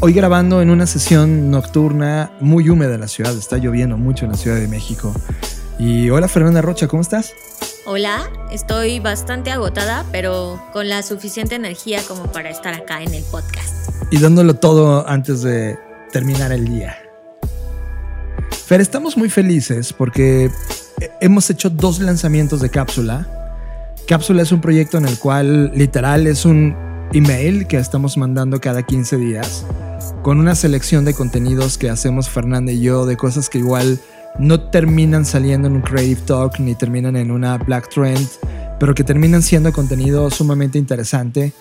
Hoy grabando en una sesión nocturna muy húmeda en la ciudad. Está lloviendo mucho en la Ciudad de México. Y hola Fernanda Rocha, ¿cómo estás? Hola, estoy bastante agotada, pero con la suficiente energía como para estar acá en el podcast. Y dándolo todo antes de terminar el día. Fer, estamos muy felices porque hemos hecho dos lanzamientos de Cápsula. Cápsula es un proyecto en el cual literal es un email que estamos mandando cada 15 días con una selección de contenidos que hacemos Fernanda y yo de cosas que igual no terminan saliendo en un Creative Talk ni terminan en una Black Trend, pero que terminan siendo contenido sumamente interesante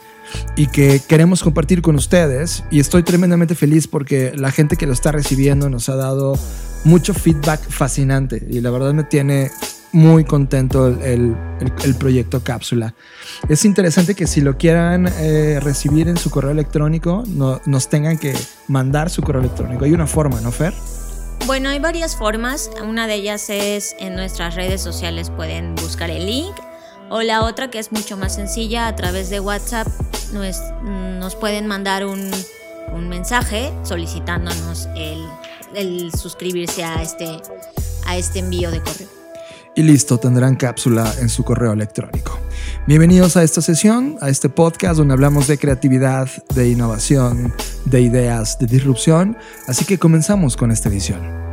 y que queremos compartir con ustedes. Y estoy tremendamente feliz porque la gente que lo está recibiendo nos ha dado mucho feedback fascinante y la verdad me tiene muy contento el, proyecto Cápsula. Es interesante que si lo quieran eh, recibir en su correo electrónico, no, nos tengan que mandar su correo electrónico. Hay una forma, ¿no, Fer? Bueno, hay varias formas. Una de ellas es en nuestras redes sociales pueden buscar el link. O la otra que es mucho más sencilla, a través de WhatsApp nos, pueden mandar un, un mensaje solicitándonos el, el suscribirse a este, a este envío de correo y listo, tendrán cápsula en su correo electrónico. Bienvenidos a esta sesión, a este podcast donde hablamos de creatividad, de innovación, de ideas, de disrupción, así que comenzamos con esta edición.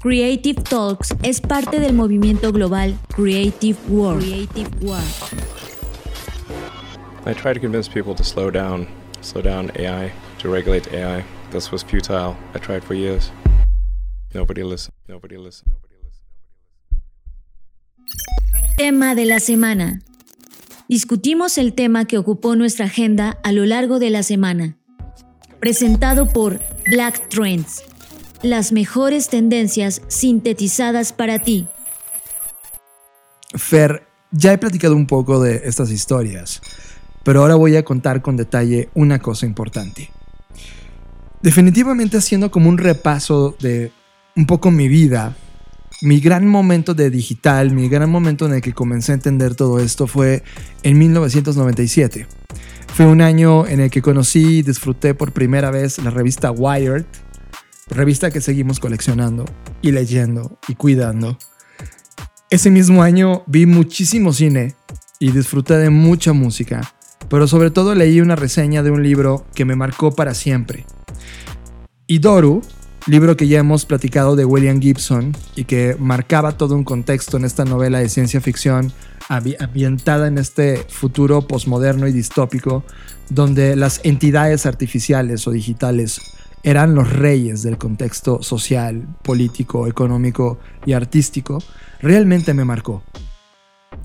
Creative Talks es parte del movimiento global Creative World. Creative World. I try to convince people to slow down, slow down AI, to regulate AI. This was futile. I tried for years. Nobody listened. Nobody listened. Nobody listened. Tema de la semana. Discutimos el tema que ocupó nuestra agenda a lo largo de la semana. Presentado por Black Trends. Las mejores tendencias sintetizadas para ti. Fer, ya he platicado un poco de estas historias, pero ahora voy a contar con detalle una cosa importante definitivamente haciendo como un repaso de un poco mi vida, mi gran momento de digital, mi gran momento en el que comencé a entender todo esto fue en 1997. Fue un año en el que conocí y disfruté por primera vez la revista Wired, revista que seguimos coleccionando y leyendo y cuidando. Ese mismo año vi muchísimo cine y disfruté de mucha música, pero sobre todo leí una reseña de un libro que me marcó para siempre y Doru, libro que ya hemos platicado de William Gibson y que marcaba todo un contexto en esta novela de ciencia ficción ambientada en este futuro posmoderno y distópico, donde las entidades artificiales o digitales eran los reyes del contexto social, político, económico y artístico, realmente me marcó.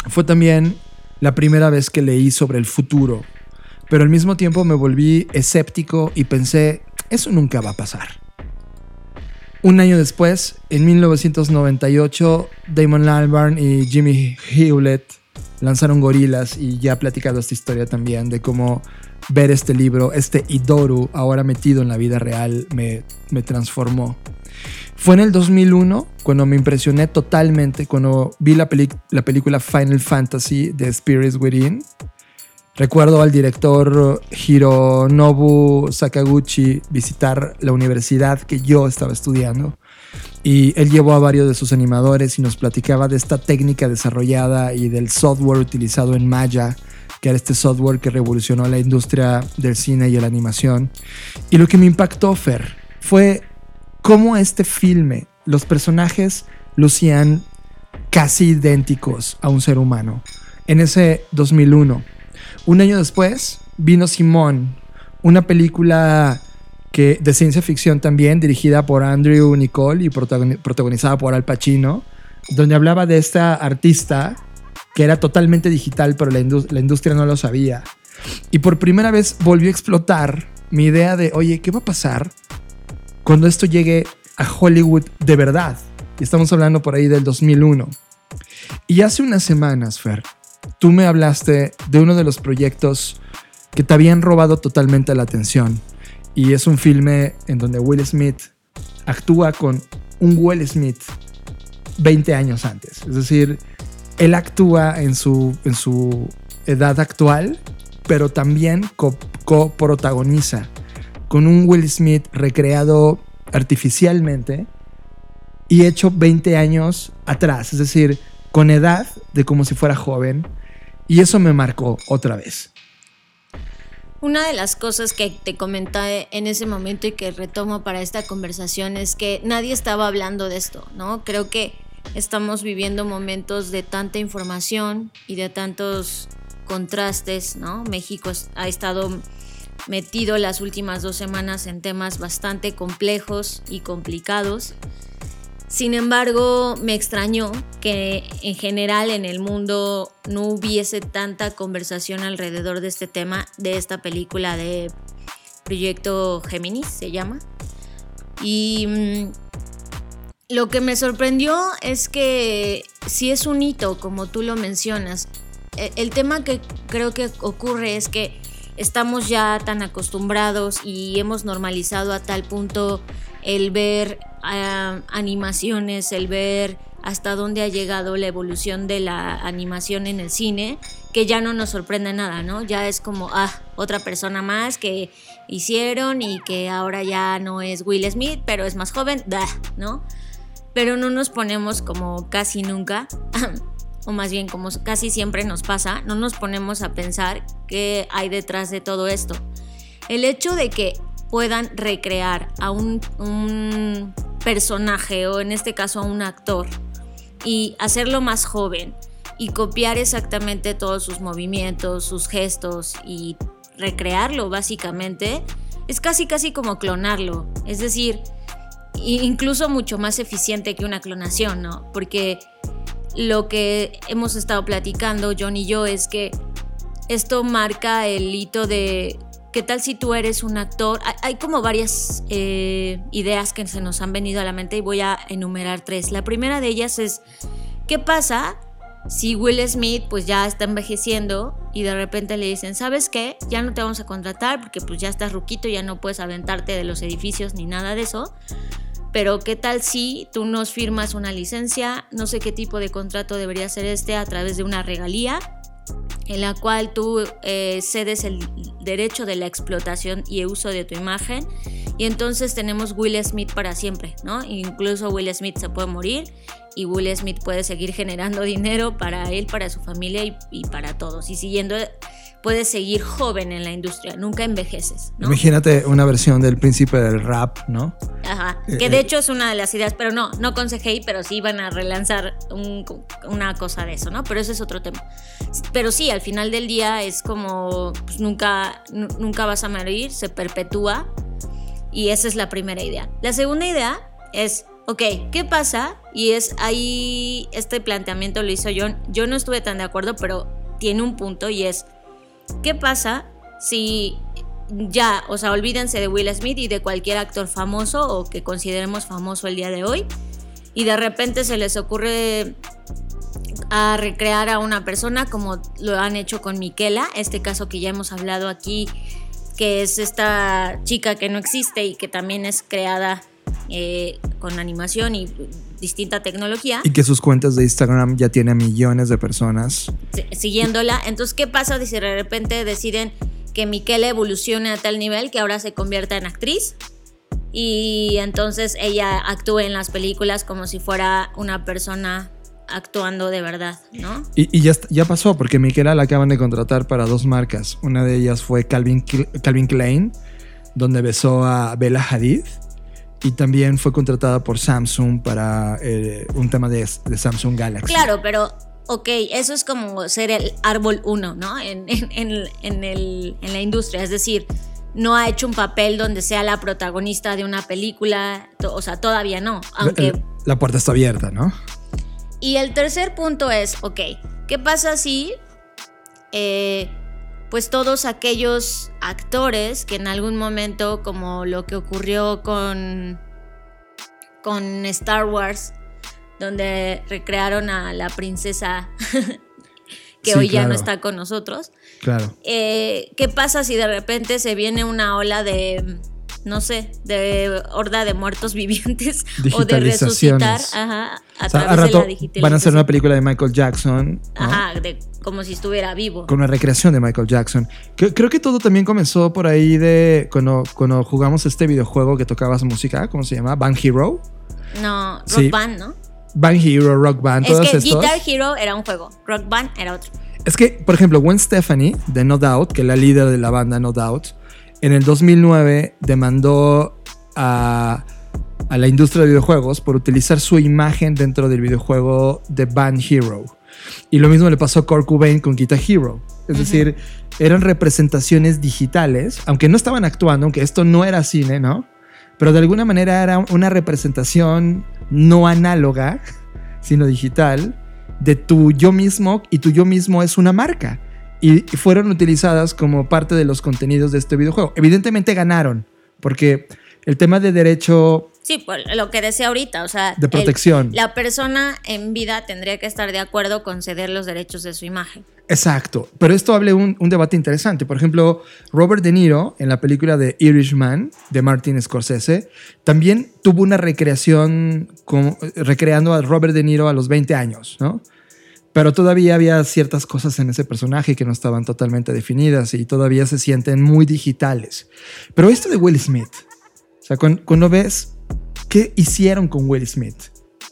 Fue también la primera vez que leí sobre el futuro, pero al mismo tiempo me volví escéptico y pensé, eso nunca va a pasar. Un año después, en 1998, Damon Albarn y Jimmy Hewlett lanzaron Gorilas y ya he platicado esta historia también de cómo ver este libro, este Idoru, ahora metido en la vida real, me, me transformó. Fue en el 2001 cuando me impresioné totalmente, cuando vi la, la película Final Fantasy de Spirits Within Recuerdo al director Hironobu Sakaguchi visitar la universidad que yo estaba estudiando Y él llevó a varios de sus animadores y nos platicaba de esta técnica desarrollada y del software utilizado en Maya, que era este software que revolucionó la industria del cine y la animación. Y lo que me impactó, Fer, fue cómo este filme, los personajes lucían casi idénticos a un ser humano. En ese 2001. Un año después vino Simón, una película que, de ciencia ficción también, dirigida por Andrew Nicole y protagonizada por Al Pacino, donde hablaba de esta artista que era totalmente digital, pero la, industria no lo sabía. Y por primera vez volvió a explotar mi idea de, oye, ¿qué va a pasar cuando esto llegue a Hollywood de verdad? Y estamos hablando por ahí del 2001. Y hace unas semanas, Fer, tú me hablaste de uno de los proyectos que te habían robado totalmente la atención. Y es un filme en donde Will Smith actúa con un Will Smith 20 años antes. Es decir, él actúa en su, en su edad actual, pero también coprotagoniza con un Will Smith recreado artificialmente y hecho 20 años atrás, es decir, con edad de como si fuera joven. Y eso me marcó otra vez. Una de las cosas que te comenté en ese momento y que retomo para esta conversación es que nadie estaba hablando de esto, ¿no? Creo que estamos viviendo momentos de tanta información y de tantos contrastes, ¿no? México ha estado metido las últimas dos semanas en temas bastante complejos y complicados. Sin embargo, me extrañó que en general en el mundo no hubiese tanta conversación alrededor de este tema, de esta película de Proyecto Géminis, se llama. Y mm, lo que me sorprendió es que si es un hito, como tú lo mencionas, e, el tema que creo que ocurre es que estamos ya tan acostumbrados y hemos normalizado a tal punto el ver animaciones, el ver hasta dónde ha llegado la evolución de la animación en el cine, que ya no nos sorprende nada, ¿no? Ya es como, ah, otra persona más que hicieron y que ahora ya no es Will Smith, pero es más joven, ¿no? pero no nos ponemos como casi nunca, o más bien como casi siempre nos pasa, no nos ponemos a pensar qué hay detrás de todo esto. El hecho de que puedan recrear a un, personaje o en este caso a un actor y hacerlo más joven y copiar exactamente todos sus movimientos, sus gestos y recrearlo básicamente, es casi casi como clonarlo. Es decir, incluso mucho más eficiente que una clonación, ¿no? Porque lo que hemos estado platicando, John y yo, es que esto marca el hito de qué tal si tú eres un actor. Hay como varias eh, ideas que se nos han venido a la mente y voy a enumerar tres. La primera de ellas es, ¿qué pasa si Will Smith pues ya está envejeciendo y de repente le dicen, ¿sabes qué? Ya no te vamos a contratar porque pues ya estás ruquito, ya no puedes aventarte de los edificios ni nada de eso. Pero ¿qué tal si tú nos firmas una licencia? No sé qué tipo de contrato debería ser este a través de una regalía en la cual tú eh, cedes el derecho de la explotación y uso de tu imagen y entonces tenemos Will Smith para siempre, ¿no? Incluso Will Smith se puede morir y Will Smith puede seguir generando dinero para él, para su familia y para todos y siguiendo puedes seguir joven en la industria, nunca envejeces. Imagínate una versión del príncipe del rap, ¿no? Ajá, eh, que de eh, hecho es una de las ideas, pero no, no con CGI, pero sí van a relanzar una cosa de eso, ¿no? Pero ese es otro tema. Pero sí, al final del día es como, pues, nunca, nunca vas a morir, se perpetúa y esa es la primera idea. La segunda idea es, ok, ¿qué pasa? Y es ahí, este planteamiento lo hizo John, yo no estuve tan de acuerdo, pero tiene un punto y es ¿Qué pasa si ya, o sea, olvídense de Will Smith y de cualquier actor famoso o que consideremos famoso el día de hoy y de repente se les ocurre a recrear a una persona como lo han hecho con Miquela, este caso que ya hemos hablado aquí, que es esta chica que no existe y que también es creada eh, con animación y distinta tecnología. Y que sus cuentas de Instagram ya tienen millones de personas. Siguiéndola. Entonces, ¿qué pasa si de repente deciden que Miquela evolucione a tal nivel que ahora se convierta en actriz? y entonces ella actúe en las películas como si fuera una persona actuando de verdad, ¿no? Y, ya, ya pasó, porque Miquela la acaban de contratar para dos marcas. Una de ellas fue Calvin, Calvin Klein, donde besó a Bella Hadid. Y también fue contratada por Samsung para eh, un tema de, Samsung Galaxy. Claro, pero ok, eso es como ser el árbol uno, ¿no? En, en, en, la industria. Es decir, no ha hecho un papel donde sea la protagonista de una película. O sea, todavía no. Aunque. La, puerta está abierta, ¿no? Y el tercer punto es, ok, ¿qué pasa si eh, pues todos aquellos actores que en algún momento, como lo que ocurrió con, con Star Wars, donde recrearon a la princesa que hoy ya no está con nosotros. Claro. Eh, ¿Qué pasa si de repente se viene una ola de, no sé, de horda de muertos vivientes o de resucitar ajá, a través de la digitalización? Van a hacer una película de Michael Jackson. Ajá, de como si estuviera vivo. Con una recreación de Michael Jackson. Creo, que todo también comenzó por ahí de cuando, cuando jugamos este videojuego que tocabas música, ¿cómo se llama? Band Hero. No, Rock Band, ¿no? Band Hero, Rock Band, Es que Guitar Hero era un juego, Rock Band era otro. Es que, por ejemplo, Gwen Stephanie de No Doubt, que es la líder de la banda No Doubt, en el 2009 demandó a, a la industria de videojuegos por utilizar su imagen dentro del videojuego de Band Hero. Y lo mismo le pasó a Kurt Cobain con Guitar Hero. Es decir, eran representaciones digitales, aunque no estaban actuando, aunque esto no era cine, ¿no? Pero de alguna manera era una representación no análoga, sino digital, de tu yo mismo y tu yo mismo es una marca. Y fueron utilizadas como parte de los contenidos de este videojuego. Evidentemente ganaron, porque el tema de derecho Sí, pues lo que decía ahorita, o sea, de protección. la persona en vida tendría que estar de acuerdo con ceder los derechos de su imagen. Exacto, pero esto abre un, un, debate interesante. Por ejemplo, Robert De Niro en la película de Irishman de Martin Scorsese también tuvo una recreación con, recreando a Robert De Niro a los 20 años, ¿no? Pero todavía había ciertas cosas en ese personaje que no estaban totalmente definidas y todavía se sienten muy digitales. Pero esto de Will Smith, o sea, cuando ves ¿Qué hicieron con Will Smith?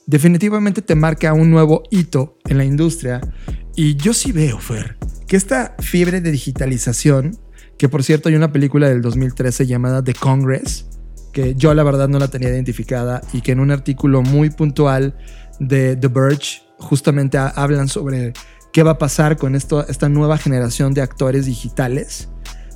Definitivamente te marca un nuevo hito en la industria. Y yo sí veo, Fer, que esta fiebre de digitalización, que por cierto hay una película del 2013 llamada The Congress, que yo la verdad no la tenía identificada y que en un artículo muy puntual de The Verge justamente hablan sobre qué va a pasar con esta nueva generación de actores digitales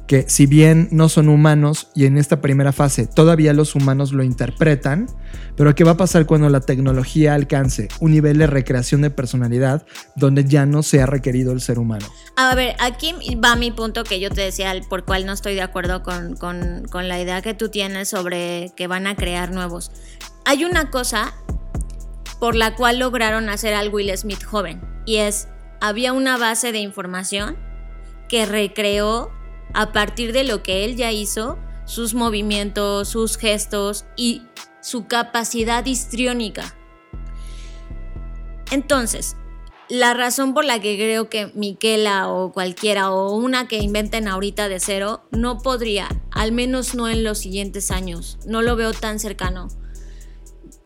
que si bien no son humanos y en esta primera fase todavía los humanos lo interpretan, pero ¿qué va a pasar cuando la tecnología alcance un nivel de recreación de personalidad donde ya no sea requerido el ser humano? A ver, aquí va mi punto que yo te decía, por cual no estoy de acuerdo con, con la idea que tú tienes sobre que van a crear nuevos. Hay una cosa por la cual lograron hacer al Will Smith joven y es, había una base de información que recreó a partir de lo que él ya hizo, sus movimientos, sus gestos y su capacidad histriónica. Entonces, la razón por la que creo que Miquela o cualquiera o una que inventen ahorita de cero no podría, al menos no en los siguientes años, no lo veo tan cercano,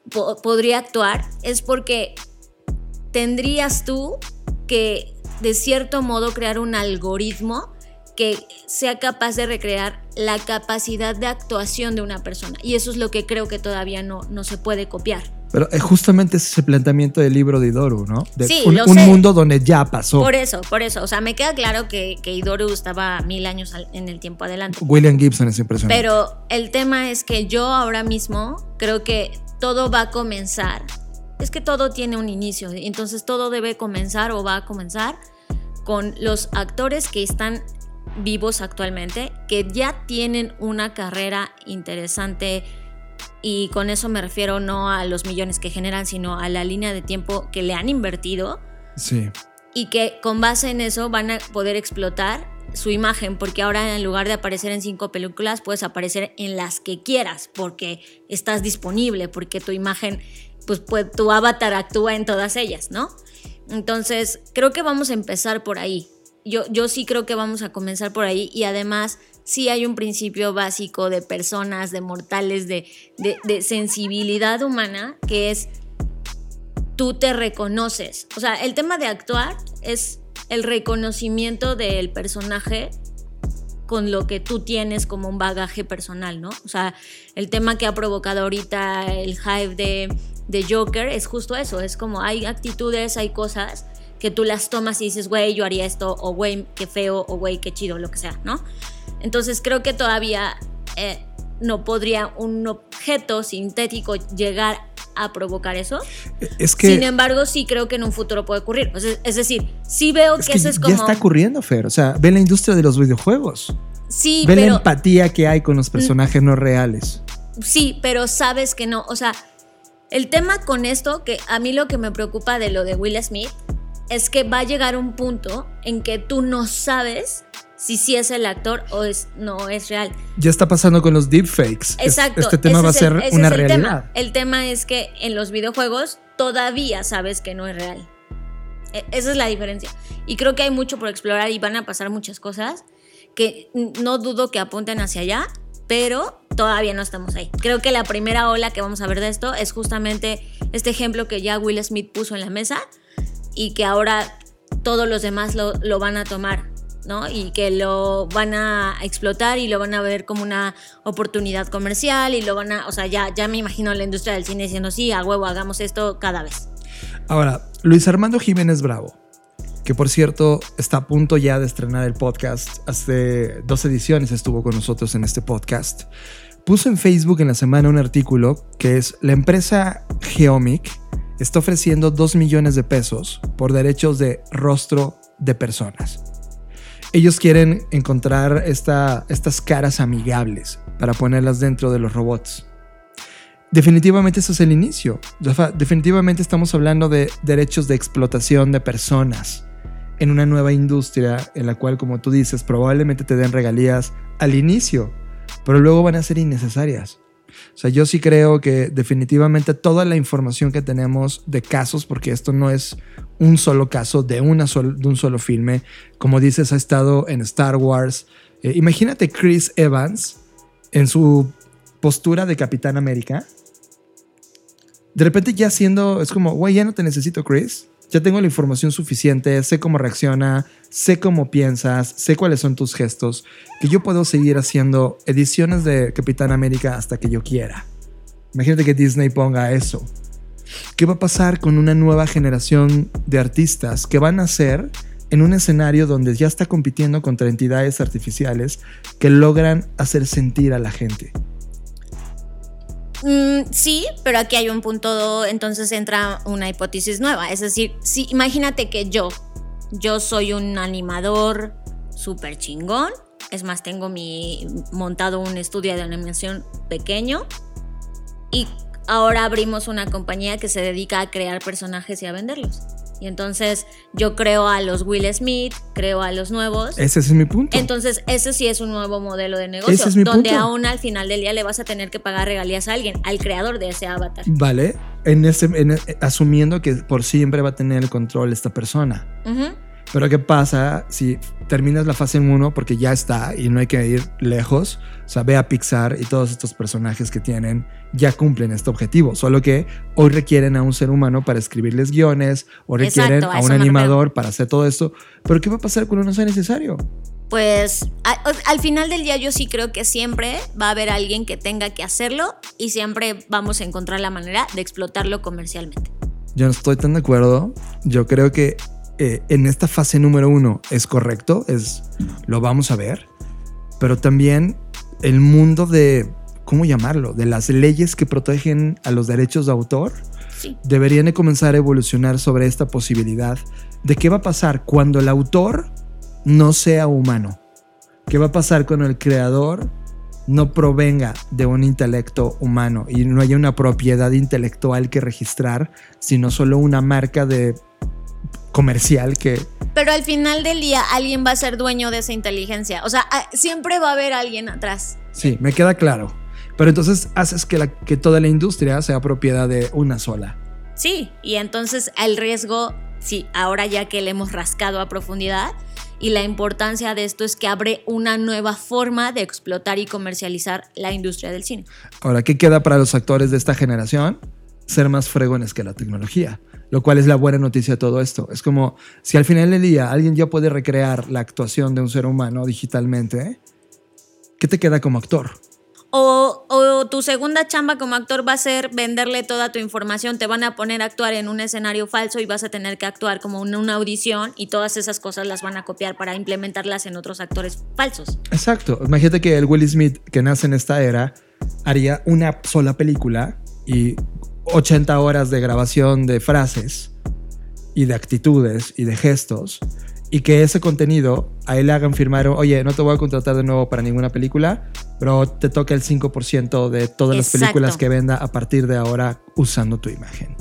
podría actuar, es porque tendrías tú que de cierto modo crear un algoritmo que sea capaz de recrear la capacidad de actuación de una persona. Y eso es lo que creo que todavía no, no se puede copiar. Pero es justamente ese planteamiento del libro de Idoru, ¿no? De sí, un, un mundo donde ya pasó. Por eso, por eso. O sea, me queda claro que, que Idoru estaba mil años en el tiempo adelante. William Gibson es impresionante. Pero el tema es que yo ahora mismo creo que todo va a comenzar. Es que todo tiene un inicio. Entonces todo debe comenzar o va a comenzar con los actores que están vivos actualmente que ya tienen una carrera interesante y con eso me refiero no a los millones que generan, sino a la línea de tiempo que le han invertido. Sí. Y que con base en eso van a poder explotar su imagen, porque ahora en lugar de aparecer en cinco películas, puedes aparecer en las que quieras, porque estás disponible, porque tu imagen, pues, tu avatar actúa en todas ellas, ¿no? Entonces, creo que vamos a empezar por ahí yo, yo sí creo que vamos a comenzar por ahí y además sí hay un principio básico de personas, de mortales, de, de, sensibilidad humana, que es tú te reconoces. O sea, el tema de actuar es el reconocimiento del personaje con lo que tú tienes como un bagaje personal, ¿no? O sea, el tema que ha provocado ahorita el hype de, de Joker es justo eso, es como hay actitudes, hay cosas que tú las tomas y dices, güey, yo haría esto, o güey, qué feo, o güey, qué chido, lo que sea, ¿no? Entonces creo que todavía eh, no podría un objeto sintético llegar a provocar eso. Es que, Sin embargo, sí creo que en un futuro puede ocurrir. es decir, sí veo que, eso es como... Ya está ocurriendo, Fer. O sea, ve la industria de los videojuegos. Sí, ve la empatía que hay con los personajes no reales. Sí, pero sabes que no. O sea, el tema con esto, que a mí lo que me preocupa de lo de Will Smith es que va a llegar un punto en que tú no sabes si sí es el actor o es, no es real. Ya está pasando con los deepfakes. Exacto. Este tema va a ser una realidad. Tema. El tema es que en los videojuegos todavía sabes que no es real. E, esa es la diferencia. Y creo que hay mucho por explorar y van a pasar muchas cosas que no dudo que apunten hacia allá, pero todavía no estamos ahí. Creo que la primera ola que vamos a ver de esto es justamente este ejemplo que ya Will Smith puso en la mesa y que ahora todos los demás lo, van a tomar, Y que lo van a explotar y lo van a ver como una oportunidad comercial y lo van a, o sea, ya, ya me imagino la industria del cine diciendo, sí, a huevo, hagamos esto cada vez. Ahora, Luis Armando Jiménez Bravo, que por cierto está a punto ya de estrenar el podcast, hace dos ediciones estuvo con nosotros en este podcast, puso en Facebook en la semana un artículo que es la empresa Geomic, está ofreciendo 2 millones de pesos por derechos de rostro de personas. Ellos quieren encontrar estas caras amigables para ponerlas dentro de los robots. Definitivamente eso es el inicio. Definitivamente estamos hablando de derechos de explotación de personas en una nueva industria en la cual, como tú dices, probablemente te den regalías al inicio, pero luego van a ser innecesarias. O sea, yo sí creo que definitivamente toda la información que tenemos de casos, porque esto no es un solo caso de, una de un solo filme, como dices, ha estado en Star Wars. Eh, imagínate Chris Evans en su postura de Capitán América. De repente ya siendo, es como, güey, ya no te necesito, Chris ya tengo la información suficiente, sé cómo reacciona, sé cómo piensas, sé cuáles son tus gestos, que yo puedo seguir haciendo ediciones de Capitán América hasta que yo quiera. Imagínate que Disney ponga eso. ¿Qué va a pasar con una nueva generación de artistas que van a ser en un escenario donde ya está compitiendo contra entidades artificiales que logran hacer sentir a la gente? Mm, sí, pero aquí hay un punto, entonces entra una hipótesis nueva. Es decir, si, imagínate que yo, yo soy un animador súper chingón. Es más, tengo mi montado un estudio de animación pequeño. Y ahora abrimos una compañía que se dedica a crear personajes y a venderlos. Y entonces yo creo a los Will Smith, creo a los nuevos. Ese es mi punto. Entonces, ese sí es un nuevo modelo de negocio. Ese es mi donde aún al final del día le vas a tener que pagar regalías a alguien, al creador de ese avatar. Vale. En ese, asumiendo que por siempre va a tener el control esta persona. Pero ¿qué pasa si terminas la fase 1 porque ya está y no hay que ir lejos? O sea, ve a Pixar y todos estos personajes que tienen ya cumplen este objetivo, solo que hoy requieren a un ser humano para escribirles guiones o requieren a, un animador para hacer todo esto. Pero ¿qué va a pasar cuando no sea necesario? Pues al final del día yo sí creo que siempre va a haber alguien que tenga que hacerlo y siempre vamos a encontrar la manera de explotarlo comercialmente. Yo no estoy tan de acuerdo. Yo creo que eh, en esta fase número uno es correcto, es lo vamos a ver, pero también el mundo de, ¿cómo llamarlo? De las leyes que protegen a los derechos de autor deberían de comenzar a evolucionar sobre esta posibilidad de qué va a pasar cuando el autor no sea humano. ¿Qué va a pasar cuando el creador no provenga de un intelecto humano y no haya una propiedad intelectual que registrar, sino solo una marca de comercial que... Pero al final del día alguien va a ser dueño de esa inteligencia. O sea, siempre va a haber alguien atrás. Sí, me queda claro. Pero entonces haces que, la, que toda la industria sea propiedad de una sola. Sí, y entonces el riesgo, sí, ahora ya que le hemos rascado a profundidad, y la importancia de esto es que abre una nueva forma de explotar y comercializar la industria del cine. Ahora, ¿qué queda para los actores de esta generación? Ser más fregones que la tecnología, lo cual es la buena noticia de todo esto. Es como si al final del día alguien ya puede recrear la actuación de un ser humano digitalmente, ¿qué te queda como actor? O, tu segunda chamba como actor va a ser venderle toda tu información, te van a poner a actuar en un escenario falso y vas a tener que actuar como en una audición y todas esas cosas las van a copiar para implementarlas en otros actores falsos. Exacto. Imagínate que el Will Smith que nace en esta era haría una sola película y 80 horas de grabación de frases y de actitudes y de gestos y que ese contenido a él le hagan firmar, oye, no te voy a contratar de nuevo para ninguna película, pero te toca el 5% de todas las películas que venda a partir de ahora usando tu imagen.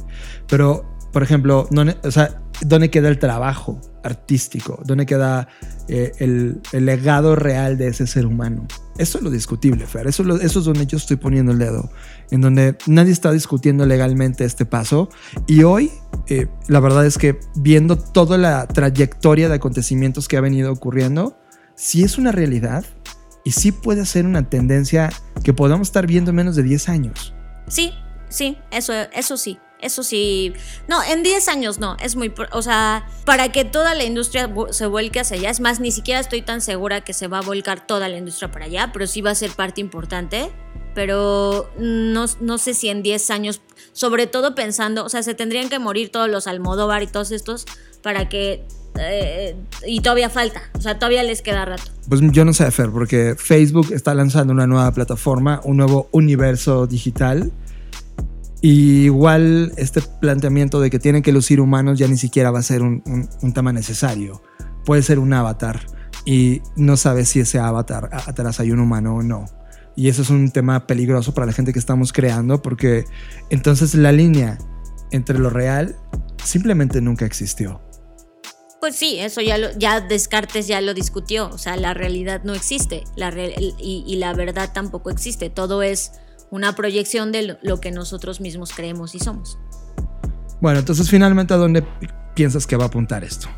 Pero, por ejemplo, no, o sea, ¿dónde queda el trabajo artístico? ¿Dónde queda eh, el, legado real de ese ser humano? Eso es lo discutible, Fer. Eso, eso es donde yo estoy poniendo el dedo. En donde nadie está discutiendo legalmente este paso. Y hoy, eh, la verdad es que viendo toda la trayectoria de acontecimientos que ha venido ocurriendo, si es una realidad y sí puede ser una tendencia que podamos estar viendo en menos de 10 años. Sí, sí, eso, eso sí. Eso sí, no, en 10 años no, es muy, o sea, para que toda la industria se vuelque hacia allá, es más, ni siquiera estoy tan segura que se va a volcar toda la industria para allá, pero sí va a ser parte importante, pero no, no sé si en 10 años, sobre todo pensando, o sea, se tendrían que morir todos los Almodóvar y todos estos para que eh, y todavía falta, o sea, todavía les queda rato. Pues yo no sé, Fer, porque Facebook está lanzando una nueva plataforma, un nuevo universo digital. Igual este planteamiento de que tienen que lucir humanos ya ni siquiera va a ser un, tema necesario. Puede ser un avatar y no sabes si ese avatar atrás hay un humano o no. Y eso es un tema peligroso para la gente que estamos creando porque entonces la línea entre lo real simplemente nunca existió. Pues sí, eso ya, lo, Descartes ya lo discutió, o sea, la realidad no existe y, la verdad tampoco existe, todo es una proyección de lo, que nosotros mismos creemos y somos. Bueno, entonces finalmente a dónde piensas que va a apuntar esto?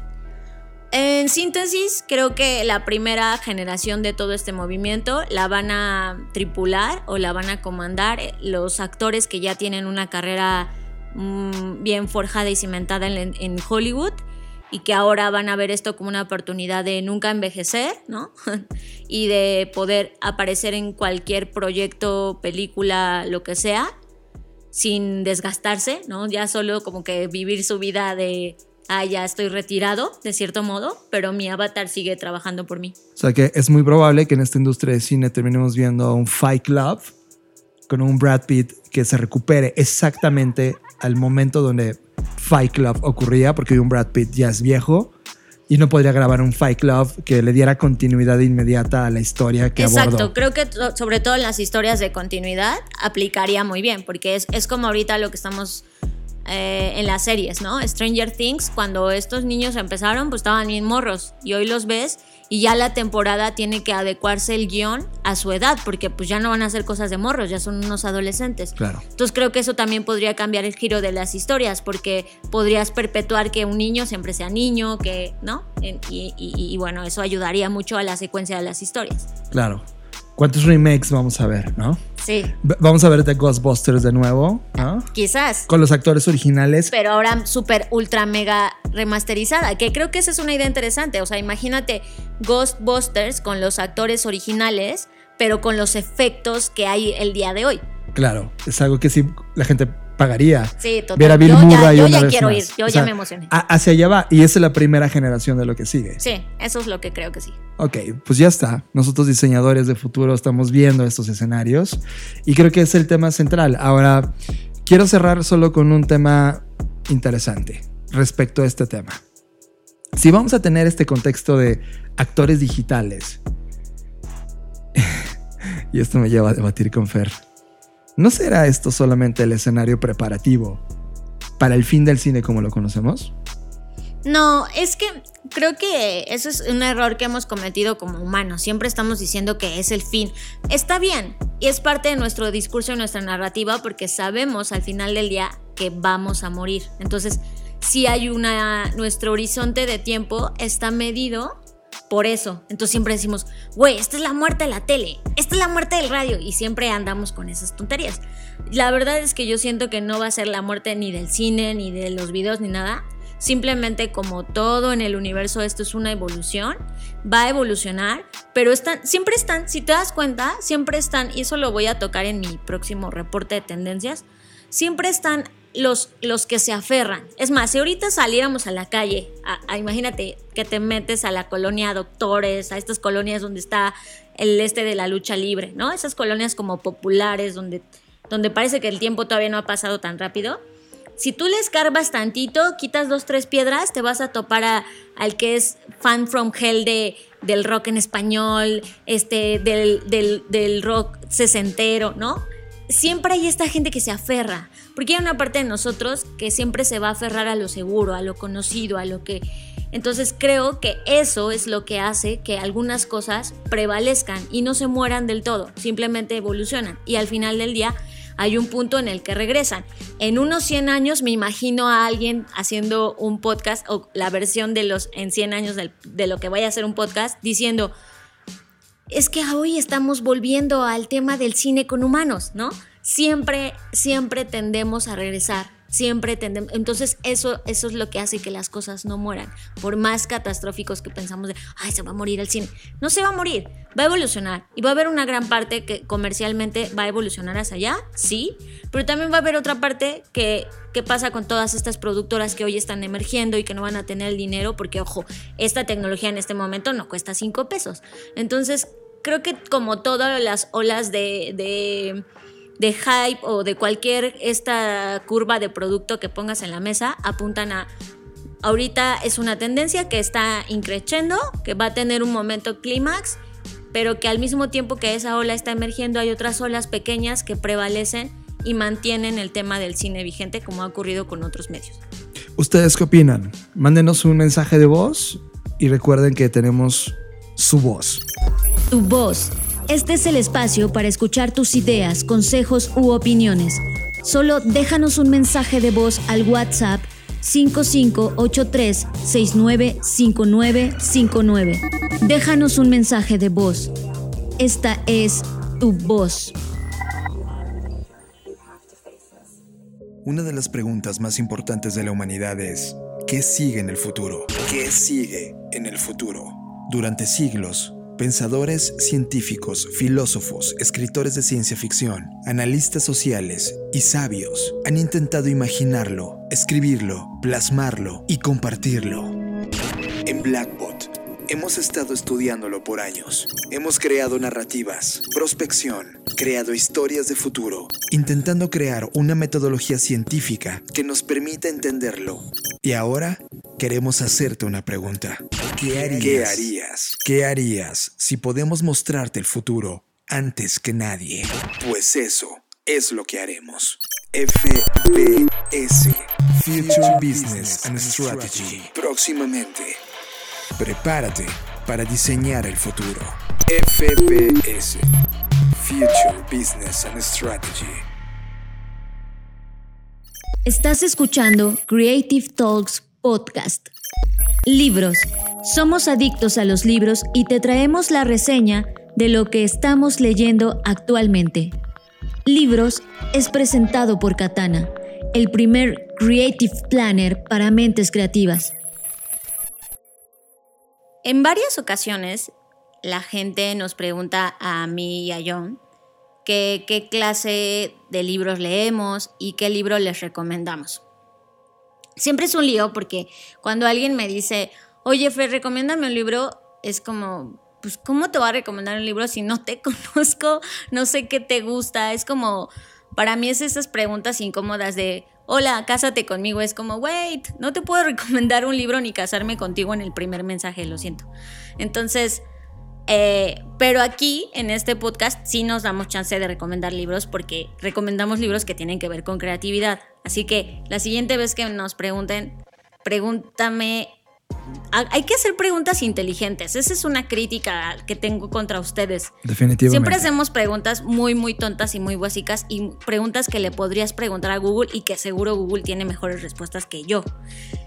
En síntesis, creo que la primera generación de todo este movimiento la van a tripular o la van a comandar los actores que ya tienen una carrera mm, bien forjada y cimentada en Hollywood y que ahora van a ver esto como una oportunidad de nunca envejecer, ¿no? y de poder aparecer en cualquier proyecto, película, lo que sea, sin desgastarse, ¿no? Ya solo como que vivir su vida de, ah, ya estoy retirado, de cierto modo, pero mi avatar sigue trabajando por mí. O sea que es muy probable que en esta industria de cine terminemos viendo un Fight Club con un Brad Pitt que se recupere exactamente al momento donde Fight Club ocurría, porque un Brad Pitt ya es viejo y no podría grabar un Fight Club que le diera continuidad inmediata a la historia que Exacto, creo que sobre todo en las historias de continuidad aplicaría muy bien, porque es, es como ahorita lo que estamos eh, en las series, ¿no? Stranger Things, cuando estos niños empezaron, pues estaban bien morros y hoy los ves y ya la temporada tiene que adecuarse el guion a su edad, porque pues ya no van a hacer cosas de morros, ya son unos adolescentes. Claro. Entonces creo que eso también podría cambiar el giro de las historias, porque podrías perpetuar que un niño siempre sea niño, que, ¿no? Y, y bueno, eso ayudaría mucho a la secuencia de las historias. Claro. ¿Cuántos remakes vamos a ver, no? Sí. vamos a ver The Ghostbusters de nuevo, ¿no? Quizás. Con los actores originales. Pero ahora súper, ultra, mega remasterizada, que creo que esa es una idea interesante. O sea, imagínate Ghostbusters con los actores originales, pero con los efectos que hay el día de hoy. Claro, es algo que sí la gente pagaría. Sí, total. Ver a Bill yo Murray ya, yo ya quiero ir, yo ya me emocioné. hacia allá va, y esa es la primera generación de lo que sigue. Sí, eso es lo que creo que sí. Ok, pues ya está. Nosotros diseñadores de futuro estamos viendo estos escenarios y creo que es el tema central. Ahora, quiero cerrar solo con un tema interesante respecto a este tema. Si vamos a tener este contexto de actores digitales, y esto me lleva a debatir con Fer, ¿No será esto solamente el escenario preparativo para el fin del cine como lo conocemos? No, es que creo que eso es un error que hemos cometido como humanos. Siempre estamos diciendo que es el fin. Está bien y es parte de nuestro discurso y nuestra narrativa porque sabemos al final del día que vamos a morir. Entonces, si hay una nuestro horizonte de tiempo está medido por eso. Entonces siempre decimos, güey, esta es la muerte de la tele, esta es la muerte del radio. Y siempre andamos con esas tonterías. La verdad es que yo siento que no va a ser la muerte ni del cine, ni de los videos, ni nada. Simplemente como todo en el universo, esto es una evolución, va a evolucionar, pero están, siempre están, si te das cuenta, siempre están, y eso lo voy a tocar en mi próximo reporte de tendencias, siempre están los, los que se aferran. Es más, si ahorita saliéramos a la calle, imagínate que te metes a la colonia Doctores, a estas colonias donde está el este de la lucha libre, ¿no? Esas colonias como populares donde, donde parece que el tiempo todavía no ha pasado tan rápido si tú le escarbas tantito, quitas dos, tres piedras, te vas a topar al que es fan from hell de, del rock en español, este, del, del, del rock sesentero, ¿no? Siempre hay esta gente que se aferra, porque hay una parte de nosotros que siempre se va a aferrar a lo seguro, a lo conocido, a lo que... Entonces creo que eso es lo que hace que algunas cosas prevalezcan y no se mueran del todo, simplemente evolucionan. Y al final del día hay un punto en el que regresan. En unos 100 años me imagino a alguien haciendo un podcast o la versión de los en 100 años de lo que vaya a ser un podcast diciendo, es que hoy estamos volviendo al tema del cine con humanos, ¿no? Siempre, siempre tendemos a regresar Siempre tendemos. Entonces, eso, eso es lo que hace que las cosas no mueran. Por más catastróficos que pensamos de, ay, se va a morir el cine. No se va a morir, va a evolucionar. Y va a haber una gran parte que comercialmente va a evolucionar hacia allá, sí. Pero también va a haber otra parte que, que pasa con todas estas productoras que hoy están emergiendo y que no van a tener el dinero, porque, ojo, esta tecnología en este momento no cuesta cinco pesos. Entonces, creo que como todas las olas de de hype o de cualquier esta curva de producto que pongas en la mesa apuntan a ahorita es una tendencia que está increciendo, que va a tener un momento clímax, pero que al mismo tiempo que esa ola está emergiendo hay otras olas pequeñas que prevalecen y mantienen el tema del cine vigente como ha ocurrido con otros medios. ¿Ustedes qué opinan? Mándenos un mensaje de voz y recuerden que tenemos su voz. Tu voz este es el espacio para escuchar tus ideas, consejos u opiniones. Solo déjanos un mensaje de voz al WhatsApp 5583-695959. Déjanos un mensaje de voz. Esta es tu voz. Una de las preguntas más importantes de la humanidad es, ¿qué sigue en el futuro? ¿Qué sigue en el futuro? Durante siglos, Pensadores, científicos, filósofos, escritores de ciencia ficción, analistas sociales y sabios han intentado imaginarlo, escribirlo, plasmarlo y compartirlo. En Blackbot hemos estado estudiándolo por años. Hemos creado narrativas, prospección, creado historias de futuro, intentando crear una metodología científica que nos permita entenderlo. Y ahora queremos hacerte una pregunta. ¿Qué harías? ¿Qué harías? si podemos mostrarte el futuro antes que nadie? Pues eso es lo que haremos. FBS Future Business and Strategy. Próximamente. Prepárate para diseñar el futuro. FBS Future Business and Strategy. Estás escuchando Creative Talks Podcast. Libros. Somos adictos a los libros y te traemos la reseña de lo que estamos leyendo actualmente. Libros es presentado por Katana, el primer Creative Planner para mentes creativas. En varias ocasiones, la gente nos pregunta a mí y a John qué clase de libros leemos y qué libro les recomendamos siempre es un lío porque cuando alguien me dice, oye, Fer, recomiéndame un libro, es como, pues, ¿cómo te voy a recomendar un libro si no te conozco? No sé qué te gusta. Es como, para mí es esas preguntas incómodas de, hola, cásate conmigo. Es como, wait, no te puedo recomendar un libro ni casarme contigo en el primer mensaje, lo siento. Entonces, eh, pero aquí, en este podcast, sí nos damos chance de recomendar libros porque recomendamos libros que tienen que ver con creatividad. Así que la siguiente vez que nos pregunten, pregúntame hay que hacer preguntas inteligentes. Esa es una crítica que tengo contra ustedes. Definitivamente. Siempre hacemos preguntas muy, muy tontas y muy básicas y preguntas que le podrías preguntar a Google y que seguro Google tiene mejores respuestas que yo.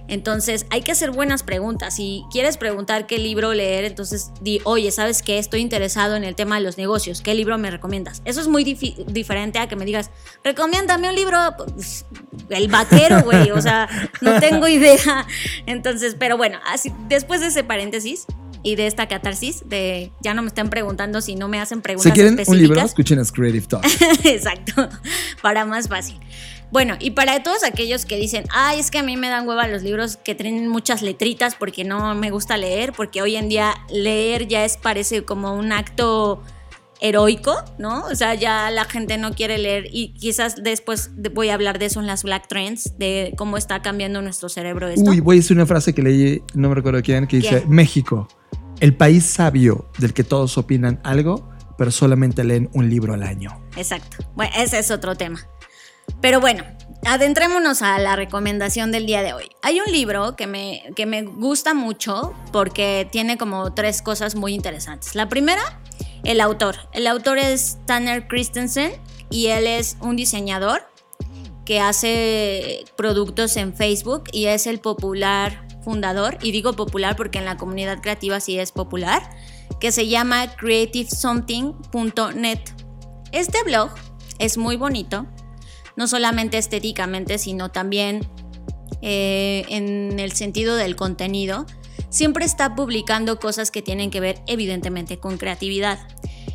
Entonces, hay que hacer buenas preguntas. Si quieres preguntar qué libro leer, entonces di, oye, ¿sabes qué? Estoy interesado en el tema de los negocios. ¿Qué libro me recomiendas? Eso es muy diferente a que me digas, recomiéndame un libro. Pues, el vaquero, güey. O sea, no tengo idea. Entonces, pero bueno, así, después de ese paréntesis, y de esta catarsis de ya no me están preguntando si no me hacen preguntas si quieren un libro escuchen Creative Talk. Exacto para más fácil. Bueno, y para todos aquellos que dicen, ay, es que a mí me dan hueva los libros que tienen muchas letritas porque no me gusta leer, porque hoy en día leer ya es parece como un acto heroico, ¿no? O sea, ya la gente no quiere leer y quizás después voy a hablar de eso en las Black Trends, de cómo está cambiando nuestro cerebro esto. Uy, voy a decir una frase que leí, no me recuerdo quién, que dice, México, el país sabio del que todos opinan algo, pero solamente leen un libro al año. Exacto. Bueno, ese es otro tema. Pero bueno, adentrémonos a la recomendación del día de hoy. Hay un libro que me, que me gusta mucho porque tiene como tres cosas muy interesantes. La primera, el autor. El autor es Tanner Christensen y él es un diseñador que hace productos en Facebook y es el popular fundador, y digo popular porque en la comunidad creativa sí es popular, que se llama creativesomething.net. Este blog es muy bonito no solamente estéticamente, sino también eh, en el sentido del contenido, siempre está publicando cosas que tienen que ver evidentemente con creatividad.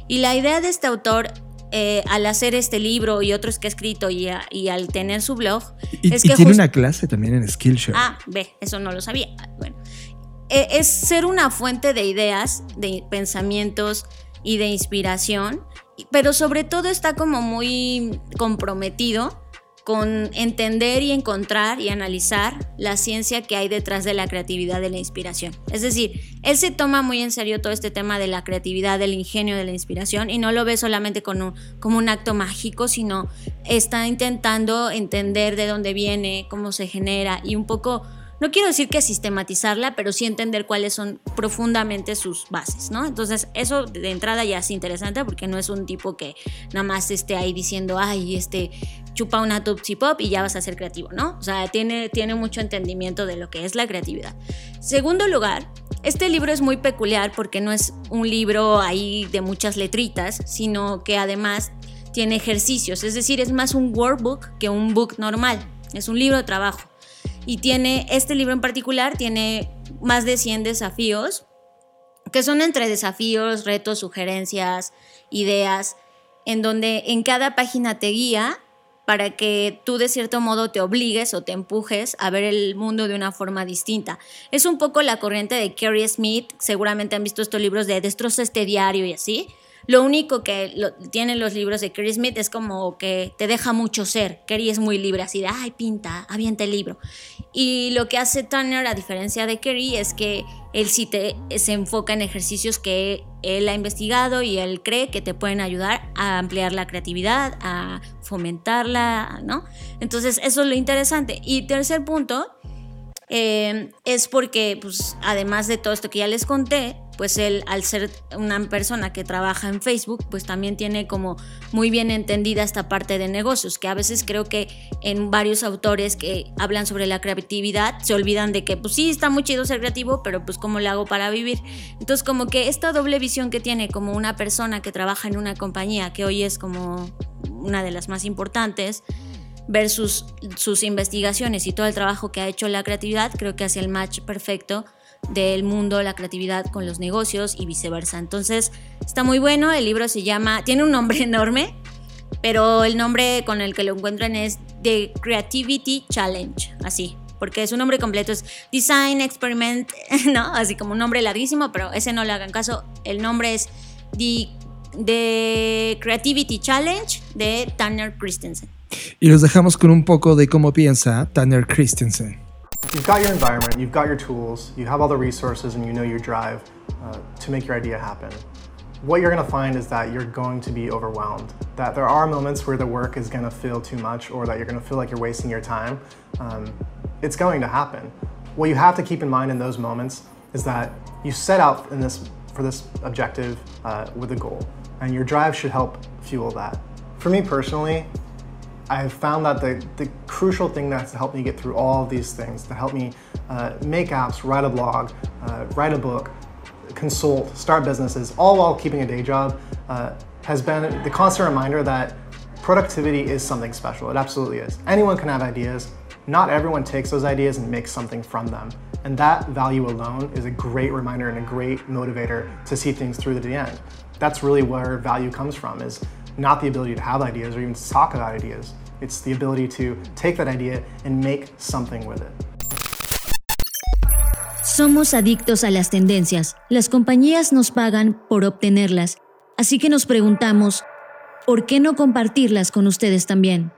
Y la idea de este autor eh, al hacer este libro y otros que ha escrito y, al tener su blog es que tiene una clase también en Skillshare. Ah, ve, eso no lo sabía. Bueno, eh, es ser una fuente de ideas, de pensamientos y de inspiración pero sobre todo está como muy comprometido con entender y encontrar y analizar la ciencia que hay detrás de la creatividad de la inspiración. Es decir, él se toma muy en serio todo este tema de la creatividad, del ingenio, de la inspiración y no lo ve solamente como un acto mágico, sino está intentando entender de dónde viene, cómo se genera y un poco no quiero decir que sistematizarla, pero sí entender cuáles son profundamente sus bases, ¿no? Entonces, eso de entrada ya es interesante porque no es un tipo que nada más esté ahí diciendo, ay, este, chupa una Tupsi Pop y ya vas a ser creativo, ¿no? O sea, tiene, tiene mucho entendimiento de lo que es la creatividad. Segundo lugar, este libro es muy peculiar porque no es un libro ahí de muchas letritas, sino que además tiene ejercicios, es decir, es más un workbook que un book normal, es un libro de trabajo y tiene, este libro en particular tiene más de 100 desafíos, que son entre desafíos, retos, sugerencias, ideas, en donde en cada página te guía para que tú de cierto modo te obligues o te empujes a ver el mundo de una forma distinta. Es un poco la corriente de Carrie Smith, seguramente han visto estos libros de Destroza este diario y así, lo único que tienen los libros de Kerry Smith es como que te deja mucho ser. Kerry es muy libre, así de, ay, pinta, avienta el libro. Y lo que hace Turner, a diferencia de Kerry, es que él sí te, se enfoca en ejercicios que él ha investigado y él cree que te pueden ayudar a ampliar la creatividad, a fomentarla, ¿no? Entonces, eso es lo interesante. Y tercer punto, eh, es porque, pues, además de todo esto que ya les conté, pues él, al ser una persona que trabaja en Facebook, pues también tiene como muy bien entendida esta parte de negocios, que a veces creo que en varios autores que hablan sobre la creatividad se olvidan de que, pues sí, está muy chido ser creativo, pero pues cómo le hago para vivir. Entonces, como que esta doble visión que tiene como una persona que trabaja en una compañía, que hoy es como una de las más importantes, versus sus investigaciones y todo el trabajo que ha hecho la creatividad, creo que hace el match perfecto del mundo, la creatividad con los negocios y viceversa. Entonces, está muy bueno, el libro se llama, tiene un nombre enorme, pero el nombre con el que lo encuentran es The Creativity Challenge, así, porque su nombre completo es Design Experiment, ¿no? Así como un nombre larguísimo, pero ese no le hagan caso, el nombre es The, The Creativity Challenge de Tanner Christensen. Y los dejamos con un poco de cómo piensa Tanner Christensen. You've got your environment, you've got your tools, you have all the resources, and you know your drive uh, to make your idea happen. What you're gonna find is that you're going to be overwhelmed. That there are moments where the work is gonna feel too much or that you're gonna feel like you're wasting your time. Um, it's going to happen. What you have to keep in mind in those moments is that you set out in this, for this objective uh, with a goal, and your drive should help fuel that. For me personally, I have found that the, the crucial thing that's helped me get through all of these things, to help me uh, make apps, write a blog, uh, write a book, consult, start businesses, all while keeping a day job, uh, has been the constant reminder that productivity is something special. It absolutely is. Anyone can have ideas. Not everyone takes those ideas and makes something from them. And that value alone is a great reminder and a great motivator to see things through to the end. That's really where value comes from is not the ability to have ideas or even to talk about ideas. It's the ability to take that idea and make something with it. Somos adictos a las tendencias. Las compañías nos pagan por obtenerlas. Así que nos preguntamos, ¿por qué no compartirlas con ustedes también?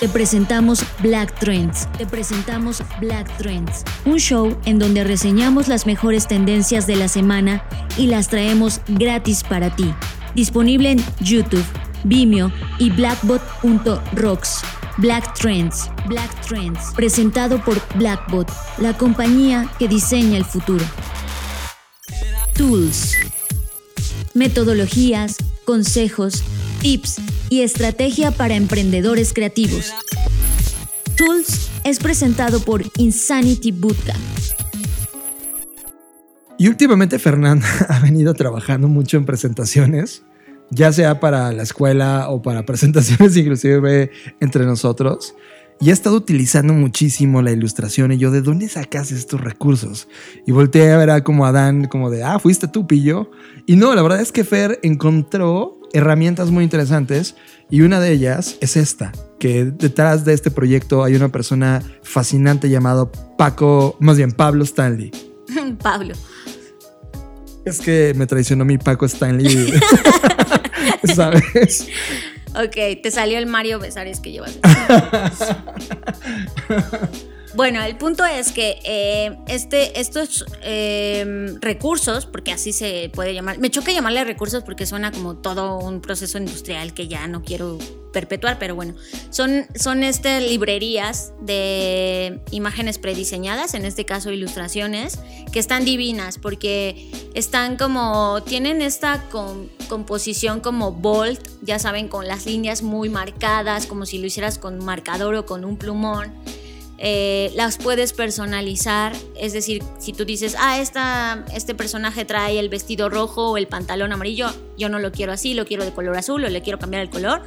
Te presentamos Black Trends. Te presentamos Black Trends, un show en donde reseñamos las mejores tendencias de la semana y las traemos gratis para ti. Disponible en YouTube, Vimeo y blackbot.rocks. Black Trends, Black Trends, presentado por Blackbot, la compañía que diseña el futuro. Tools. Metodologías, consejos, tips y estrategia para emprendedores creativos. Tools es presentado por Insanity Bootcamp. Y últimamente Fernanda ha venido trabajando mucho en presentaciones, ya sea para la escuela o para presentaciones inclusive entre nosotros. Y ha estado utilizando muchísimo la ilustración y yo, ¿de dónde sacas estos recursos? Y volteé a ver a como Adán, como de, ah, fuiste tú, pillo. Y no, la verdad es que Fer encontró herramientas muy interesantes y una de ellas es esta, que detrás de este proyecto hay una persona fascinante llamado Paco, más bien Pablo Stanley. Pablo. Es que me traicionó mi Paco Stanley, ¿sabes? Ok, te salió el Mario Besares que llevas. Bueno, el punto es que eh, este, estos eh, recursos, porque así se puede llamar, me choca llamarle recursos porque suena como todo un proceso industrial que ya no quiero perpetuar, pero bueno, son, son estas librerías de imágenes prediseñadas, en este caso ilustraciones, que están divinas porque están como, tienen esta composición como bold, ya saben, con las líneas muy marcadas, como si lo hicieras con un marcador o con un plumón. Eh, las puedes personalizar, es decir, si tú dices, ah, esta, este personaje trae el vestido rojo o el pantalón amarillo, yo no lo quiero así, lo quiero de color azul o le quiero cambiar el color,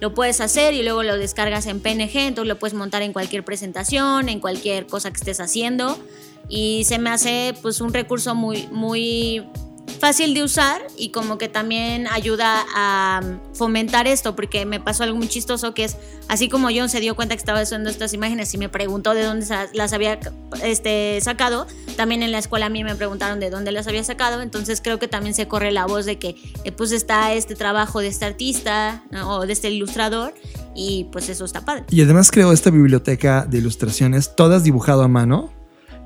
lo puedes hacer y luego lo descargas en PNG, entonces lo puedes montar en cualquier presentación, en cualquier cosa que estés haciendo. Y se me hace pues un recurso muy, muy fácil de usar y como que también ayuda a fomentar esto, porque me pasó algo muy chistoso que es, así como John se dio cuenta que estaba haciendo estas imágenes y me preguntó de dónde las había este, sacado, también en la escuela a mí me preguntaron de dónde las había sacado, entonces creo que también se corre la voz de que eh, pues está este trabajo de este artista o de este ilustrador y pues eso está padre. Y además creó esta biblioteca de ilustraciones, todas dibujado a mano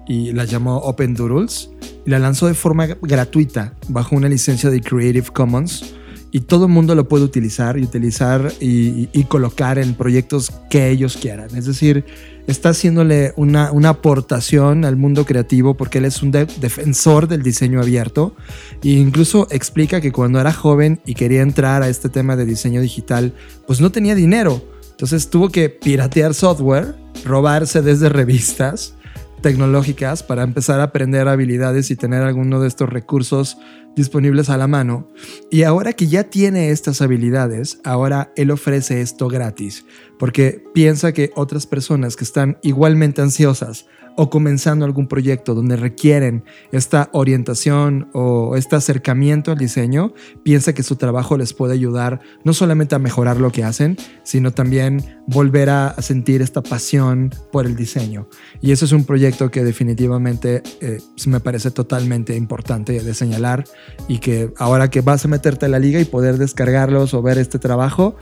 y la llamó Open Doodles y la lanzó de forma gratuita bajo una licencia de Creative Commons y todo el mundo lo puede utilizar y utilizar y, colocar en proyectos que ellos quieran. Es decir, está haciéndole una, una aportación al mundo creativo porque él es un defensor del diseño abierto e incluso explica que cuando era joven y quería entrar a este tema de diseño digital, pues no tenía dinero. Entonces tuvo que piratear software, robarse desde revistas tecnológicas para empezar a aprender habilidades y tener alguno de estos recursos disponibles a la mano. Y ahora que ya tiene estas habilidades, ahora él ofrece esto gratis, porque piensa que otras personas que están igualmente ansiosas o comenzando algún proyecto donde requieren esta orientación o este acercamiento al diseño, piensa que su trabajo les puede ayudar no solamente a mejorar lo que hacen, sino también volver a sentir esta pasión por el diseño. Y eso es un proyecto que definitivamente eh, me parece totalmente importante de señalar y que ahora que vas a meterte a la liga y poder descargarlos o ver este trabajo,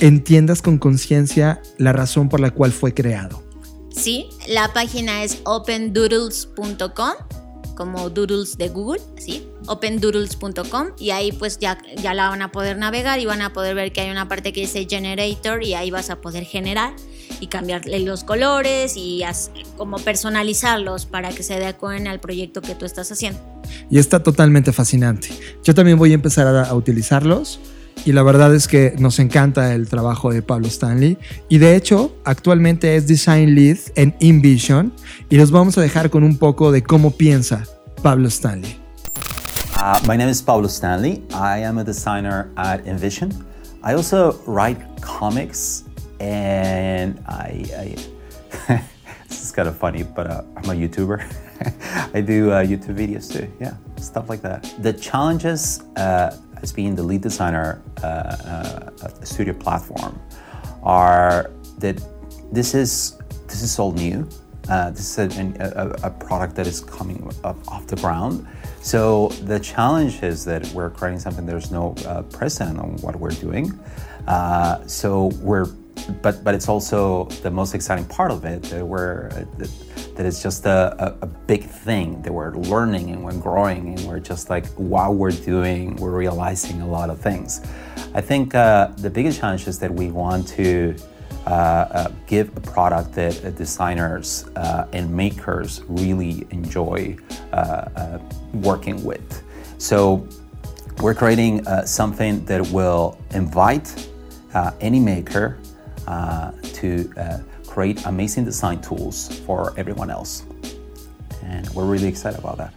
entiendas con conciencia la razón por la cual fue creado. Sí, la página es opendoodles.com, como doodles de Google, ¿sí? opendoodles.com y ahí pues ya, ya la van a poder navegar y van a poder ver que hay una parte que dice generator y ahí vas a poder generar. y cambiarle los colores y como personalizarlos para que se adecuen al proyecto que tú estás haciendo. Y está totalmente fascinante. Yo también voy a empezar a, utilizarlos y la verdad es que nos encanta el trabajo de Pablo Stanley y de hecho actualmente es Design Lead en InVision y los vamos a dejar con un poco de cómo piensa Pablo Stanley. Uh, my name is Pablo Stanley. I am a designer at InVision. I also write comics and I, I this is kind of funny, but uh, I'm a YouTuber. I do uh, YouTube videos too, yeah, stuff like that. The challenges uh, as being the lead designer uh, uh, of the studio platform are that this is this is all new. Uh, this is a, a, a, product that is coming up off the ground. So the challenge is that we're creating something there's no precedent on what we're doing. so we're but but it's also the most exciting part of it that we're that, that it's just a, a, a, big thing that we're learning and we're growing and we're just like while we're doing we're realizing a lot of things. I think uh, the biggest challenge is that we want to uh, uh, give a product that uh, designers uh, and makers really enjoy uh, working with. So we're creating something that will invite any maker to create amazing design tools for everyone else. And we're really excited about that.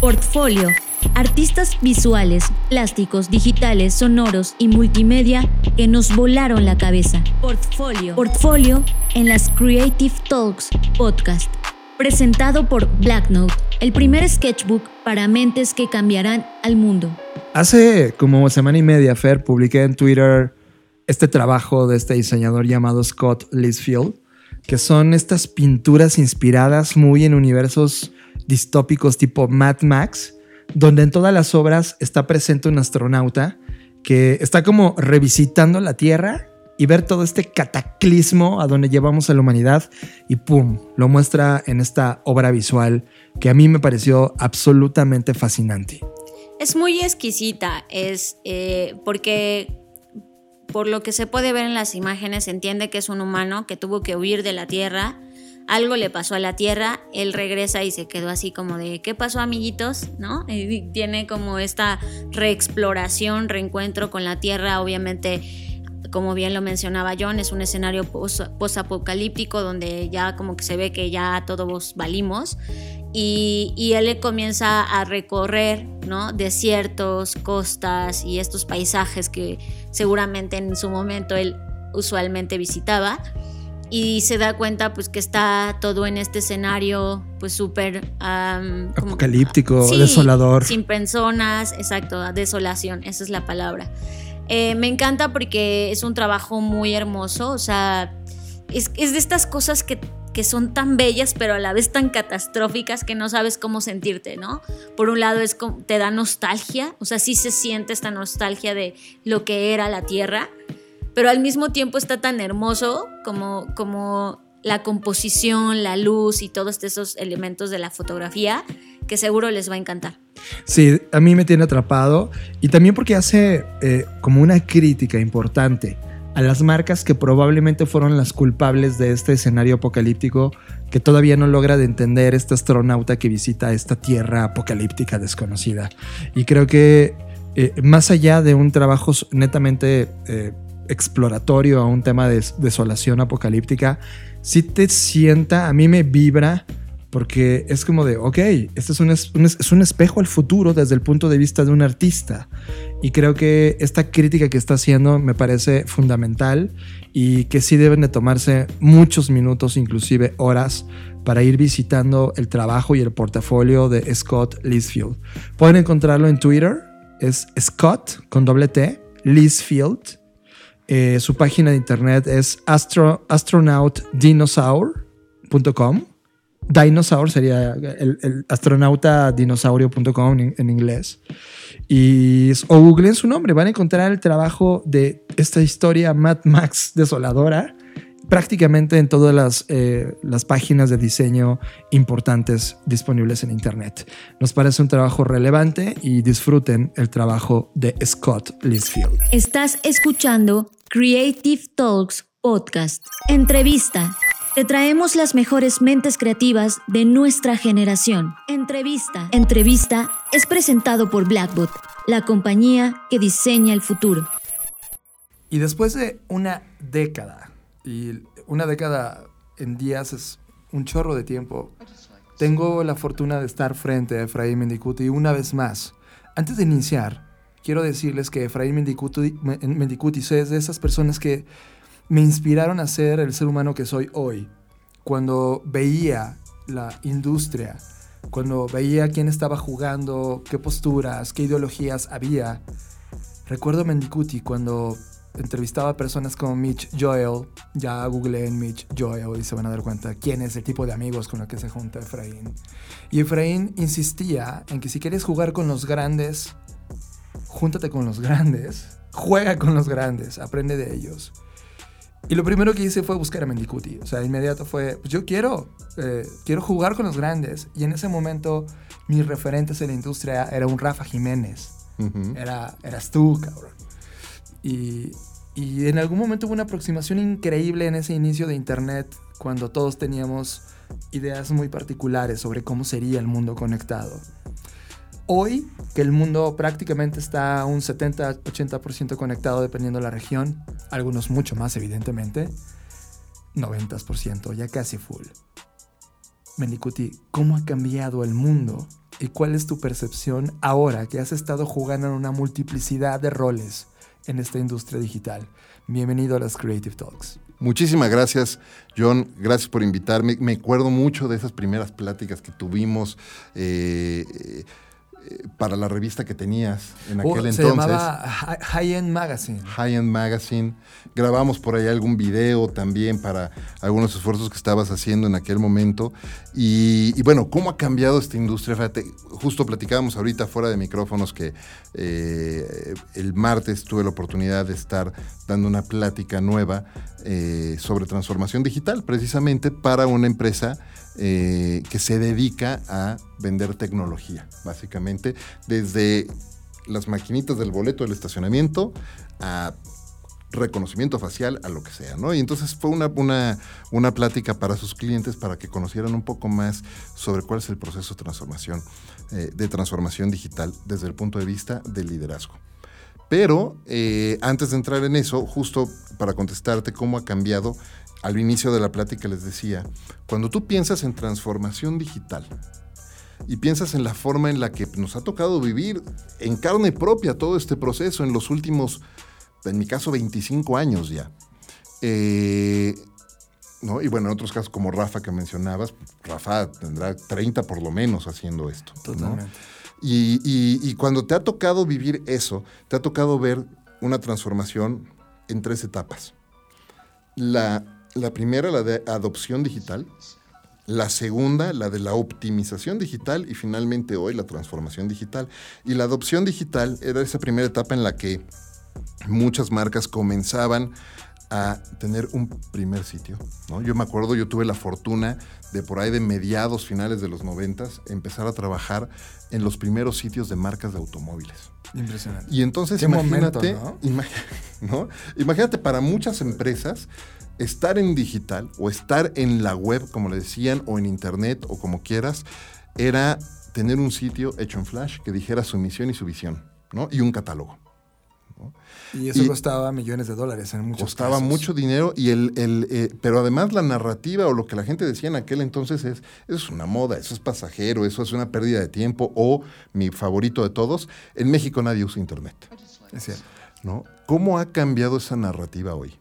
Portfolio. Artistas visuales, plásticos, digitales, sonoros y multimedia que nos volaron la cabeza. Portfolio. Portfolio en las Creative Talks Podcast. Presentado por Blacknote, el primer sketchbook para mentes que cambiarán al mundo. Hace como semana y media, Fer, publiqué en Twitter este trabajo de este diseñador llamado Scott Lisfield, que son estas pinturas inspiradas muy en universos distópicos tipo Mad Max, donde en todas las obras está presente un astronauta que está como revisitando la Tierra y ver todo este cataclismo a donde llevamos a la humanidad y ¡pum! Lo muestra en esta obra visual que a mí me pareció absolutamente fascinante. Es muy exquisita, es eh, porque por lo que se puede ver en las imágenes, se entiende que es un humano que tuvo que huir de la Tierra. Algo le pasó a la Tierra, él regresa y se quedó así como de, ¿qué pasó amiguitos? ¿No? Y tiene como esta reexploración, reencuentro con la Tierra, obviamente como bien lo mencionaba John, es un escenario post-apocalíptico donde ya como que se ve que ya todos valimos y, y, él comienza a recorrer ¿no? desiertos, costas y estos paisajes que seguramente en su momento él usualmente visitaba y se da cuenta pues que está todo en este escenario pues súper apocalíptico, desolador. Sin personas, exacto, desolación, esa es la palabra. Eh, me encanta porque es un trabajo muy hermoso, o sea, es, es de estas cosas que que son tan bellas pero a la vez tan catastróficas que no sabes cómo sentirte, ¿no? Por un lado es te da nostalgia, o sea, sí se siente esta nostalgia de lo que era la Tierra, pero al mismo tiempo está tan hermoso como, como la composición, la luz y todos esos elementos de la fotografía que seguro les va a encantar. Sí, a mí me tiene atrapado y también porque hace eh, como una crítica importante a las marcas que probablemente fueron las culpables de este escenario apocalíptico que todavía no logra de entender este astronauta que visita esta tierra apocalíptica desconocida. Y creo que eh, más allá de un trabajo netamente eh, exploratorio a un tema de desolación apocalíptica, sí te sienta, a mí me vibra porque es como de, ok, este es un, es un, espejo al futuro desde el punto de vista de un artista. Y creo que esta crítica que está haciendo me parece fundamental y que sí deben de tomarse muchos minutos, inclusive horas, para ir visitando el trabajo y el portafolio de Scott Lisfield. Pueden encontrarlo en Twitter, es Scott con doble T, Lisfield. Eh, su página de internet es astro, astronautdinosaur.com Dinosaur sería el, astronauta dinosaurio.com en, inglés. Y, o googleen su nombre, van a encontrar el trabajo de esta historia Mad Max desoladora prácticamente en todas las, eh, las páginas de diseño importantes disponibles en Internet. Nos parece un trabajo relevante y disfruten el trabajo de Scott Lisfield. Estás escuchando Creative Talks Podcast. Entrevista. Te traemos las mejores mentes creativas de nuestra generación. Entrevista. Entrevista es presentado por Blackbot, la compañía que diseña el futuro. Y después de una década, y una década en días es un chorro de tiempo, tengo la fortuna de estar frente a Efraín Mendicuti una vez más. Antes de iniciar, quiero decirles que Efraín Mendicuti, Mendicuti es de esas personas que me inspiraron a ser el ser humano que soy hoy. Cuando veía la industria, cuando veía quién estaba jugando, qué posturas, qué ideologías había. Recuerdo Mendicuti cuando entrevistaba a personas como Mitch Joel, ya googleé en Mitch Joel y se van a dar cuenta quién es el tipo de amigos con los que se junta Efraín. Y Efraín insistía en que si quieres jugar con los grandes, júntate con los grandes, juega con los grandes, aprende de ellos. Y lo primero que hice fue buscar a Mendicuti. O sea, inmediato fue, pues yo quiero, eh, quiero jugar con los grandes. Y en ese momento, mis referentes en la industria era un Rafa Jiménez. era, eras tú, cabrón. Y, en algún momento hubo una aproximación increíble en ese inicio de Internet, cuando todos teníamos ideas muy particulares sobre cómo sería el mundo conectado. Hoy, que el mundo prácticamente está un 70-80% conectado dependiendo de la región, algunos mucho más evidentemente, 90%, ya casi full. Mendicuti, ¿cómo ha cambiado el mundo y cuál es tu percepción ahora que has estado jugando en una multiplicidad de roles en esta industria digital? Bienvenido a las Creative Talks. Muchísimas gracias, John. Gracias por invitarme. Me acuerdo mucho de esas primeras pláticas que tuvimos. Eh, para la revista que tenías en aquel entonces. Se llamaba High End Magazine. High End Magazine. Grabamos por ahí algún video también para algunos esfuerzos que estabas haciendo en aquel momento. Y, bueno, ¿cómo ha cambiado esta industria? justo platicábamos ahorita fuera de micrófonos que eh, el martes tuve la oportunidad de estar dando una plática nueva eh, sobre transformación digital, precisamente para una empresa eh, que se dedica a vender tecnología, básicamente, desde las maquinitas del boleto del estacionamiento a reconocimiento facial, a lo que sea, ¿no? Y entonces fue una, una, una plática para sus clientes para que conocieran un poco más sobre cuál es el proceso de transformación, eh, de transformación digital desde el punto de vista del liderazgo. Pero eh, antes de entrar en eso, justo para contestarte cómo ha cambiado al inicio de la plática les decía, cuando tú piensas en transformación digital y piensas en la forma en la que nos ha tocado vivir en carne propia todo este proceso en los últimos, en mi caso, 25 años ya. Eh, ¿no? Y bueno, en otros casos como Rafa que mencionabas, Rafa tendrá 30 por lo menos haciendo esto. Totalmente. Y, y cuando te ha tocado vivir eso, te ha tocado ver una transformación en tres etapas. La la primera, la de adopción digital. La segunda, la de la optimización digital. Y finalmente hoy, la transformación digital. Y la adopción digital era esa primera etapa en la que muchas marcas comenzaban a tener un primer sitio. ¿no? Yo me acuerdo, yo tuve la fortuna de por ahí de mediados, finales de los noventas, empezar a trabajar en los primeros sitios de marcas de automóviles. Impresionante. Y entonces imagínate, ¿no? imagínate para muchas empresas estar en digital o estar en la web, como le decían, o en internet o como quieras, era tener un sitio hecho en Flash que dijera su misión y su visión, ¿no? Y un catálogo. Y eso costaba millones de dólares en muchos Costaba mucho dinero, y el, el eh, pero además la narrativa o lo que la gente decía en aquel entonces es, eso es una moda, eso es pasajero, eso es una pérdida de tiempo, o mi favorito de todos, en México nadie usa Internet. Es cierto. ¿no? ¿Cómo ha cambiado esa narrativa hoy?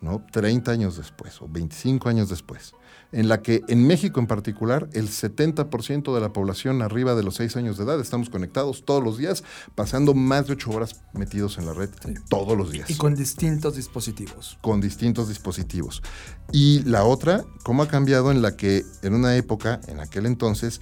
¿No? 30 años después o 25 años después, en la que en México en particular el 70% de la población arriba de los 6 años de edad estamos conectados todos los días, pasando más de 8 horas metidos en la red todos los días. Y con distintos dispositivos. Con distintos dispositivos. Y la otra, cómo ha cambiado en la que en una época, en aquel entonces,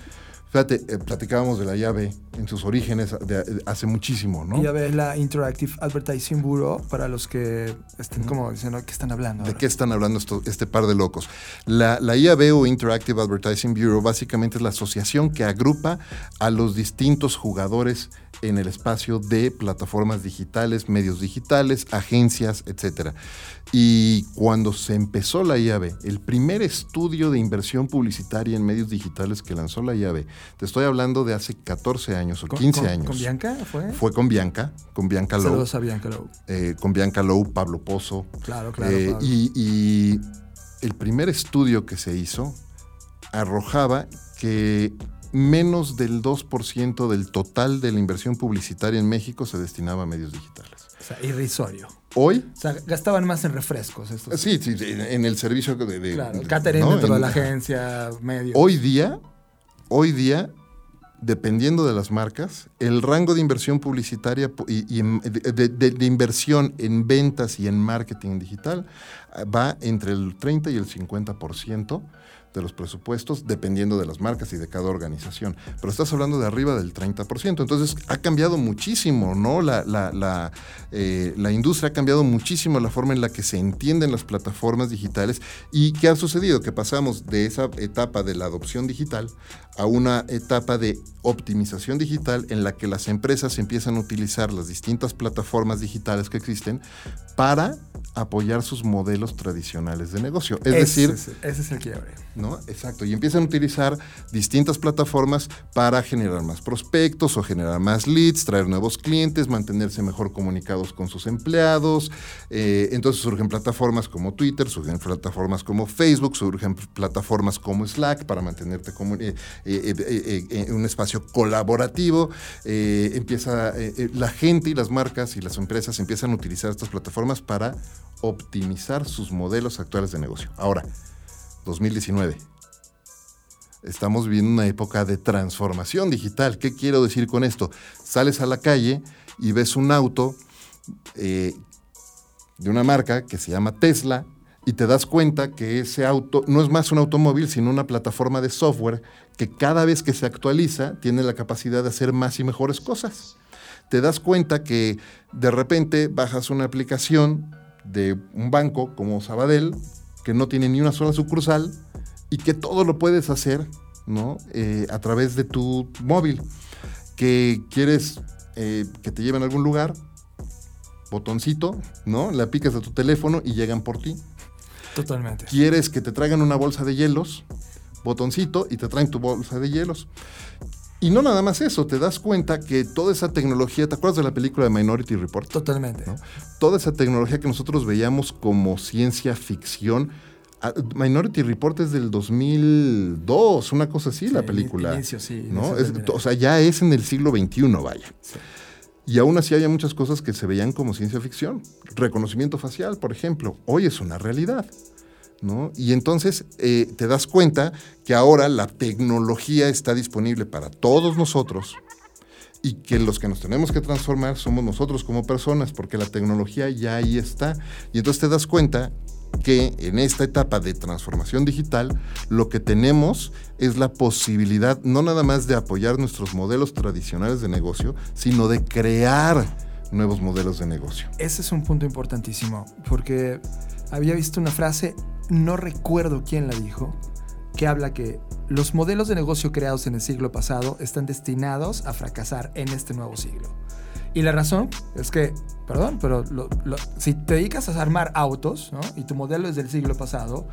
platicábamos de la llave en sus orígenes de, hace muchísimo, ¿no? Y a ver la Interactive Advertising Bureau para los que estén como diciendo, ¿qué están hablando? ¿De qué están hablando esto, este par de locos? La, la IAB o Interactive Advertising Bureau básicamente es la asociación que agrupa a los distintos jugadores en el espacio de plataformas digitales, medios digitales, agencias, etc. Y cuando se empezó la IAB, el primer estudio de inversión publicitaria en medios digitales que lanzó la IAB, te estoy hablando de hace 14 años o 15 años. ¿Con Bianca fue? Fue con Bianca, con Bianca Lowe. Saludos a Bianca Lowe. Eh, con Bianca Lowe, Pablo Pozo. Claro, claro. Eh, y, y el primer estudio que se hizo arrojaba que menos del 2% del total de la inversión publicitaria en México se destinaba a medios digitales. O sea, irrisorio. Hoy. O sea, gastaban más en refrescos estos. Sí, sí, en el servicio de. de claro, de- catering ¿no? dentro de En- la agencia, medios. Hoy día, hoy día, dependiendo de las marcas, el rango de inversión publicitaria pu- y, y en- de, de- de- de inversión en ventas y en marketing digital ah, va entre el 30 y el 50% de los presupuestos, dependiendo de las marcas y de cada organización. Pero estás hablando de arriba del 30%. Entonces ha cambiado muchísimo, ¿no? La, la- eh, la industria ha cambiado muchísimo la forma en la que se entienden las plataformas digitales. ¿Y qué ha sucedido? Que pasamos de esa etapa de la adopción digital a una etapa de optimización digital en la que las empresas empiezan a utilizar las distintas plataformas digitales que existen para apoyar sus modelos tradicionales de negocio. Es Ese decir, es- ese es el quiebre. ¿no? Exacto. Y empiezan a utilizar distintas plataformas para generar más prospectos o generar más leads, traer nuevos clientes, mantenerse mejor comunicados con sus empleados. Eh, entonces surgen plataformas como Twitter, surgen plataformas como Facebook, surgen plataformas como Slack para mantenerte como, eh, eh, en un espacio colaborativo. Empieza la gente y las marcas y las empresas empiezan a utilizar estas plataformas para optimizar sus modelos actuales de negocio. Ahora, 2019. Estamos viviendo una época de transformación digital. ¿Qué quiero decir con esto? Sales a la calle y ves un auto eh, de una marca que se llama Tesla y te das cuenta que ese auto no es más un automóvil, sino una plataforma de software que cada vez que se actualiza tiene la capacidad de hacer más y mejores cosas. Te das cuenta que de repente bajas una aplicación de un banco como Sabadell, que no tiene ni una sola sucursal y que todo lo puedes hacer ¿no? Eh, a través de tu móvil. Que quieres eh, que te lleven a algún lugar, botoncito, ¿no? La picas a tu teléfono y llegan por ti. Totalmente. Quieres que te traigan una bolsa de hielos, botoncito y te traen tu bolsa de hielos. Y no nada más eso, te das cuenta que toda esa tecnología, ¿te acuerdas de la película de Minority Report? Totalmente. ¿no? Toda esa tecnología que nosotros veíamos como ciencia ficción. ah, Minority Report es del 2002, una cosa así, la película. inicio, sí, ¿no? Es- o sea, ya es en el siglo XXI, vaya. Y aún así había muchas cosas que se veían como ciencia ficción. Reconocimiento facial, por ejemplo, hoy es una realidad. Y entonces eh, te das cuenta que ahora la tecnología está disponible para todos nosotros y que los que nos tenemos que transformar somos nosotros como personas, porque la tecnología ya ahí está. Y entonces te das cuenta que en esta etapa de transformación digital, lo que tenemos es la posibilidad no nada más de apoyar nuestros modelos tradicionales de negocio, sino de crear nuevos modelos de negocio. Ese es un punto importantísimo, porque había visto una frase, no recuerdo quién la dijo, que habla que los modelos de negocio creados en el siglo pasado están destinados a fracasar en este nuevo siglo. Y la razón es que, perdón, pero lo- lo- si te dedicas a armar autos ¿no? y tu modelo es del siglo pasado,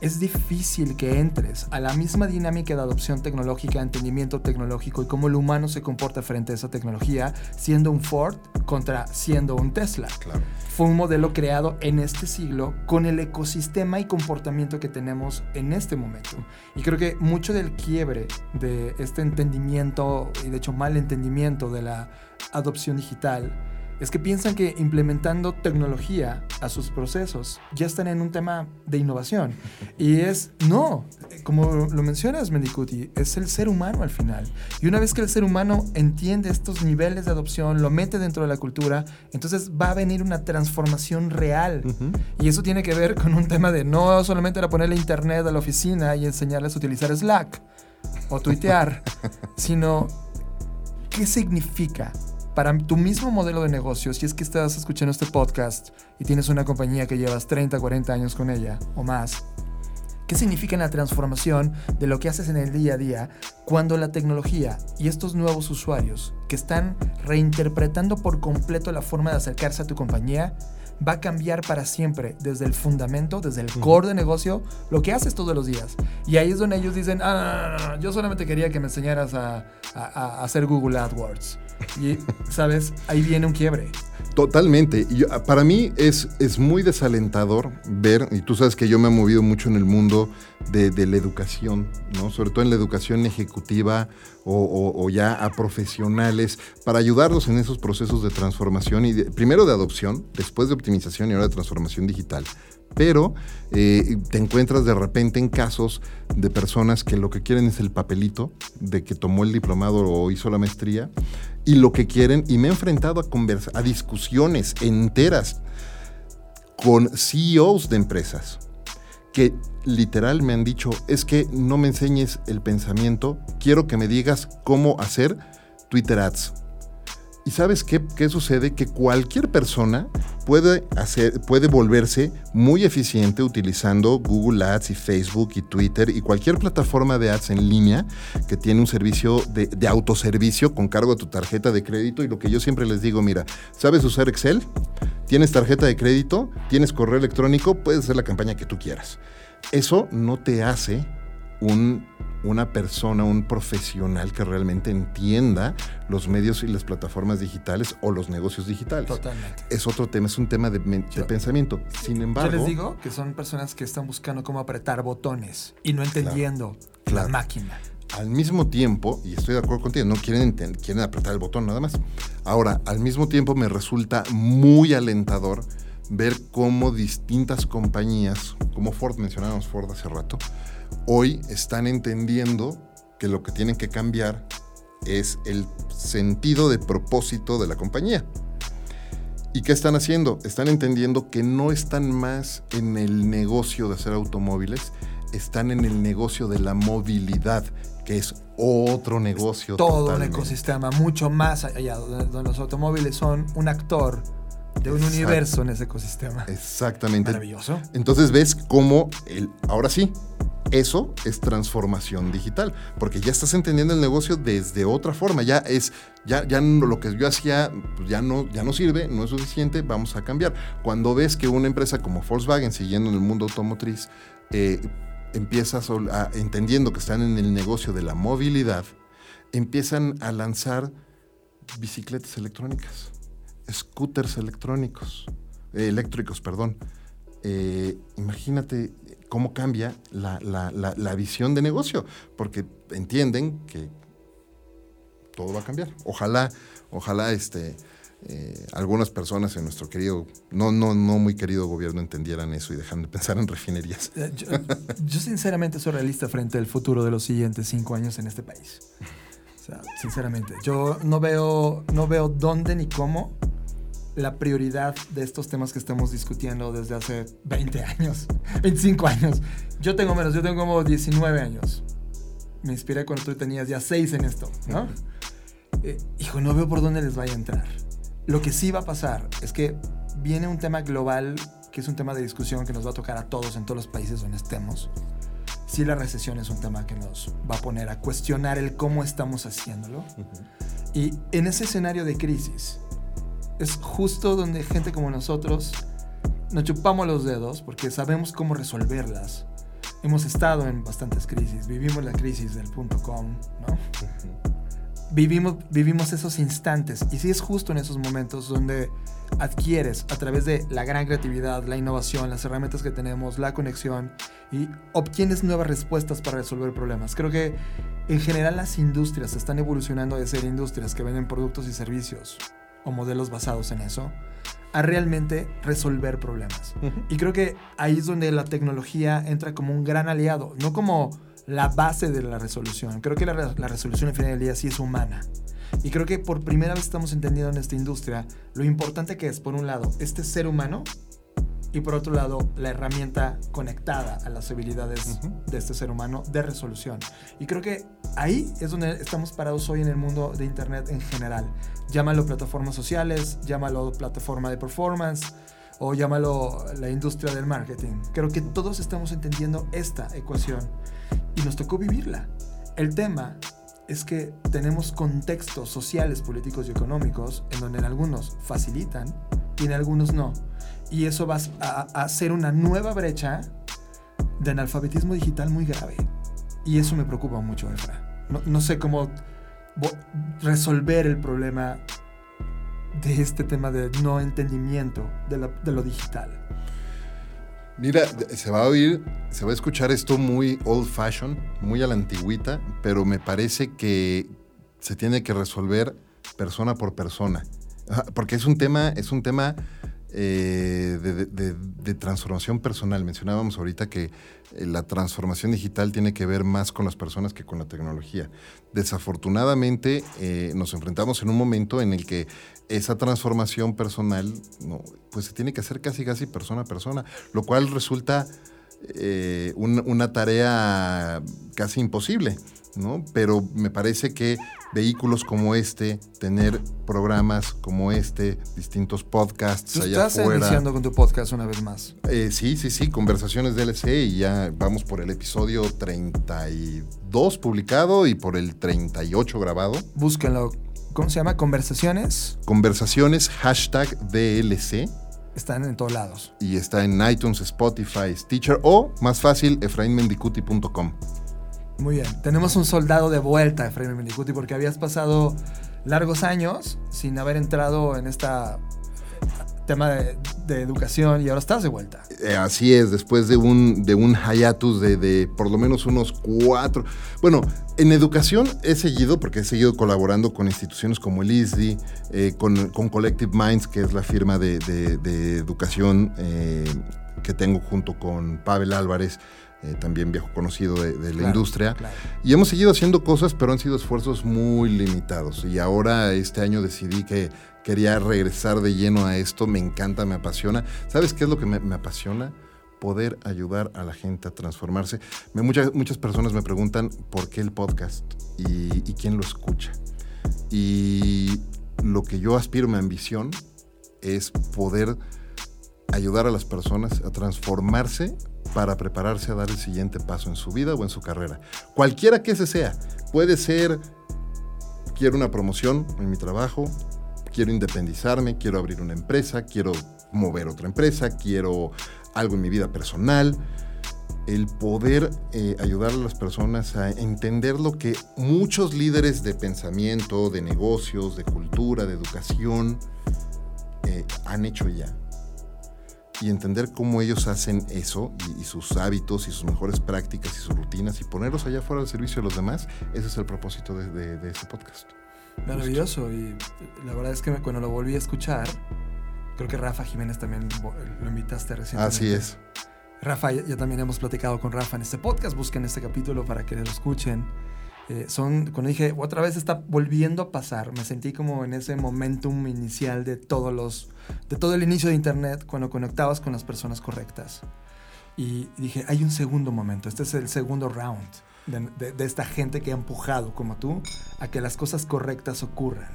es difícil que entres a la misma dinámica de adopción tecnológica, entendimiento tecnológico y cómo el humano se comporta frente a esa tecnología, siendo un Ford contra siendo un Tesla. Claro. Fue un modelo creado en este siglo con el ecosistema y comportamiento que tenemos en este momento. Y creo que mucho del quiebre de este entendimiento, y de hecho mal entendimiento de la adopción digital, es que piensan que implementando tecnología a sus procesos ya están en un tema de innovación. Y es, no, como lo mencionas, Mendicuti, es el ser humano al final. Y una vez que el ser humano entiende estos niveles de adopción, lo mete dentro de la cultura, entonces va a venir una transformación real. Y eso tiene que ver con un tema de no solamente era ponerle internet a la oficina y enseñarles a utilizar Slack o tuitear, sino ¿qué significa para tu mismo modelo de negocio, si es que estás escuchando este podcast y tienes una compañía que llevas 30, 40 años con ella o más, ¿qué significa la transformación de lo que haces en el día a día cuando la tecnología y estos nuevos usuarios que están reinterpretando por completo la forma de acercarse a tu compañía va a cambiar para siempre desde el fundamento, desde el core de negocio, lo que haces todos los días. Y ahí es donde ellos dicen, ah, no, no, no, yo solamente quería que me enseñaras a, a- a hacer Google AdWords. Y, ¿sabes? Ahí viene un quiebre. Totalmente. Para mí es, es muy desalentador ver, y tú sabes que yo me he movido mucho en el mundo de, de la educación, ¿no? Sobre todo en la educación ejecutiva o, ya a profesionales, para ayudarlos en esos procesos de transformación, y primero de adopción, después de optimización y ahora de transformación digital. Pero eh, te encuentras de repente en casos de personas que lo que quieren es el papelito de que tomó el diplomado o hizo la maestría y lo que quieren, y me he enfrentado a, conversa- a discusiones enteras con CEOs de empresas que literal me han dicho, es que no me enseñes el pensamiento, quiero que me digas cómo hacer Twitter Ads. ¿Y sabes qué, qué sucede? Que cualquier persona puede, hacer, puede volverse muy eficiente utilizando Google Ads y Facebook y Twitter y cualquier plataforma de ads en línea que tiene un servicio de, de autoservicio con cargo a tu tarjeta de crédito. Y lo que yo siempre les digo, mira, ¿sabes usar Excel? ¿Tienes tarjeta de crédito? ¿Tienes correo electrónico? Puedes hacer la campaña que tú quieras. Eso no te hace un, una persona, un profesional que realmente entienda los medios y las plataformas digitales o los negocios digitales. Totalmente. Es otro tema, es un tema de, men- de Yo- pensamiento. Sin embargo, Yo les digo que son personas que están buscando cómo apretar botones y no entendiendo Claro. la máquina. al mismo tiempo, y estoy de acuerdo contigo, no quieren, quieren apretar el botón nada más. Ahora, al mismo tiempo me resulta muy alentador ver cómo distintas compañías, como Ford, mencionábamos Ford hace rato, hoy están entendiendo que lo que tienen que cambiar es el sentido de propósito de la compañía. ¿Y qué están haciendo? Están entendiendo que no están más en el negocio de hacer automóviles, están en el negocio de la movilidad, que es otro negocio. Todo un totalmente. ecosistema mucho más allá, donde, donde los automóviles son un actor de un Exacto. universo en ese ecosistema. Exactamente. Maravilloso. Entonces ves cómo el, ahora sí, eso es transformación digital, porque ya estás entendiendo el negocio desde otra forma, ya es, ya, ya no- lo que yo hacía pues ya, no, ya no sirve, no es suficiente, vamos a cambiar. Cuando ves que una empresa como Volkswagen, siguiendo en el mundo automotriz, eh, empieza a, entendiendo que están en el negocio de la movilidad, empiezan a lanzar bicicletas electrónicas, scooters electrónicos, eh, eléctricos, perdón. Eh, imagínate cómo cambia la, la- la- visión de negocio, porque entienden que todo va a cambiar. Ojalá, ojalá este, eh, algunas personas en nuestro querido, no, no, no muy querido gobierno entendieran eso y dejan de pensar en refinerías. Eh, Yo, yo sinceramente soy realista frente al futuro de los siguientes cinco años en este país. O sea, sinceramente, yo no veo, no veo dónde ni cómo la prioridad de estos temas que estamos discutiendo desde hace 20 años, 25 años. Yo tengo menos, yo tengo como 19 años. Me inspiré cuando tú tenías ya 6 en esto, ¿no? Eh, hijo, no veo por dónde les vaya a entrar. Lo que sí va a pasar es que viene un tema global que es un tema de discusión que nos va a tocar a todos en todos los países donde estemos. Sí, la recesión es un tema que nos va a poner a cuestionar el cómo estamos haciéndolo. Y en ese escenario de crisis, es justo donde gente como nosotros nos chupamos los dedos porque sabemos cómo resolverlas. Hemos estado en bastantes crisis, vivimos la crisis del punto com, ¿no? Vivimos, vivimos esos instantes y sí es justo en esos momentos donde adquieres a través de la gran creatividad, la innovación, las herramientas que tenemos, la conexión y obtienes nuevas respuestas para resolver problemas. Creo que en general las industrias están evolucionando de ser industrias que venden productos y servicios o modelos basados en eso a realmente resolver problemas. Y creo que ahí es donde la tecnología entra como un gran aliado, no como la base de la resolución. Creo que la, la resolución al final del día sí es humana. Y creo que por primera vez estamos entendiendo en esta industria lo importante que es, por un lado, este ser humano y por otro lado la herramienta conectada a las habilidades de este ser humano de resolución. Y creo que ahí es donde estamos parados hoy en el mundo de Internet en general. Llámalo plataformas sociales, llámalo plataforma de performance o llámalo la industria del marketing. Creo que todos estamos entendiendo esta ecuación y nos tocó vivirla. El tema es que tenemos contextos sociales, políticos y económicos en donde en algunos facilitan y en algunos no. Y eso va a, hacer una nueva brecha de analfabetismo digital muy grave. Y eso me preocupa mucho, Efra. No, sé cómo resolver el problema de este tema de no entendimiento de, lo digital. Mira, se va a oír, se va a escuchar esto muy old fashion, muy a la antigüita, pero me parece que se tiene que resolver persona por persona. Porque es un tema, es un tema eh, de, transformación personal. Mencionábamos ahorita que eh, la transformación digital tiene que ver más con las personas que con la tecnología. Desafortunadamente eh, nos enfrentamos en un momento en el que esa transformación personal pues se tiene que hacer casi casi persona a persona, lo cual resulta una tarea casi imposible. ¿No? Pero me parece que vehículos como este, tener programas como este, distintos podcasts ¿Tú allá estás iniciando con tu podcast una vez más. Eh, sí, sí, sí, Conversaciones DLC y ya vamos por el episodio 32 publicado y por el 38 grabado. Búsquenlo. ¿Cómo se llama? Conversaciones. Conversaciones, hashtag DLC. Están en todos lados. Y está en iTunes, Spotify, Stitcher o, más fácil, efrainmendicuti.com. Muy bien. Tenemos un soldado de vuelta, Efraín Mendicuti, porque habías pasado largos años sin haber entrado en esta tema de, educación y ahora estás de vuelta. Eh, así es, después de un, de un hiatus de, por lo menos unos cuatro. Bueno, en educación he seguido, porque he seguido colaborando con instituciones como el ISDI, eh, con, Collective Minds, que es la firma de, educación eh, que tengo junto con Pavel Álvarez eh, también viejo conocido de, la industria. Y hemos seguido haciendo cosas, pero han sido esfuerzos muy limitados. Y ahora este año decidí que quería regresar de lleno a esto. Me encanta, me apasiona. ¿Sabes qué es lo que me, apasiona? Poder ayudar a la gente a transformarse. Me, muchas, muchas personas me preguntan por qué el podcast y, y quién lo escucha. Y lo que yo aspiro, mi ambición, es poder ayudar a las personas a transformarse para prepararse a dar el siguiente paso en su vida o en su carrera. Cualquiera que ese sea. Puede ser, quiero una promoción en mi trabajo, quiero independizarme, quiero abrir una empresa, quiero mover otra empresa, quiero algo en mi vida personal. El poder eh, ayudar a las personas a entender lo que muchos líderes de pensamiento, de negocios, de cultura, de educación, eh, han hecho ya y entender cómo ellos hacen eso y, sus hábitos y sus mejores prácticas y sus rutinas y ponerlos allá fuera al servicio de los demás, ese es el propósito de, de, este podcast. Maravilloso y la verdad es que cuando lo volví a escuchar, creo que Rafa Jiménez también lo invitaste recientemente. Así es. Rafa, ya, también hemos platicado con Rafa en este podcast, busquen este capítulo para que lo escuchen. Eh, son, cuando dije, otra vez está volviendo a pasar, me sentí como en ese momentum inicial de todos los, de todo el inicio de Internet, cuando conectabas con las personas correctas. Y dije, hay un segundo momento, este es el segundo round de, esta gente que ha empujado, como tú, a que las cosas correctas ocurran.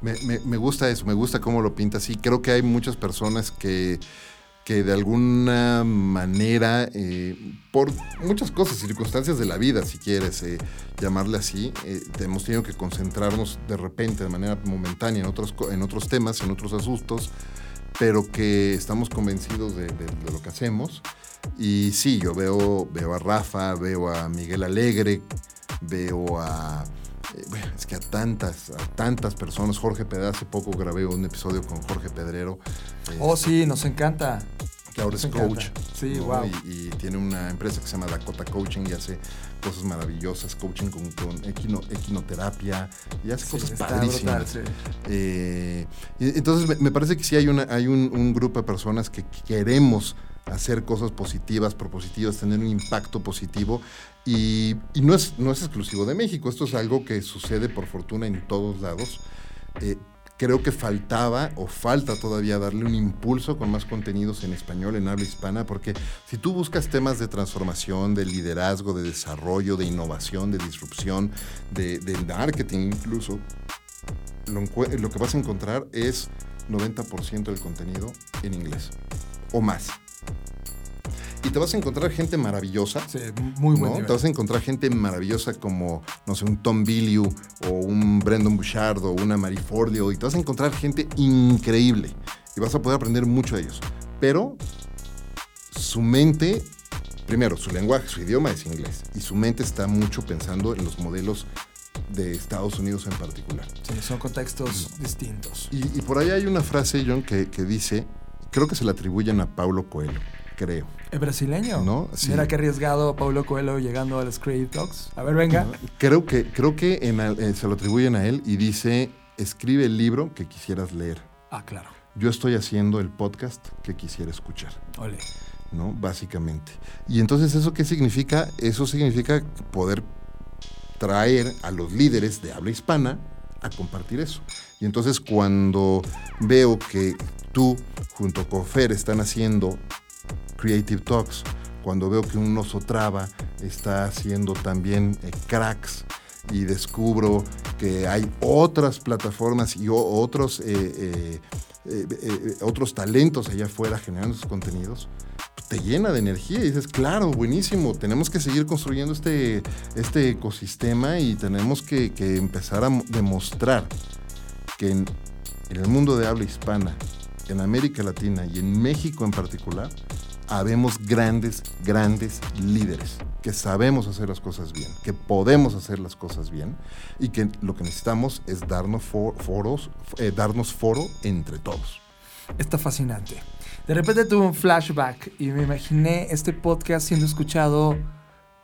Me, me, me gusta eso, me gusta cómo lo pintas. Y creo que hay muchas personas que que de alguna manera, eh, por muchas cosas, circunstancias de la vida, si quieres eh, llamarle así, eh, hemos tenido que concentrarnos de repente, de manera momentánea, en otros, en otros temas, en otros asuntos, pero que estamos convencidos de, lo que hacemos. Y sí, yo veo, veo a Rafa, veo a Miguel Alegre, veo a es que a tantas, a tantas personas. Jorge Pedro, hace poco grabé un episodio con Jorge Pedrero. oh, sí, nos encanta. Que ahora es coach. Sí, wow. Y, tiene una empresa que se llama Dakota Coaching y hace cosas maravillosas, coaching con, equinoterapia y hace cosas padrísimas. Eh, entonces me, parece que sí hay, una, hay un grupo de personas que queremos hacer cosas positivas, propositivas, tener un impacto positivo. Y, no, es, no es exclusivo de México, esto es algo que sucede por fortuna en todos lados. Eh, creo que faltaba o falta todavía darle un impulso con más contenidos en español, en habla hispana, porque si tú buscas temas de transformación, de liderazgo, de desarrollo, de innovación, de disrupción, de, de marketing incluso, lo, lo que vas a encontrar es 90% del contenido en inglés o más. Y te vas a encontrar gente maravillosa. Sí, muy buen ¿no? nivel. Te vas a encontrar gente maravillosa como, no sé, un Tom Billieu o un Brendan Bouchard o una Marie Forleo. Y te vas a encontrar gente increíble. Y vas a poder aprender mucho de ellos. Pero su mente, primero, su lenguaje, su idioma es inglés. Y su mente está mucho pensando en los modelos de Estados Unidos en particular. Sí, son contextos distintos. Y, y por ahí hay una frase, John, que, que dice, creo que se la atribuyen a Paulo Coelho, creo. ¿Es brasileño? No, sí. Mira qué arriesgado Paulo Coelho llegando a los Creative Talks. A ver, venga. Creo que, creo que en eh, se lo atribuyen a él y dice, escribe el libro que quisieras leer. Ah, claro. Yo estoy haciendo el podcast que quisiera escuchar, Ole. ¿no? Básicamente. Y entonces, ¿eso qué significa? Eso significa poder traer a los líderes de habla hispana a compartir eso. Y entonces cuando veo que tú junto con Fer están haciendo Creative Talks, cuando veo que un oso traba está haciendo también eh, cracks y descubro que hay otras plataformas y otros, eh, eh, otros talentos allá afuera generando sus contenidos, te llena de energía y dices, claro, buenísimo, tenemos que seguir construyendo este, este ecosistema y tenemos que, empezar a mo- demostrar que en, en el mundo de habla hispana, en América Latina y en México en particular, habemos grandes, grandes líderes que sabemos hacer las cosas bien, que podemos hacer las cosas bien y que lo que necesitamos es darnos fo- foros, eh, darnos foro entre todos. Está fascinante. De repente tuve un flashback y me imaginé este podcast siendo escuchado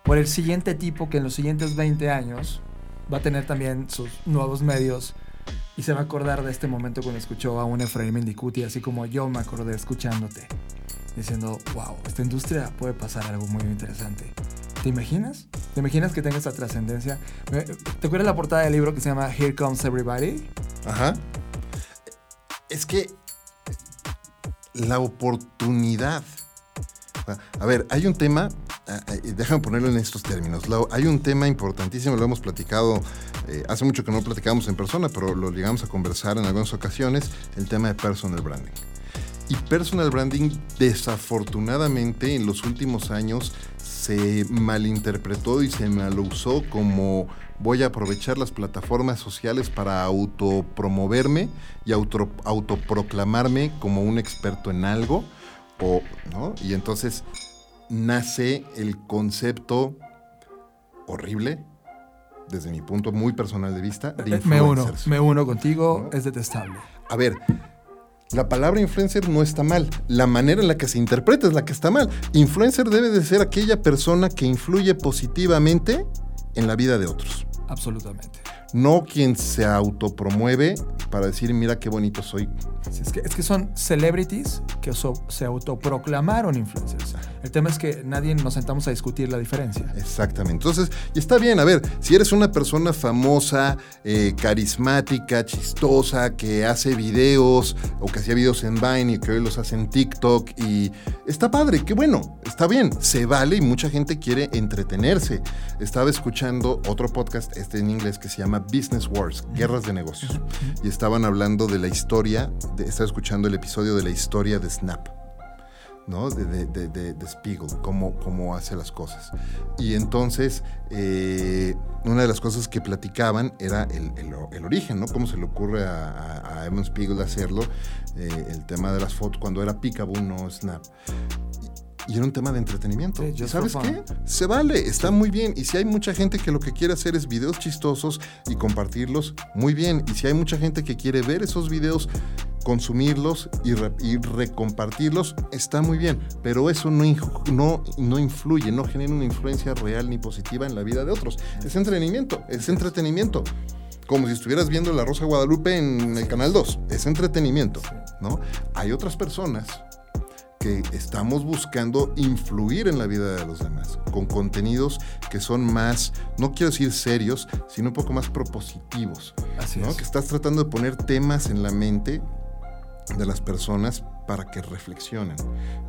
por el siguiente tipo que en los siguientes 20 años va a tener también sus nuevos medios y se va a acordar de este momento cuando escuchó a un Efraín Mendicuti, así como yo me acordé escuchándote, diciendo, wow, esta industria puede pasar algo muy interesante. ¿Te imaginas? ¿Te imaginas que tenga esa trascendencia? ¿Te acuerdas la portada del libro que se llama Here Comes Everybody? Ajá. Es que la oportunidad. A ver, hay un tema, déjame ponerlo en estos términos. Hay un tema importantísimo, lo hemos platicado, eh, hace mucho que no lo platicamos en persona, pero lo llegamos a conversar en algunas ocasiones, el tema de personal branding. Y personal branding, desafortunadamente, en los últimos años se malinterpretó y se malusó como voy a aprovechar las plataformas sociales para autopromoverme y auto, autoproclamarme como un experto en algo. O, ¿no? Y entonces nace el concepto horrible, desde mi punto muy personal de vista, de Eh, Me uno, influencers. me uno contigo, ¿No? es detestable. A ver, la palabra influencer no está mal. La manera en la que se interpreta es la que está mal. Influencer debe de ser aquella persona que influye positivamente en la vida de otros. Absolutamente. No quien se autopromueve para decir, mira qué bonito soy. Es que, es que son celebrities que so- se autoproclamaron influencers. El tema es que nadie nos sentamos a discutir la diferencia. Exactamente. Entonces, y está bien, a ver, si eres una persona famosa, eh, carismática, chistosa, que hace videos o que hacía videos en Vine y que hoy los hace en TikTok y está padre, qué bueno, está bien, se vale y mucha gente quiere entretenerse. Estaba escuchando otro podcast, este en inglés, que se llama Business Wars, Guerras de Negocios. Y estaban hablando de la historia, estaba escuchando el episodio de la historia de Snap. ¿no? De, de, de, de- Spiegel, cómo, cómo hace las cosas. Y entonces, eh, una de las cosas que platicaban era el, el- el origen, ¿no? Cómo se le ocurre a, a, Evan Spiegel hacerlo, eh, el tema de las fotos, cuando era Picaboo, no Snap. Y era un tema de entretenimiento. Sí, ¿Y sabes qué? Se vale, está muy bien. Y si hay mucha gente que lo que quiere hacer es videos chistosos y compartirlos, muy bien. Y si hay mucha gente que quiere ver esos videos, consumirlos y, re- y recompartirlos, está muy bien. Pero eso no, no, no influye, no genera una influencia real ni positiva en la vida de otros. Es entretenimiento, es entretenimiento. Como si estuvieras viendo La Rosa de Guadalupe en el Canal 2. Es entretenimiento, ¿no? Hay otras personas que que estamos buscando influir en la vida de los demás, con contenidos que son más, no quiero decir serios, sino un poco más propositivos. Así ¿no? es. Que estás tratando de poner temas en la mente de las personas para que reflexionen,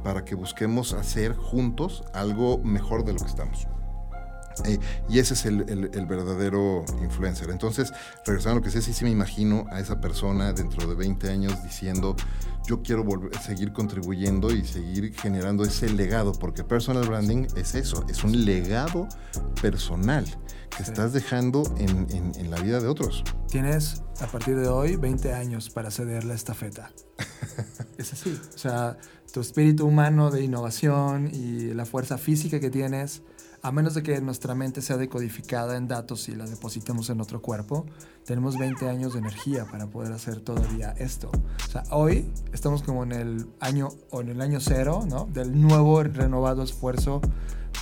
para que busquemos hacer juntos algo mejor de lo que estamos. Eh, y ese es el, el- el verdadero influencer. Entonces, regresando a lo que sé, sí, sí me imagino a esa persona dentro de 20 años diciendo, yo quiero volver, seguir contribuyendo y seguir generando ese legado, porque personal branding es eso, es un legado personal que estás dejando en, en- en la vida de otros. Tienes a partir de hoy 20 años para ceder la estafeta. es así. O sea, tu espíritu humano de innovación y la fuerza física que tienes, a menos de que nuestra mente sea decodificada en datos y la depositemos en otro cuerpo, tenemos 20 años de energía para poder hacer todavía esto. O sea, hoy estamos como en el año o en el año cero, ¿no? Del nuevo renovado esfuerzo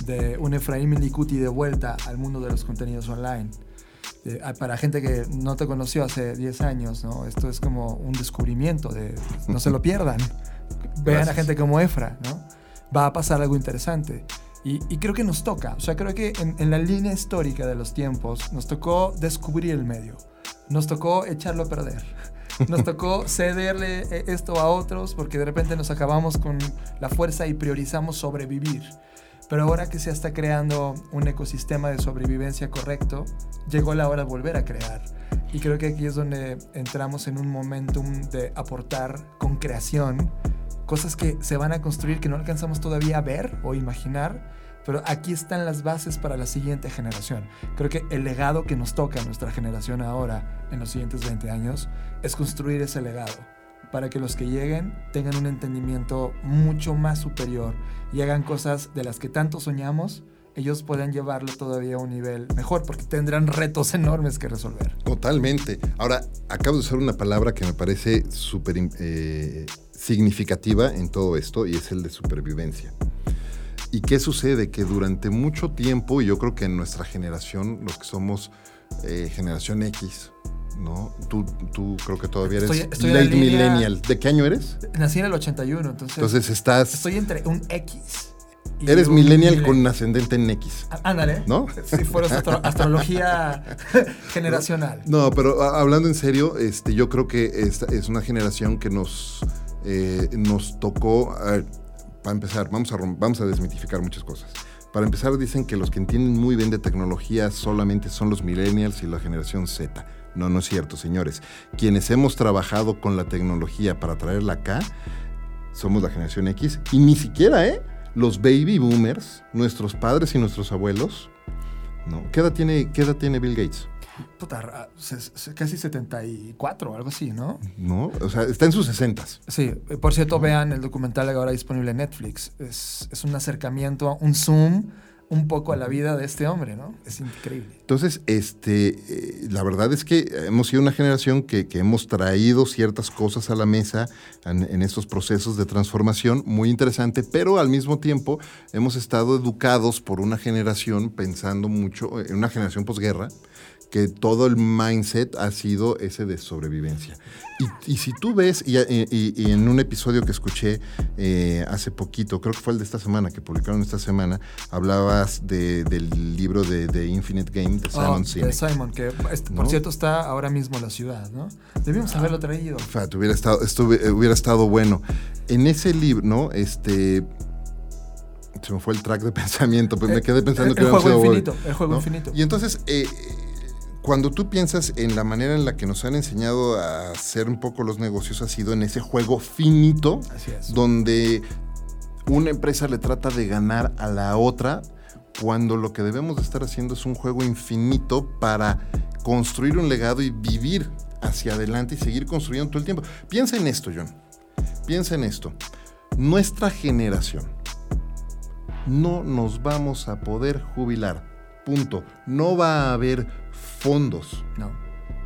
de un Efraín Milikuti de vuelta al mundo de los contenidos online. Eh, para gente que no te conoció hace 10 años, ¿no? Esto es como un descubrimiento de no se lo pierdan. Vean a Gracias. gente como Efra, ¿no? Va a pasar algo interesante. Y, y creo que nos toca, o sea, creo que en, en la línea histórica de los tiempos nos tocó descubrir el medio, nos tocó echarlo a perder, nos tocó cederle eh, esto a otros porque de repente nos acabamos con la fuerza y priorizamos sobrevivir. Pero ahora que se está creando un ecosistema de sobrevivencia correcto, llegó la hora de volver a crear. Y creo que aquí es donde entramos en un momentum de aportar con creación cosas que se van a construir que no alcanzamos todavía a ver o imaginar, pero aquí están las bases para la siguiente generación. Creo que el legado que nos toca a nuestra generación ahora, en los siguientes 20 años, es construir ese legado para que los que lleguen tengan un entendimiento mucho más superior y hagan cosas de las que tanto soñamos, ellos puedan llevarlo todavía a un nivel mejor porque tendrán retos enormes que resolver. Totalmente. Ahora, acabo de usar una palabra que me parece súper eh, significativa en todo esto y es el de supervivencia. ¿Y qué sucede? Que durante mucho tiempo, y yo creo que en nuestra generación, los que somos eh, generación X, ¿no? Tú, tú creo que todavía eres Estoy- estoy late línea- millennial. ¿De qué año eres? Nací en el 81, entonces, Entonces estás... estoy entre un X. y Eres millennial con ascendente en X. Á- Ándale. ¿No? Si fueras astro- astrología generacional. No, pero a- hablando en serio, este, yo creo que esta es una generación que nos, eh, nos tocó. a ver, para empezar, vamos a, vamos a desmitificar muchas cosas. Para empezar, dicen que los que entienden muy bien de tecnología solamente son los millennials y la generación Z. No, no es cierto, señores. Quienes hemos trabajado con la tecnología para traerla acá, somos la generación X. Y ni siquiera, ¿eh? Los baby boomers, nuestros padres y nuestros abuelos. ¿no? ¿Qué edad tiene, qué edad tiene Bill Gates? Puta, casi 74 o algo así, ¿no? ¿no? O sea, está en sus sesentas. Sí, eh, por cierto, vean el documental ahora disponible en Netflix. Es, es un acercamiento, un zoom un poco a la vida de este hombre, ¿no? Es increíble. Entonces, este, eh, la verdad es que hemos sido una generación que, que hemos traído ciertas cosas a la mesa en, en estos procesos de transformación muy interesante, pero al mismo tiempo hemos estado educados por una generación pensando mucho, en una generación posguerra, que todo el mindset ha sido ese de sobrevivencia. Y, y si tú ves, y, y- y en un episodio que escuché eh, hace poquito, creo que fue el de esta semana, que publicaron esta semana, hablabas de- del libro de, de Infinite Game de Simon Oh, Sinek. de Simon, que este, por ¿No? cierto está ahora mismo en la ciudad, ¿no? Debimos haberlo traído. Fat, hubiera estado, estuve- eh, hubiera estado bueno. En ese libro, ¿no? Este. Se me fue el track de pensamiento, pero me Eh, quedé pensando el, que el juego infinito, el juego ¿no? infinito. Y entonces, eh, cuando tú piensas en la manera en la que nos han enseñado a hacer un poco los negocios, ha sido en ese juego finito, Así es. donde una empresa le trata de ganar a la otra, cuando lo que debemos de estar haciendo es un juego infinito para construir un legado y vivir hacia adelante y seguir construyendo todo el tiempo. Piensa en esto, John. Piensa en esto. Nuestra generación no nos vamos a poder jubilar. Punto. No va a haber fondos. No.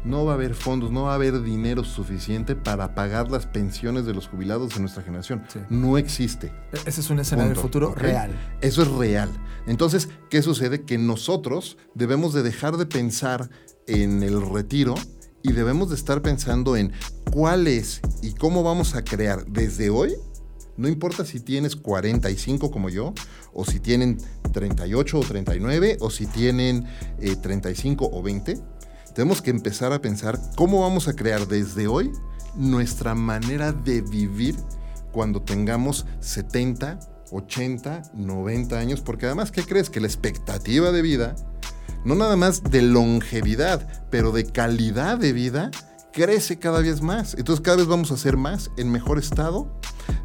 No va a haber fondos, no va a haber dinero suficiente para pagar las pensiones de los jubilados de nuestra generación. Sí. No existe. E- Ese es un escenario Punto. futuro real. Eso es real. Entonces, ¿qué sucede? Que nosotros debemos de dejar de pensar en el retiro y debemos de estar pensando en cuál es y cómo vamos a crear desde hoy No importa si tienes 45 como yo, o si tienen 38 o 39, o si tienen 35 eh, o 20. Tenemos que empezar a pensar cómo vamos a crear desde hoy nuestra manera de vivir cuando tengamos 70, 80, 90 años, porque además, ¿qué crees? Que la expectativa de vida, no nada más de longevidad, pero de calidad de vida, crece cada vez más. Entonces cada vez vamos a ser más en mejor estado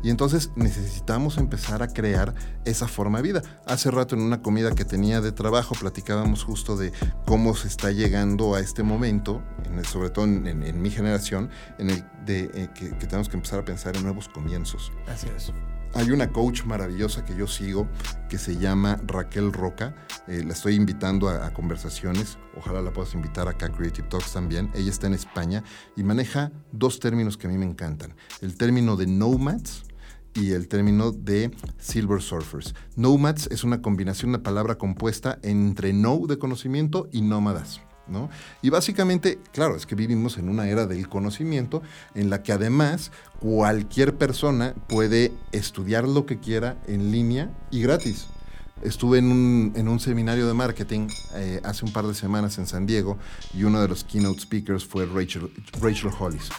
y entonces necesitamos empezar a crear esa forma de vida. Hace rato en una comida que tenía de trabajo platicábamos justo de cómo se está llegando a este momento, sobre todo en, mi generación, en el de eh, que, que tenemos que empezar a pensar en nuevos comienzos. Así es. Hay una coach maravillosa que yo sigo que se llama Raquel Roca. Eh, la estoy invitando a, conversaciones. Ojalá la puedas invitar acá a Creative Talks también. Ella está en España y maneja dos términos que a mí me encantan. El término de nomads y el término de silver surfers. Nomads es una combinación, de palabra compuesta entre no de conocimiento y nómadas. Y básicamente, claro, es que vivimos en una era del conocimiento en la que además cualquier persona puede estudiar lo que quiera en línea y gratis. Estuve en un, seminario de marketing eh, hace un par de semanas en San Diego y uno de los keynote speakers fue Rachel, Rachel Hollis,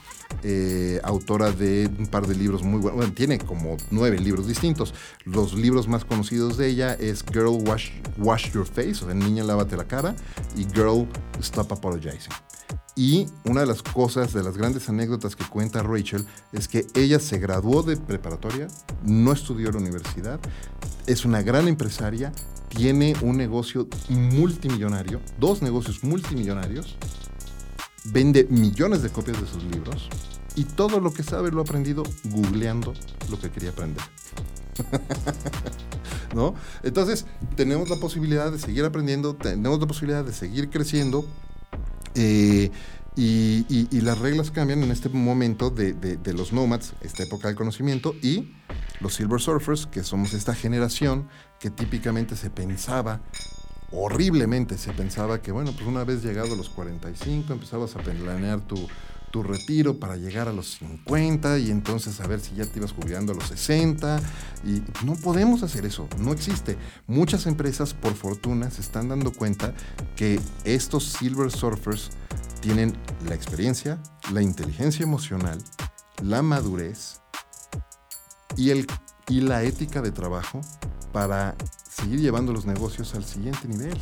eh, autora de un par de libros muy buenos. Bueno, tiene como nueve libros distintos. Los libros más conocidos de ella es Girl Wash, Wash Your Face, o sea, Niña Lávate la Cara, y Girl Stop Apologizing. Y una de las cosas, de las grandes anécdotas que cuenta Rachel, es que ella se graduó de preparatoria, no estudió en la universidad, es una gran empresaria, tiene un negocio multimillonario, dos negocios multimillonarios, vende millones de copias de sus libros y todo lo que sabe lo ha aprendido googleando lo que quería aprender. ¿No? Entonces, tenemos la posibilidad de seguir aprendiendo, tenemos la posibilidad de seguir creciendo eh, y, las reglas cambian en este momento de, los nomads, esta época del conocimiento, y los silver surfers, que somos esta generación que típicamente se pensaba, horriblemente se pensaba que, bueno, pues una vez llegado a los 45 empezabas a planear tu, tu retiro para llegar a los 50 y entonces a ver si ya te ibas jubilando a los 60. Y no podemos hacer eso, no existe. Muchas empresas, por fortuna, se están dando cuenta que estos Silver Surfers tienen la experiencia, la inteligencia emocional, la madurez y, el, y la ética de trabajo para seguir llevando los negocios al siguiente nivel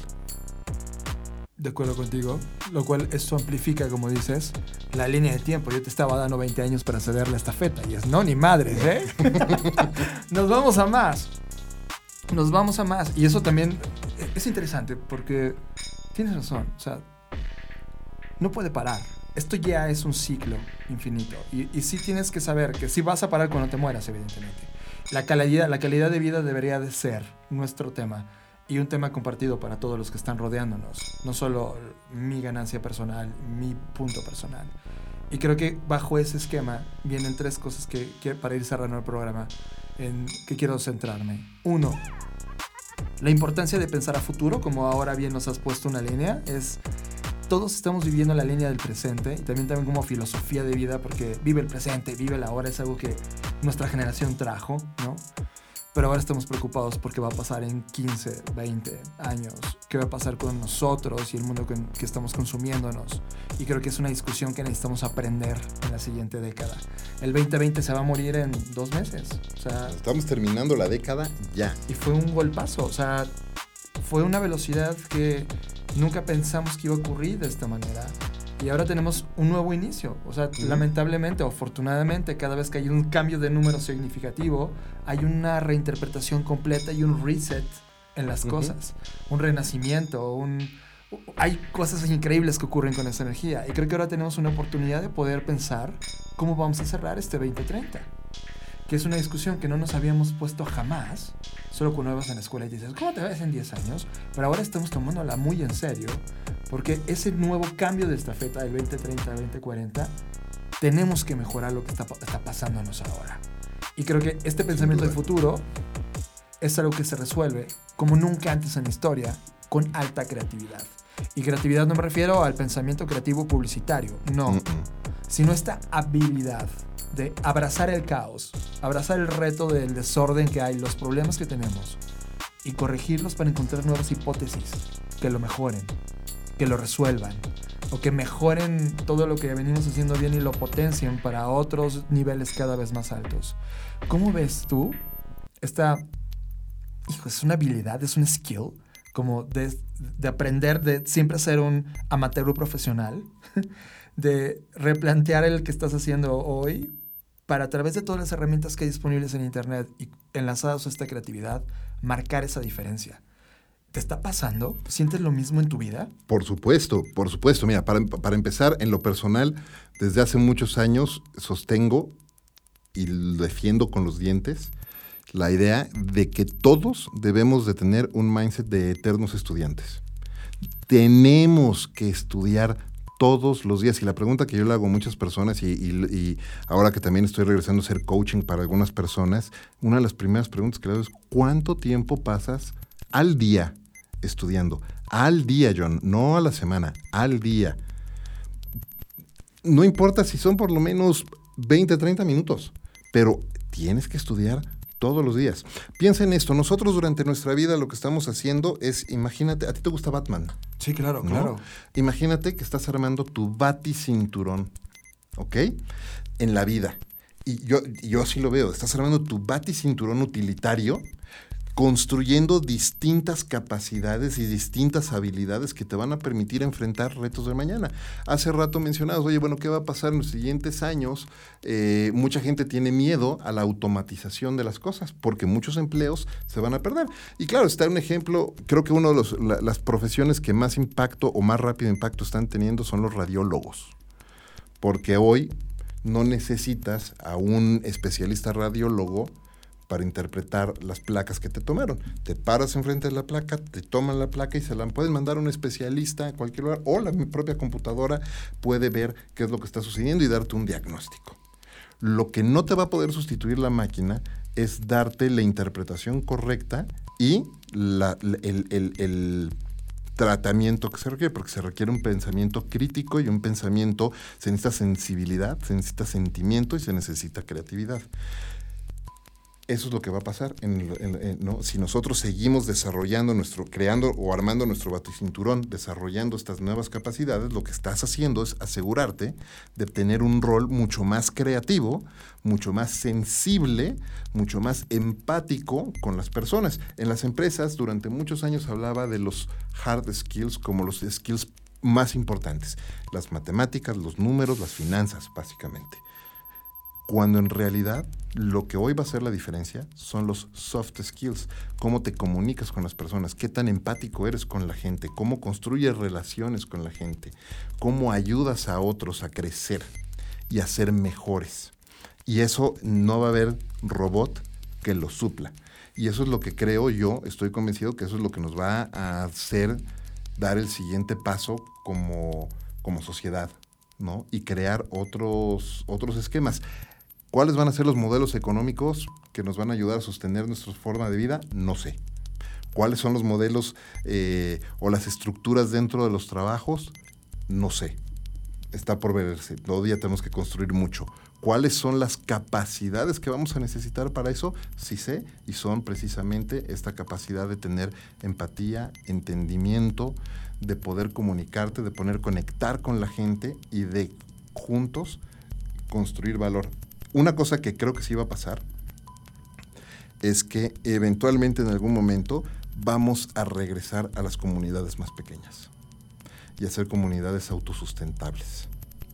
de acuerdo contigo, lo cual esto amplifica, como dices, la línea de tiempo. Yo te estaba dando 20 años para ceder la estafeta y es no, ni madres, ¿eh? Nos vamos a más. Nos vamos a más. Y eso también es interesante porque tienes razón, o sea, no puede parar. Esto ya es un ciclo infinito. Y, y sí tienes que saber que sí vas a parar cuando te mueras, evidentemente. La calidad, la calidad de vida debería de ser nuestro tema y un tema compartido para todos los que están rodeándonos, no solo mi ganancia personal, mi punto personal. Y creo que bajo ese esquema vienen tres cosas que, para ir cerrando el programa en que quiero centrarme. Uno, la importancia de pensar a futuro, como ahora bien nos has puesto una línea, es todos estamos viviendo la línea del presente y también también como filosofía de vida porque vive el presente, vive la hora, es algo que nuestra generación trajo, ¿no? pero ahora estamos preocupados porque va a pasar en 15, 20 años, qué va a pasar con nosotros y el mundo que, que, estamos consumiéndonos. Y creo que es una discusión que necesitamos aprender en la siguiente década. El 2020 se va a morir en dos meses. O sea, estamos terminando la década ya. Y fue un golpazo, o sea, fue una velocidad que nunca pensamos que iba a ocurrir de esta manera. Y ahora tenemos un nuevo inicio. O sea, lamentablemente o afortunadamente, cada vez que hay un cambio de número significativo, hay una reinterpretación completa y un reset en las cosas. Un renacimiento, un... Hay cosas increíbles que ocurren con esa energía. Y creo que ahora tenemos una oportunidad de poder pensar cómo vamos a cerrar este 2030 que es una discusión que no nos habíamos puesto jamás, solo cuando vas en la escuela y dices, ¿cómo te ves en 10 años? Pero ahora estamos tomándola muy en serio, porque ese nuevo cambio de estafeta del 2030 al 2040, tenemos que mejorar lo que está, está pasándonos ahora. Y creo que este pensamiento del futuro es algo que se resuelve como nunca antes en la historia, con alta creatividad. Y creatividad no me refiero al pensamiento creativo publicitario, no, sino esta habilidad de abrazar el caos, abrazar el reto del desorden que hay, los problemas que tenemos y corregirlos para encontrar nuevas hipótesis que lo mejoren, que lo resuelvan o que mejoren todo lo que venimos haciendo bien y lo potencien para otros niveles cada vez más altos. ¿Cómo ves tú esta, hijo, es una habilidad, es un skill, como de, de aprender, de siempre ser un amateur profesional, de replantear el que estás haciendo hoy para a través de todas las herramientas que hay disponibles en Internet y enlazadas a esta creatividad, marcar esa diferencia. ¿Te está pasando? ¿Sientes lo mismo en tu vida? Por supuesto, por supuesto. Mira, para, para empezar, en lo personal, desde hace muchos años sostengo y defiendo con los dientes la idea de que todos debemos de tener un mindset de eternos estudiantes. Tenemos que estudiar todos los días. Y la pregunta que yo le hago a muchas personas, y, ahora que también estoy regresando a hacer coaching para algunas personas, una de las primeras preguntas que le hago es, ¿cuánto tiempo pasas al día estudiando? Al día, John, no a la semana, al día. No importa si son por lo menos 20, 30 minutos, pero tienes que estudiar todos los días. Piensa en esto, nosotros durante nuestra vida lo que estamos haciendo es, imagínate, ¿a ti te gusta Batman? Sí, claro, claro. Imagínate que estás armando tu baticinturón, ¿ok? En la vida. Y yo, yo así lo veo, estás armando tu baticinturón utilitario construyendo distintas capacidades y distintas habilidades que te van a permitir enfrentar retos de mañana. Hace rato mencionabas, oye, bueno, ¿qué va a pasar en los siguientes años? Eh, mucha gente tiene miedo a la automatización de las cosas porque muchos empleos se van a perder. Y claro, está un ejemplo, creo que una de las profesiones que más impacto o más rápido impacto están teniendo son los radiólogos. Porque hoy no necesitas a un especialista radiólogo para interpretar las placas que te tomaron. Te paras enfrente de la placa, te toman la placa y se la pueden mandar a un especialista a cualquier lugar o la mi propia computadora puede ver qué es lo que está sucediendo y darte un diagnóstico. Lo que no te va a poder sustituir la máquina es darte la interpretación correcta y el, tratamiento que se requiere, porque se requiere un pensamiento crítico y un pensamiento, se necesita sensibilidad, se necesita sentimiento y se necesita creatividad. Eso es lo que va a pasar si nosotros seguimos desarrollando nuestro, creando o armando nuestro baticinturón, desarrollando estas nuevas capacidades, lo que estás haciendo es asegurarte de tener un rol mucho más creativo, mucho más sensible, mucho más empático con las personas. En las empresas durante muchos años hablaba de los hard skills como los skills más importantes, las matemáticas, los números, las finanzas, básicamente cuando en realidad lo que hoy va a hacer la diferencia son los soft skills, cómo te comunicas con las personas, qué tan empático eres con la gente, cómo construyes relaciones con la gente, cómo ayudas a otros a crecer y a ser mejores. Y eso no va a haber robot que lo supla. Y eso es lo que creo yo, estoy convencido que eso es lo que nos va a hacer dar el siguiente paso como, como sociedad, ¿no? Y crear otros, otros esquemas. ¿Cuáles van a ser los modelos económicos que nos van a ayudar a sostener nuestra forma de vida? No sé. ¿Cuáles son los modelos eh, o las estructuras dentro de los trabajos? No sé. Está por verse. Todavía tenemos que construir mucho. ¿Cuáles son las capacidades que vamos a necesitar para eso? Sí sé, y son precisamente esta capacidad de tener empatía, entendimiento, de poder comunicarte, de poder conectar con la gente y de juntos construir valor una cosa que creo que sí va a pasar es que eventualmente en algún momento vamos a regresar a las comunidades más pequeñas y a ser comunidades autosustentables.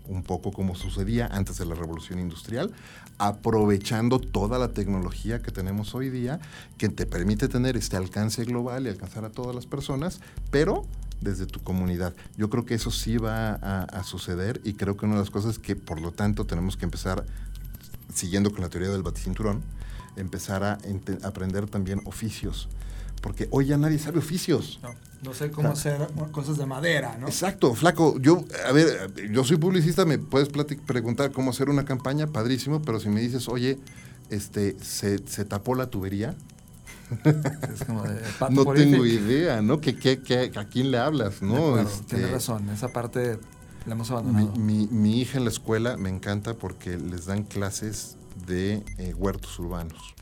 Un poco como sucedía antes de la revolución industrial, aprovechando toda la tecnología que tenemos hoy día, que te permite tener este alcance global y alcanzar a todas las personas, pero desde tu comunidad. Yo creo que eso sí va a, a suceder y creo que una de las cosas que por lo tanto tenemos que empezar siguiendo con la teoría del baticinturón, empezar a aprender también oficios. Porque hoy ya nadie sabe oficios. No, no sé cómo hacer cosas de madera, ¿no? Exacto, flaco. Yo, a ver, yo soy publicista, me puedes preguntar cómo hacer una campaña, padrísimo, pero si me dices, oye, este, se, tapó la tubería, es como de no tengo idea, ¿no? ¿Qué, qué, qué, a quién le hablas? ¿no? Este, tienes razón, esa parte La hemos abandonado. Mi, mi, hija en la escuela me encanta porque les dan clases de eh, huertos urbanos.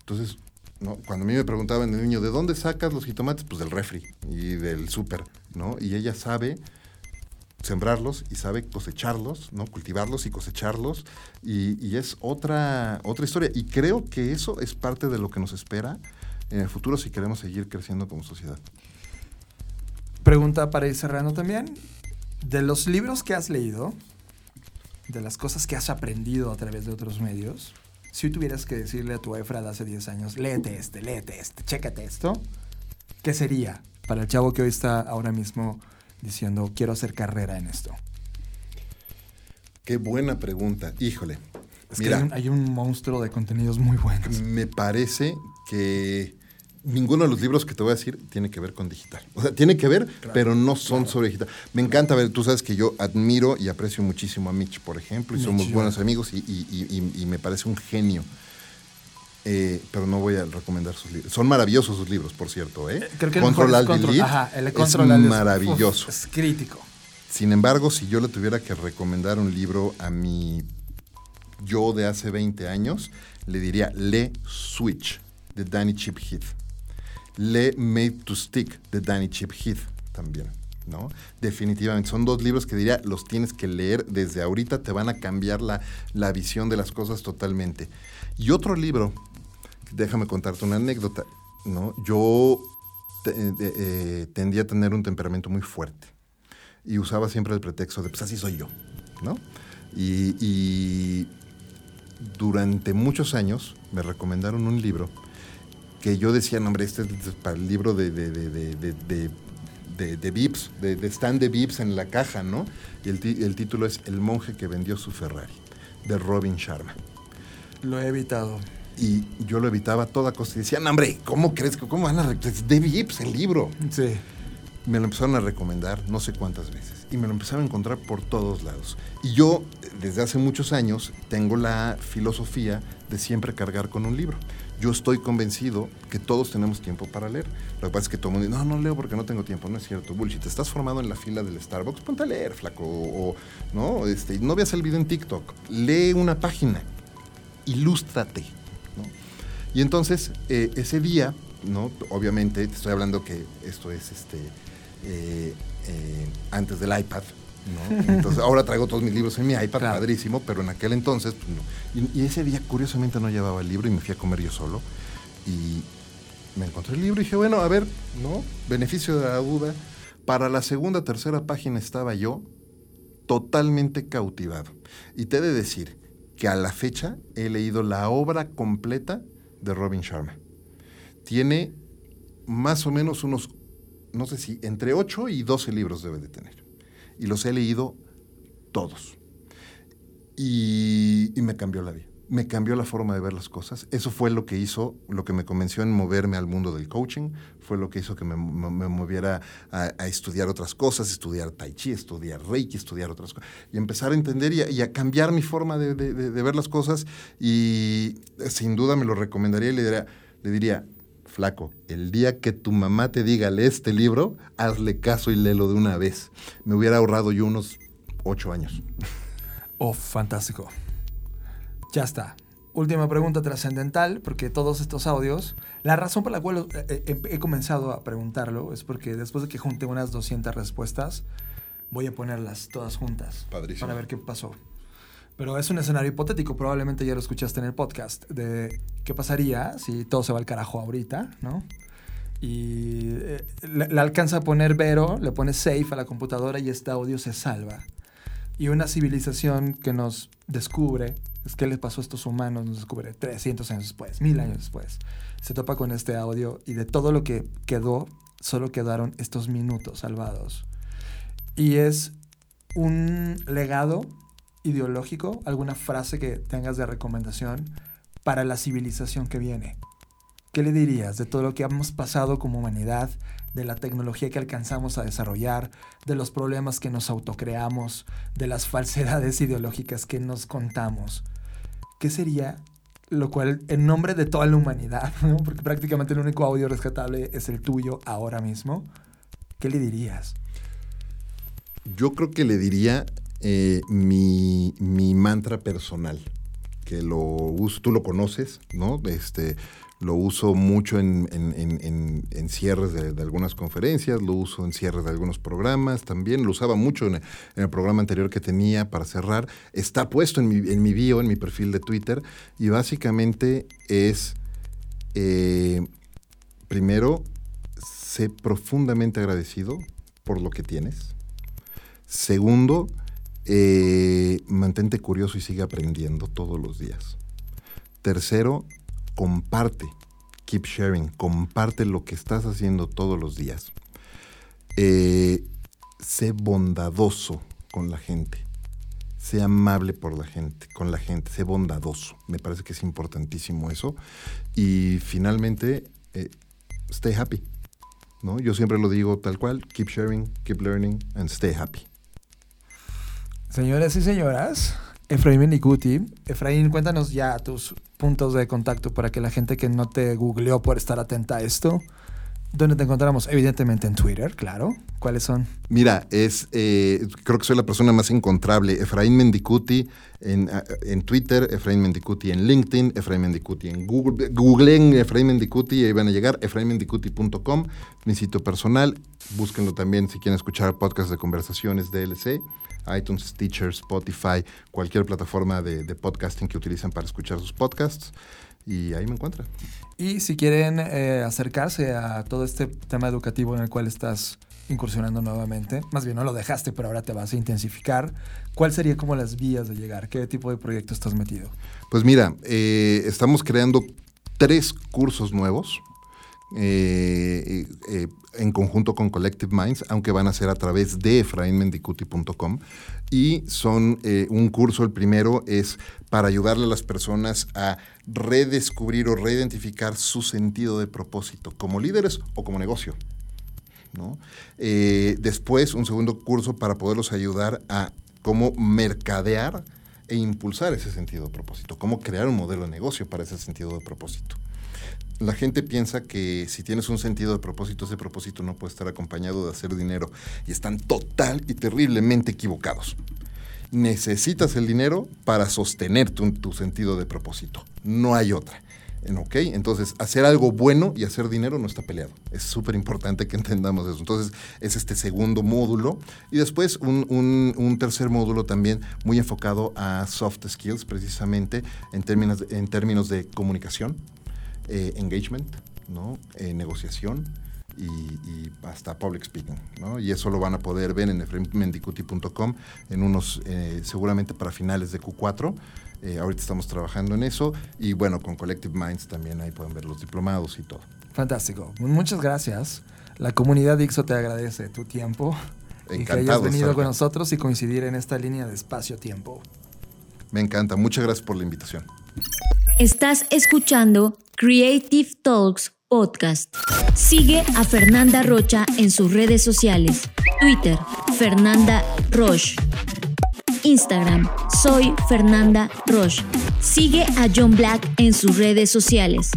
Entonces, ¿no? cuando a mí me preguntaban el niño, ¿de dónde sacas los jitomates? Pues del refri y del súper, ¿no? Y ella sabe sembrarlos y sabe cosecharlos, ¿no? Cultivarlos y cosecharlos. Y, y, es otra, otra historia. Y creo que eso es parte de lo que nos espera en el futuro si queremos seguir creciendo como sociedad. Pregunta para ir cerrando también. De los libros que has leído, de las cosas que has aprendido a través de otros medios, si tuvieras que decirle a tu Efra de hace 10 años, léete este, léete este, chécate esto, ¿qué sería para el chavo que hoy está ahora mismo diciendo, quiero hacer carrera en esto? Qué buena pregunta. Híjole. Es Mira, que hay un, hay un monstruo de contenidos muy buenos. Me parece que ninguno de los libros que te voy a decir tiene que ver con digital. O sea, tiene que ver, claro, pero no son claro. sobre digital. Me encanta ver, tú sabes que yo admiro y aprecio muchísimo a Mitch, por ejemplo, y Mitch, somos buenos amigos y, y, y, y, me parece un genio. Eh, pero no voy a recomendar sus libros. Son maravillosos sus libros, por cierto. ¿eh? Creo que Control Alt Delete es maravilloso. Uf, es crítico. Sin embargo, si yo le tuviera que recomendar un libro a mi yo de hace 20 años, le diría Le Switch, de Danny Chip Heath. Le Made to Stick de Danny Chip Heath también. ¿no? Definitivamente, son dos libros que diría, los tienes que leer desde ahorita, te van a cambiar la, la visión de las cosas totalmente. Y otro libro, déjame contarte una anécdota, ¿no? Yo eh, eh, tendía a tener un temperamento muy fuerte y usaba siempre el pretexto de, pues así soy yo, ¿no? Y, y durante muchos años me recomendaron un libro que yo decía, no, hombre, este es para el libro de, de, de, de, de, de, de Vips, de, de stand de Vips en la caja, ¿no? Y el, el, título es El monje que vendió su Ferrari, de Robin Sharma. Lo he evitado. Y yo lo evitaba a toda costa. Y decía, no, hombre, ¿cómo crees que cómo van a Es de Vips el libro. Sí. Me lo empezaron a recomendar no sé cuántas veces. Y me lo empezaron a encontrar por todos lados. Y yo, desde hace muchos años, tengo la filosofía de siempre cargar con un libro yo estoy convencido que todos tenemos tiempo para leer. Lo que pasa es que todo el mundo dice, no, no leo porque no tengo tiempo. No es cierto, bullshit. Estás formado en la fila del Starbucks, ponte a leer, flaco. O, no, este, no veas el video en TikTok. Lee una página. Ilústrate. Y entonces, eh, ese día, ¿no? Obviamente, te estoy hablando que esto es este, eh, eh, antes del iPad, ¿no? Entonces, ahora traigo todos mis libros en mi iPad, claro. padrísimo, pero en aquel entonces, pues, no. y, y, ese día, curiosamente, no llevaba el libro y me fui a comer yo solo. Y me encontré el libro y dije, bueno, a ver, ¿no? Beneficio de la duda. Para la segunda, tercera página estaba yo totalmente cautivado. Y te he de decir que a la fecha he leído la obra completa de Robin Sharma. Tiene más o menos unos, no sé si, entre 8 y 12 libros debe de tener y los he leído todos. Y, y, me cambió la vida. Me cambió la forma de ver las cosas. Eso fue lo que hizo, lo que me convenció en moverme al mundo del coaching, fue lo que hizo que me, me, moviera a, estudiar otras cosas, estudiar tai chi, estudiar reiki, estudiar otras cosas, y empezar a entender y a, cambiar mi forma de, de, ver las cosas. Y sin duda me lo recomendaría y le diría, le diría flaco, el día que tu mamá te diga lee este libro, hazle caso y léelo de una vez. Me hubiera ahorrado yo unos ocho años. Oh, fantástico. Ya está. Última pregunta trascendental, porque todos estos audios, la razón por la cual he, he, comenzado a preguntarlo es porque después de que junte unas 200 respuestas, voy a ponerlas todas juntas. Padrísimo. Para ver qué pasó. Pero es un escenario hipotético, probablemente ya lo escuchaste en el podcast, de qué pasaría si todo se va al carajo ahorita, ¿no? Y eh, le, alcanza a poner Vero, le pone safe a la computadora y este audio se salva. Y una civilización que nos descubre, es que les pasó a estos humanos, nos descubre 300 años después, mil años después, se topa con este audio y de todo lo que quedó, solo quedaron estos minutos salvados. Y es un legado ideológico, alguna frase que tengas de recomendación para la civilización que viene. ¿Qué le dirías de todo lo que hemos pasado como humanidad, de la tecnología que alcanzamos a desarrollar, de los problemas que nos autocreamos, de las falsedades ideológicas que nos contamos? ¿Qué sería lo cual en nombre de toda la humanidad, porque prácticamente el único audio rescatable es el tuyo ahora mismo, ¿qué le dirías? Yo creo que le diría eh, mi, mi mantra personal, que lo uso, tú lo conoces, ¿no? Este, lo uso mucho en, cierres de, algunas conferencias, lo uso en cierres de algunos programas también, lo usaba mucho en, el programa anterior que tenía para cerrar, está puesto en mi, en mi bio, en mi perfil de Twitter, y básicamente es, eh, primero, sé profundamente agradecido por lo que tienes. Segundo, eh, mantente curioso y sigue aprendiendo todos los días. Tercero, comparte, keep sharing, comparte lo que estás haciendo todos los días. Eh, sé bondadoso con la gente. Sé amable por la gente, con la gente, sé bondadoso. Me parece que es importantísimo eso. Y finalmente, eh, stay happy. ¿no? Yo siempre lo digo tal cual, keep sharing, keep learning and stay happy. Señores y señoras, Efraín Mendicuti. Efraín, cuéntanos ya tus puntos de contacto para que la gente que no te googleó pueda estar atenta a esto. ¿Dónde te encontramos? Evidentemente en Twitter, claro. ¿Cuáles son? Mira, es eh, creo que soy la persona más encontrable. Efraín Mendicuti en, en, Twitter, Efraín Mendicuti en LinkedIn, Efraín Mendicuti en Google. Googleen Efraín Mendicuti y ahí van a llegar. EfraínMendicuti.com, mi sitio personal. Búsquenlo también si quieren escuchar podcasts de conversaciones DLC iTunes, Stitcher, Spotify, cualquier plataforma de, podcasting que utilicen para escuchar sus podcasts. Y ahí me encuentran. Y si quieren eh, acercarse a todo este tema educativo en el cual estás incursionando nuevamente, más bien no lo dejaste, pero ahora te vas a intensificar, ¿cuál sería como las vías de llegar? ¿Qué tipo de proyecto estás metido? Pues mira, eh, estamos creando tres cursos nuevos eh, eh, en conjunto con Collective Minds, aunque van a ser a través de efrainmendicuti.com. Y son eh, un curso, el primero es para ayudarle a las personas a redescubrir o reidentificar su sentido de propósito, como líderes o como negocio. después, un segundo curso para poderlos ayudar a cómo mercadear e impulsar ese sentido de propósito, cómo crear un modelo de negocio para ese sentido de propósito la gente piensa que si tienes un sentido de propósito, ese propósito no puede estar acompañado de hacer dinero. Y están total y terriblemente equivocados. Necesitas el dinero para sostener tu, sentido de propósito. No hay otra. ¿Ok? Entonces, hacer algo bueno y hacer dinero no está peleado. Es súper importante que entendamos eso. Entonces, es este segundo módulo. Y después un, tercer módulo también muy enfocado a soft skills, precisamente en términos de comunicación, eh, engagement, ¿no? Eh, negociación y, hasta public speaking. ¿no? Y eso lo van a poder ver en efrainmendicuti.com en unos, eh, seguramente para finales de Q4. ahorita estamos trabajando en eso y bueno, con Collective Minds también ahí pueden ver los diplomados y todo. Fantástico. Muchas gracias. La comunidad Dixo te agradece tu tiempo y que hayas venido con nosotros y coincidir en esta línea de espacio-tiempo. Me encanta. Muchas gracias por la invitación. Estás escuchando Creative Talks Podcast. Sigue a Fernanda Rocha en sus redes sociales. Twitter, Fernanda Roche. Instagram, soy Fernanda Roche. Sigue a John Black en sus redes sociales.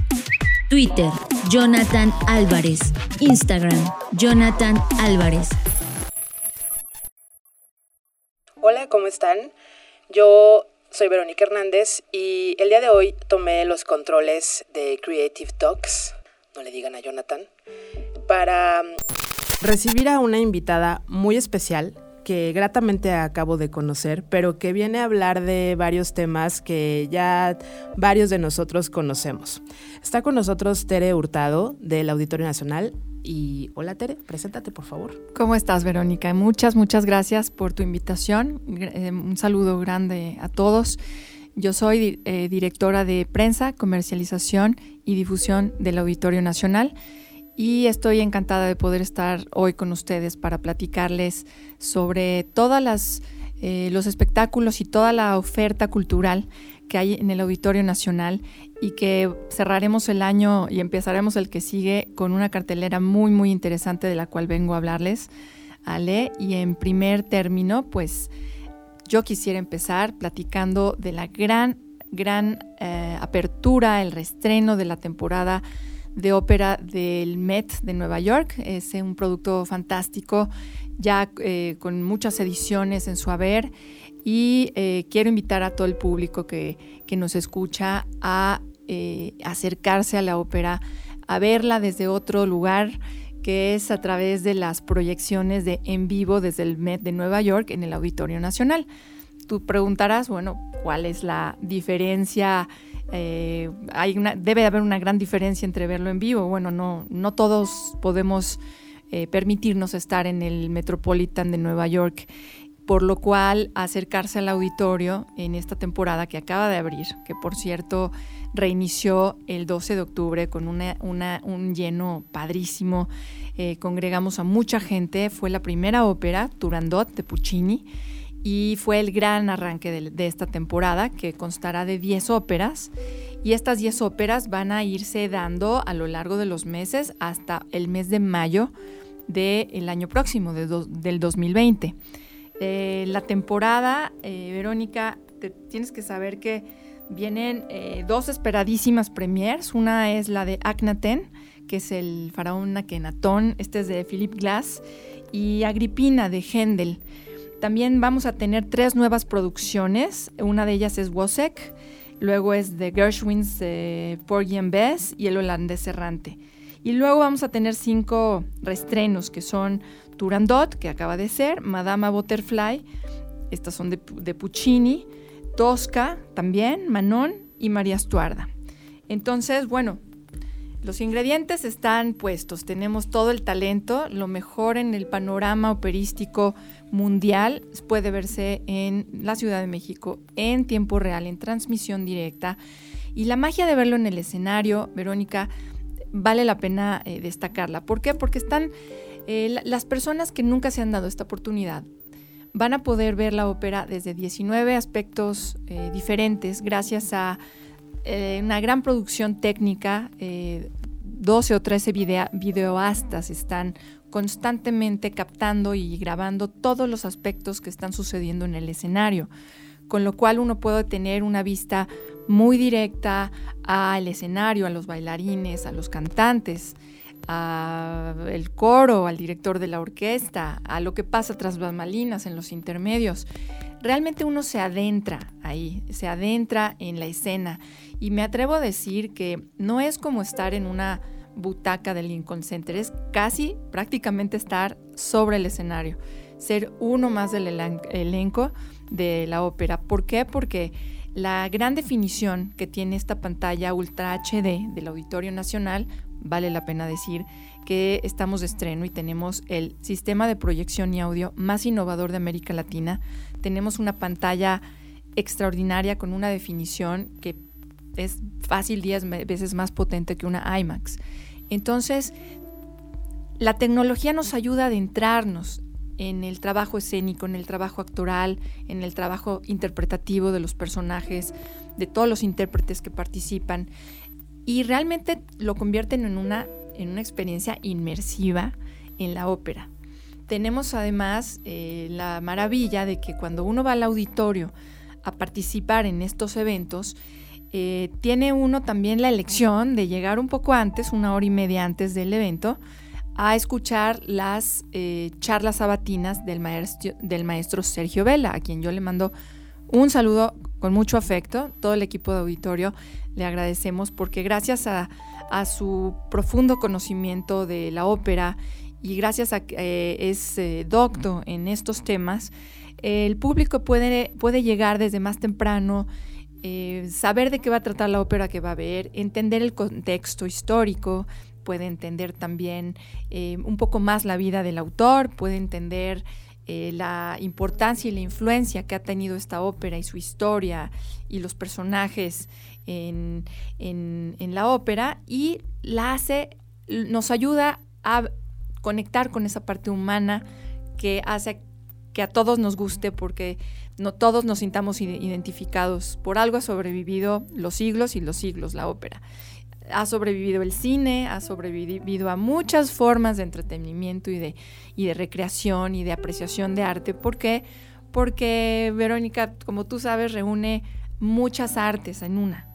Twitter, Jonathan Álvarez. Instagram, Jonathan Álvarez. Hola, ¿cómo están? Yo soy Verónica Hernández y el día de hoy tomé los controles de Creative Talks, no le digan a Jonathan, para mm, recibir a una invitada muy especial que gratamente acabo de conocer, pero que viene a hablar de varios temas que ya varios de nosotros conocemos. Está con nosotros Tere Hurtado del Auditorio Nacional y hola Tere, preséntate por favor. ¿Cómo estás Verónica? Muchas, muchas gracias por tu invitación. Eh, un saludo grande a todos. Yo soy eh, directora de prensa, comercialización y difusión del Auditorio Nacional y estoy encantada de poder estar hoy con ustedes para platicarles sobre todas las eh, los espectáculos y toda la oferta cultural que hay en el Auditorio Nacional y que cerraremos el año y empezaremos el que sigue con una cartelera muy muy interesante de la cual vengo a hablarles, Ale. Y en primer término, pues yo quisiera empezar platicando de la gran, gran eh, apertura, el restreno de la temporada de ópera del Met de Nueva York. Es un producto fantástico, ya eh, con muchas ediciones en su haber. Y eh, quiero invitar a todo el público que, nos escucha a eh, acercarse a la ópera, a verla desde otro lugar que es a través de las proyecciones de en vivo desde el Met de Nueva York en el Auditorio Nacional. Tú preguntarás, bueno, ¿cuál es la diferencia? Eh, una, debe haber una gran diferencia entre verlo en vivo. Bueno, no, todos podemos eh, permitirnos estar en el Metropolitan de Nueva York, por lo cual acercarse al auditorio en esta temporada que acaba de abrir, que por cierto reinició el 12 de octubre con un lleno padrísimo. Eh, congregamos a mucha gente, fue la primera ópera, Turandot de Puccini y fue el gran arranque de, esta temporada que constará de 10 óperas y estas 10 óperas van a irse dando a lo largo de los meses hasta el mes de mayo del año próximo, del 2020. Eh, la temporada, eh, Verónica, tienes que saber que vienen eh, dos esperadísimas premiers. Una es la de Akhenaten, que es el faraón Akenatón, este es de Philip Glass, y Agripina de Händel. También vamos a tener tres nuevas producciones. Una de ellas es Wozzeck, luego es The Gershwins de Porgy and Bess y El holandés errante. Y luego vamos a tener cinco restrenos que son Turandot, que acaba de ser, Madama Butterfly, estas son de, de Puccini, Tosca también, Manon y María Estuarda. Entonces, bueno, los ingredientes están puestos, tenemos todo el talento, lo mejor en el panorama operístico mundial puede verse en la Ciudad de México en tiempo real, en transmisión directa. Y la magia de verlo en el escenario, Verónica, vale la pena eh, destacarla. ¿Por qué? Porque están eh, las personas que nunca se han dado esta oportunidad. Van a poder ver la ópera desde 19 aspectos eh, diferentes gracias a una gran producción técnica, 12 eh, o 13 videoastas están constantemente captando y grabando todos los aspectos que están sucediendo en el escenario, con lo cual uno puede tener una vista muy directa al escenario, a los bailarines, a los cantantes, al coro, al director de la orquesta, a lo que pasa tras bambalinas en los intermedios. Realmente uno se adentra ahí, se adentra en la escena y me atrevo a decir que no es como estar en una butaca del Lincoln Center, es casi prácticamente estar sobre el escenario, ser uno más del elenco de la ópera. ¿Por qué? Porque la gran definición que tiene esta pantalla Ultra HD del Auditorio Nacional, vale la pena decir que estamos de estreno y tenemos el sistema de proyección y audio más innovador de América Latina. Tenemos una pantalla extraordinaria con una definición que es fácil 10 veces más potente que una IMAX. Entonces, la tecnología nos ayuda a adentrarnos en el trabajo escénico, en el trabajo actoral, en el trabajo interpretativo de los personajes, de todos los intérpretes que participan, y realmente lo convierten en una, en una experiencia inmersiva en la ópera. Tenemos además eh, la maravilla de que cuando uno va al auditorio a participar en estos eventos, eh, tiene uno también la elección de llegar un poco antes, una hora y media antes del evento, a escuchar las eh, charlas sabatinas del maestro, del maestro Sergio Vela, a quien yo le mando un saludo con mucho afecto. Todo el equipo de auditorio le agradecemos porque gracias a, su profundo conocimiento de la ópera y gracias a que eh, es docto en estos temas, el público puede, puede llegar desde más temprano eh, saber de qué va a tratar la ópera que va a ver, entender el contexto histórico, puede entender también eh, un poco más la vida del autor, puede entender eh, la importancia y la influencia que ha tenido esta ópera y su historia y los personajes en, en la ópera y la hace, nos ayuda a conectar con esa parte humana que hace que a todos nos guste porque no todos nos sintamos identificados. Por algo ha sobrevivido los siglos y los siglos la ópera. Ha sobrevivido el cine, ha sobrevivido a muchas formas de entretenimiento y de, y de recreación y de apreciación de arte. ¿Por qué? Porque Verónica, como tú sabes, reúne muchas artes en una.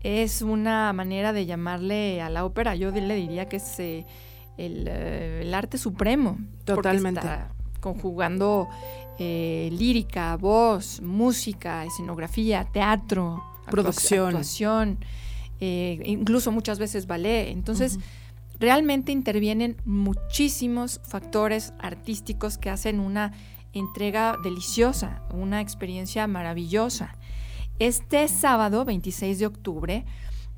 es una manera de llamarle a la ópera, yo le diría que es eh, eh, el, arte supremo. Totalmente. Conjugando eh, lírica, voz, música, escenografía, teatro, producción, actuación, incluso muchas veces ballet. Entonces, realmente intervienen muchísimos factores artísticos que hacen una entrega deliciosa, una experiencia maravillosa. Este sábado, 26 de octubre,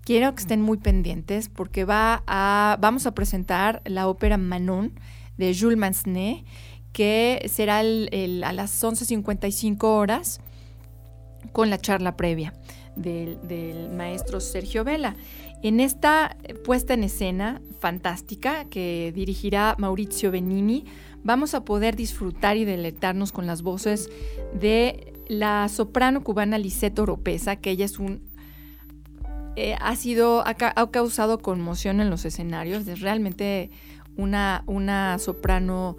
quiero que estén muy pendientes porque va a, vamos a presentar la ópera Manon de Jules Massenet, que será a las 11.55 horas con la charla previa del, maestro Sergio Vela. En esta puesta en escena fantástica que dirigirá Maurizio Benini, vamos a poder disfrutar y deleitarnos con las voces de la soprano cubana Lisette Oropesa, que ella es un eh, ha sido ha, causado conmoción en los escenarios, es realmente una, una soprano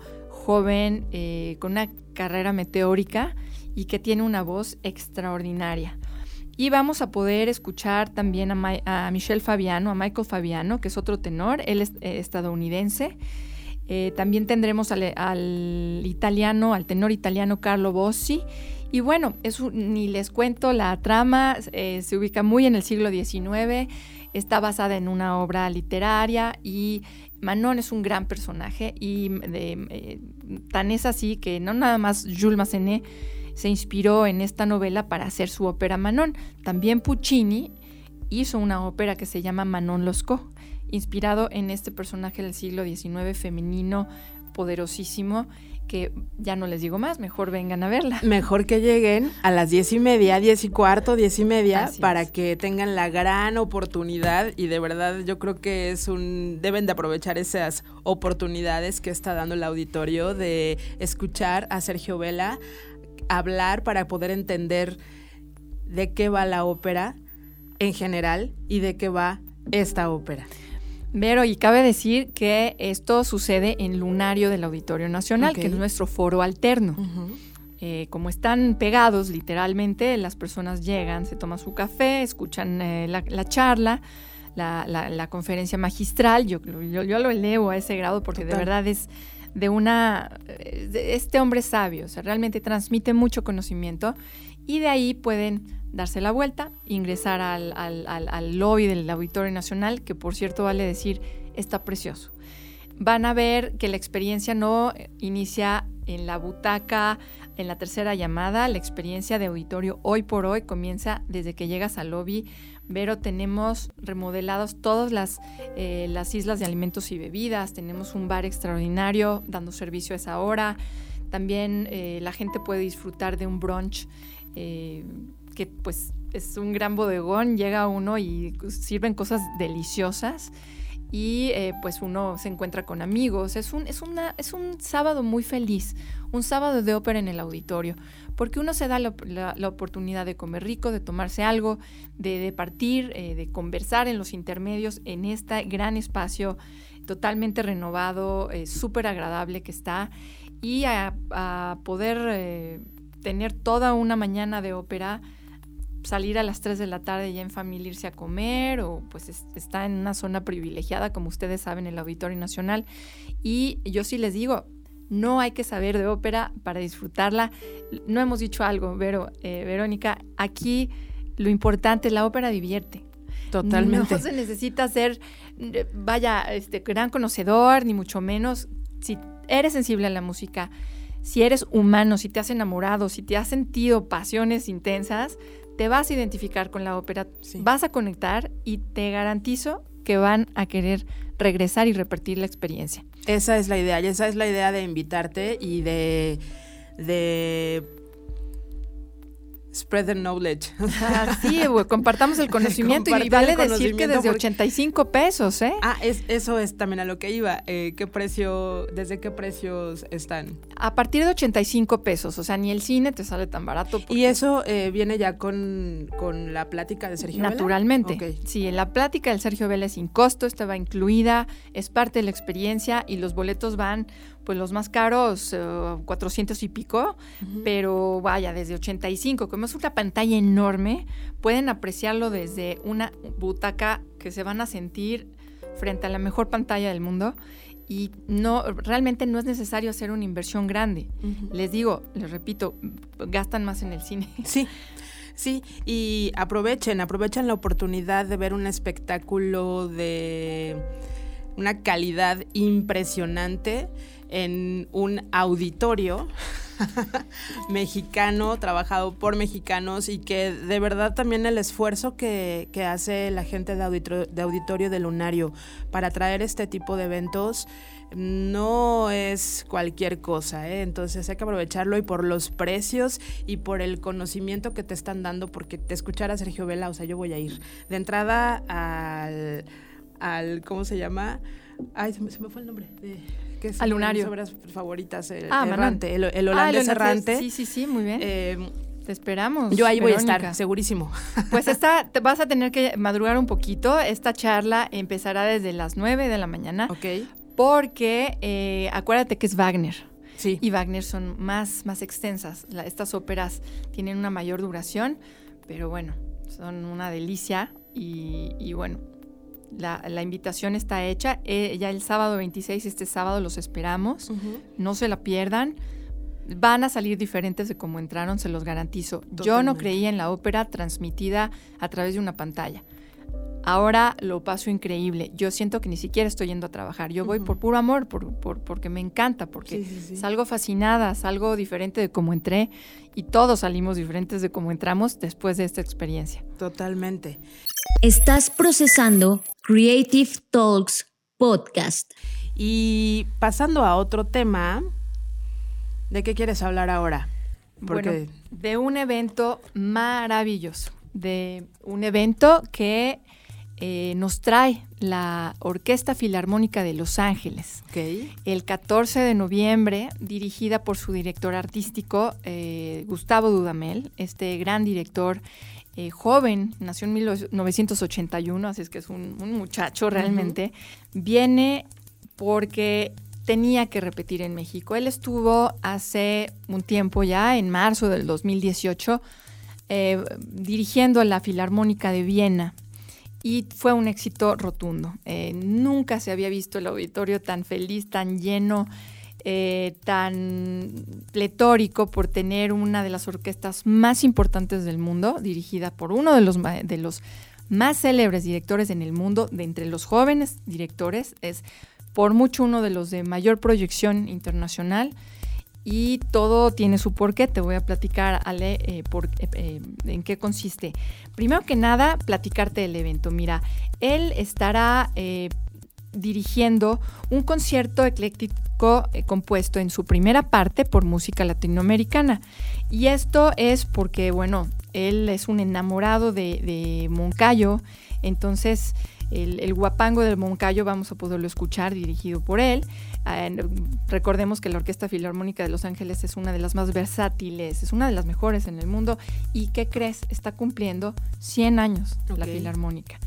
joven eh, con una carrera meteórica y que tiene una voz extraordinaria. Y vamos a poder escuchar también a, Michelle Fabiano, a Michael Fabiano, que es otro tenor, él es eh, estadounidense. Eh, también tendremos al, italiano, al tenor italiano Carlo Bossi. Y bueno, ni les cuento, la trama eh, se ubica muy en el siglo XIX, está basada en una obra literaria y Manon es un gran personaje y tan es así que no nada más Jules Massenet se inspiró en esta novela para hacer su ópera Manon. También Puccini hizo una ópera que se llama Manon Losco, inspirado en este personaje del siglo XIX femenino poderosísimo que ya no les digo más, mejor vengan a verla. Mejor que lleguen a las diez y media, diez y cuarto, diez y media, para que tengan la gran oportunidad y de verdad yo creo que es un, deben de aprovechar esas oportunidades que está dando el auditorio de escuchar a Sergio Vela, hablar para poder entender de qué va la ópera en general y de qué va esta ópera. Vero, y cabe decir que esto sucede en Lunario del Auditorio Nacional, que es nuestro foro alterno. Eh, como están pegados literalmente, las personas llegan, se toman su café, escuchan eh, la, charla, la, conferencia magistral. Yo, yo, lo elevo a ese grado porque de verdad es de una, este hombre sabio, o sea, realmente transmite mucho conocimiento y de ahí pueden darse la vuelta, ingresar al, al, lobby del Auditorio Nacional, que por cierto vale decir, está precioso. Van a ver que la experiencia no inicia en la butaca, en la tercera llamada, la experiencia de auditorio hoy por hoy comienza desde que llegas al lobby. Vero, tenemos remodelados todas las, eh, las islas de alimentos y bebidas, tenemos un bar extraordinario dando servicio a esa hora, también eh, la gente puede disfrutar de un brunch eh, que pues es un gran bodegón, llega uno y sirven cosas deliciosas y eh, pues uno se encuentra con amigos. Es un, es, una, es un sábado muy feliz, un sábado de ópera en el auditorio, porque uno se da la, oportunidad de comer rico, de tomarse algo, de, partir, eh, de conversar en los intermedios en este gran espacio totalmente renovado, eh, súper agradable que está, y a, a poder tener toda una mañana de ópera salir a las 3 de la tarde ya en familia irse a comer o pues está en una zona privilegiada, como ustedes saben, el Auditorio Nacional. Y yo sí les digo, no hay que saber de ópera para disfrutarla. No hemos dicho algo, pero eh, Verónica, aquí lo importante, la ópera divierte. Totalmente. No se necesita ser, vaya, este, gran conocedor, ni mucho menos. Si eres sensible a la música, si eres humano, si te has enamorado, si te has sentido pasiones intensas, te vas a identificar con la ópera, vas a conectar y te garantizo que van a querer regresar y repetir la experiencia. Esa es la idea, y esa es la idea de invitarte y de, de Spread the knowledge. sí, compartamos el conocimiento y vale decir que desde 85 pesos, ¿eh? Ah, es, eso es también a lo que iba. Eh, ¿Qué precio, desde qué precios están? A partir de 85 pesos, o sea, ni el cine te sale tan barato. ¿Y eso eh, viene ya con, la plática de Sergio Vela? Naturalmente. Sí, en la plática del Sergio Vela es sin costo, esta va incluida, es parte de la experiencia y los boletos van pues los más caros, 400 y pico, pero vaya, desde 85, como es una pantalla enorme, pueden apreciarlo desde una butaca que se van a sentir frente a la mejor pantalla del mundo y no realmente no es necesario hacer una inversión grande. Les digo, les repito, gastan más en el cine. Sí. Sí, y aprovechen, aprovechen la oportunidad de ver un espectáculo de una calidad impresionante en un auditorio mexicano, trabajado por mexicanos y que de verdad también el esfuerzo que, hace la gente de auditorio, de auditorio de Lunario para traer este tipo de eventos no es cualquier cosa, ¿eh? entonces hay que aprovecharlo y por los precios y por el conocimiento que te están dando, porque te escuchara Sergio Vela, o sea, yo voy a ir de entrada al, al ¿cómo se llama? Ay, se me, fue el nombre. De, ¿qué es lunario. obras favoritas, el ah, errante, el, el, holandés ah, errante. Sí, sí, sí, muy bien. Eh, te esperamos. Yo ahí voy a estar, segurísimo. Pues esta, vas a tener que madrugar un poquito. Esta charla empezará desde las 9 de la mañana. Ok porque eh, acuérdate que es Wagner. Sí. Y Wagner son más, más extensas. estas óperas tienen una mayor duración, pero bueno, son una delicia. Y, bueno, la, invitación está hecha. Eh, ya el sábado 26, este sábado, los esperamos. No se la pierdan. Van a salir diferentes de cómo entraron, se los garantizo. Yo no creía en la ópera transmitida a través de una pantalla. Ahora lo paso increíble. Yo siento que ni siquiera estoy yendo a trabajar. Yo voy por puro amor, por, porque me encanta, porque salgo fascinada, salgo diferente de cómo entré y todos salimos diferentes de cómo entramos después de esta experiencia. Totalmente. Estás procesando Creative Talks Podcast. Y pasando a otro tema, ¿de qué quieres hablar ahora? Porque... Bueno, de un evento maravilloso, de un evento que eh, nos trae la Orquesta Filarmónica de Los Ángeles. El 14 de noviembre, dirigida por su director artístico, eh, Gustavo Dudamel, este gran director eh, joven, nació en 1981, así es que es un, muchacho realmente, viene porque tenía que repetir en México. Él estuvo hace un tiempo ya, en marzo del 2018, dirigiendo la Filarmónica de Viena y fue un éxito rotundo. Eh, nunca se había visto el auditorio tan feliz, tan lleno, eh, tan pletórico por tener una de las orquestas más importantes del mundo, dirigida por uno de los, de los más célebres directores en el mundo, de entre los jóvenes directores, es por mucho uno de los de mayor proyección internacional y todo tiene su porqué. Te voy a platicar, Ale, eh, por, eh, eh, en qué consiste. Primero que nada, platicarte del evento. Mira, él estará dirigiendo un concierto ecléctico compuesto en su primera parte por música latinoamericana. Y esto es porque, bueno, él es un enamorado de, de Moncayo, entonces el, guapango del Moncayo vamos a poderlo escuchar dirigido por él. Recordemos que la Orquesta Filarmónica de Los Ángeles es una de las más versátiles, es una de las mejores en el mundo. ¿Y qué crees? Está cumpliendo 100 años la Filarmónica.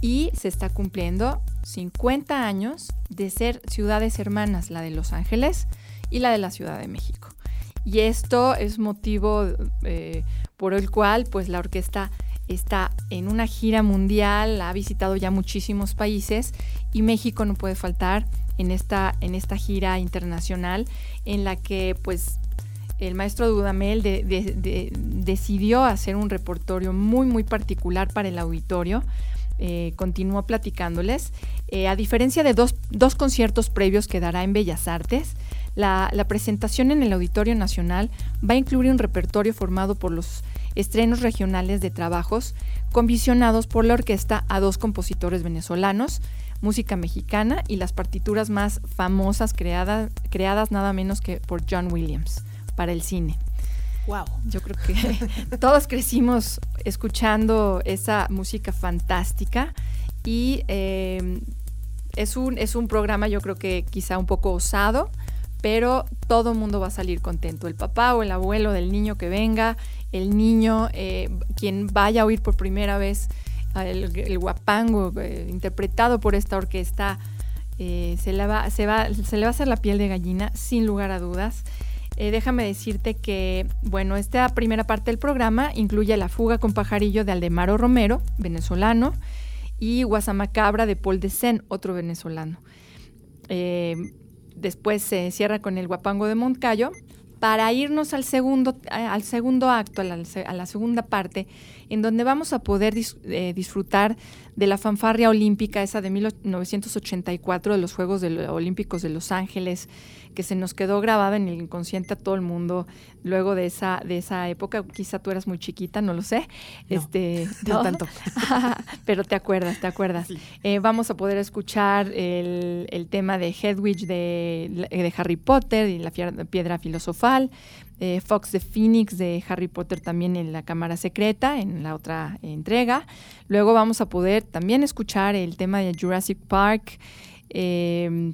Y se está cumpliendo 50 años de ser ciudades hermanas, la de Los Ángeles y la de la Ciudad de México. Y esto es motivo eh, por el cual pues la orquesta está en una gira mundial, ha visitado ya muchísimos países y México no puede faltar en esta, en esta gira internacional en la que pues el maestro Dudamel decidió hacer un repertorio muy muy particular para el auditorio. Eh, continuó platicándoles. Eh, a diferencia de dos, dos, conciertos previos que dará en Bellas Artes, la, la presentación en el Auditorio Nacional va a incluir un repertorio formado por los estrenos regionales de trabajos convisionados por la orquesta a dos compositores venezolanos, música mexicana y las partituras más famosas creadas, creadas nada menos que por John Williams para el cine. Wow. Yo creo que todos crecimos escuchando esa música fantástica y eh, es, un, es un programa yo creo que quizá un poco osado, pero todo el mundo va a salir contento. El papá o el abuelo del niño que venga, el niño, eh, quien vaya a oír por primera vez el, guapango eh, interpretado por esta orquesta eh, se, le va, a hacer la piel de gallina, sin lugar a dudas. Eh, déjame decirte que, bueno, esta primera parte del programa incluye La fuga con pajarillo de Aldemaro Romero, venezolano, y Guasamacabra de Paul de Sen, otro venezolano. Después se cierra con El guapango de Moncayo, para irnos al segundo, al segundo acto, a la, segunda parte, en donde vamos a poder disfrutar de la fanfarria olímpica, esa de 1984 de los Juegos Olímpicos de Los Ángeles, que se nos quedó grabada en el inconsciente a todo el mundo luego de esa, de esa época. Quizá tú eras muy chiquita, no lo sé. No, este, no, tanto. Pero te acuerdas, te acuerdas. Eh, vamos a poder escuchar el, el tema de Hedwig de, de, Harry Potter y la piedra filosofal. Eh, Fox the Phoenix de Harry Potter también en la Cámara Secreta, en la otra entrega. Luego vamos a poder también escuchar el tema de Jurassic Park. Eh,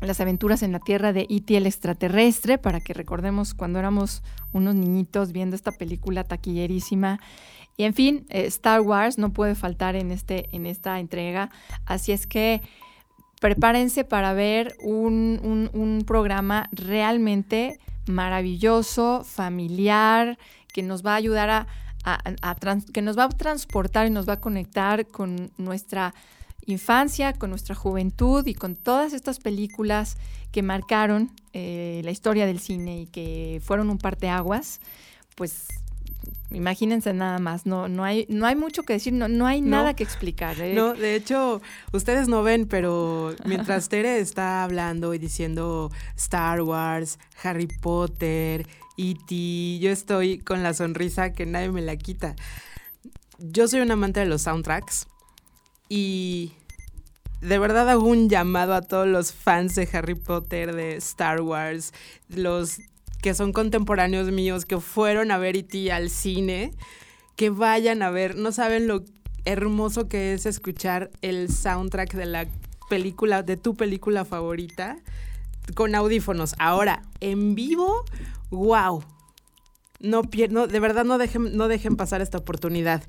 las aventuras en la Tierra de E.T. el extraterrestre, para que recordemos cuando éramos unos niñitos viendo esta película taquillerísima. Y en fin, eh, Star Wars no puede faltar en, este, en esta entrega. Así es que prepárense para ver un, un, programa realmente maravilloso, familiar, que nos va a ayudar a, que nos va a transportar y nos va a conectar con nuestra infancia, con nuestra juventud y con todas estas películas que marcaron eh, la historia del cine y que fueron un parteaguas, pues imagínense nada más, no, no, hay, no hay mucho que decir, no, no hay nada que explicar. ¿eh? No, de hecho, ustedes no ven, pero mientras Tere está hablando y diciendo Star Wars, Harry Potter, E.T., yo estoy con la sonrisa que nadie me la quita. Yo soy un amante de los soundtracks y de verdad hago un llamado a todos los fans de Harry Potter, de Star Wars, los que son contemporáneos míos, que fueron a ver E.T. al cine, que vayan a ver, no saben lo hermoso que es escuchar el soundtrack de la película, de tu película favorita, con audífonos. Ahora, en vivo, wow. No, no de verdad no dejen, no dejen pasar esta oportunidad.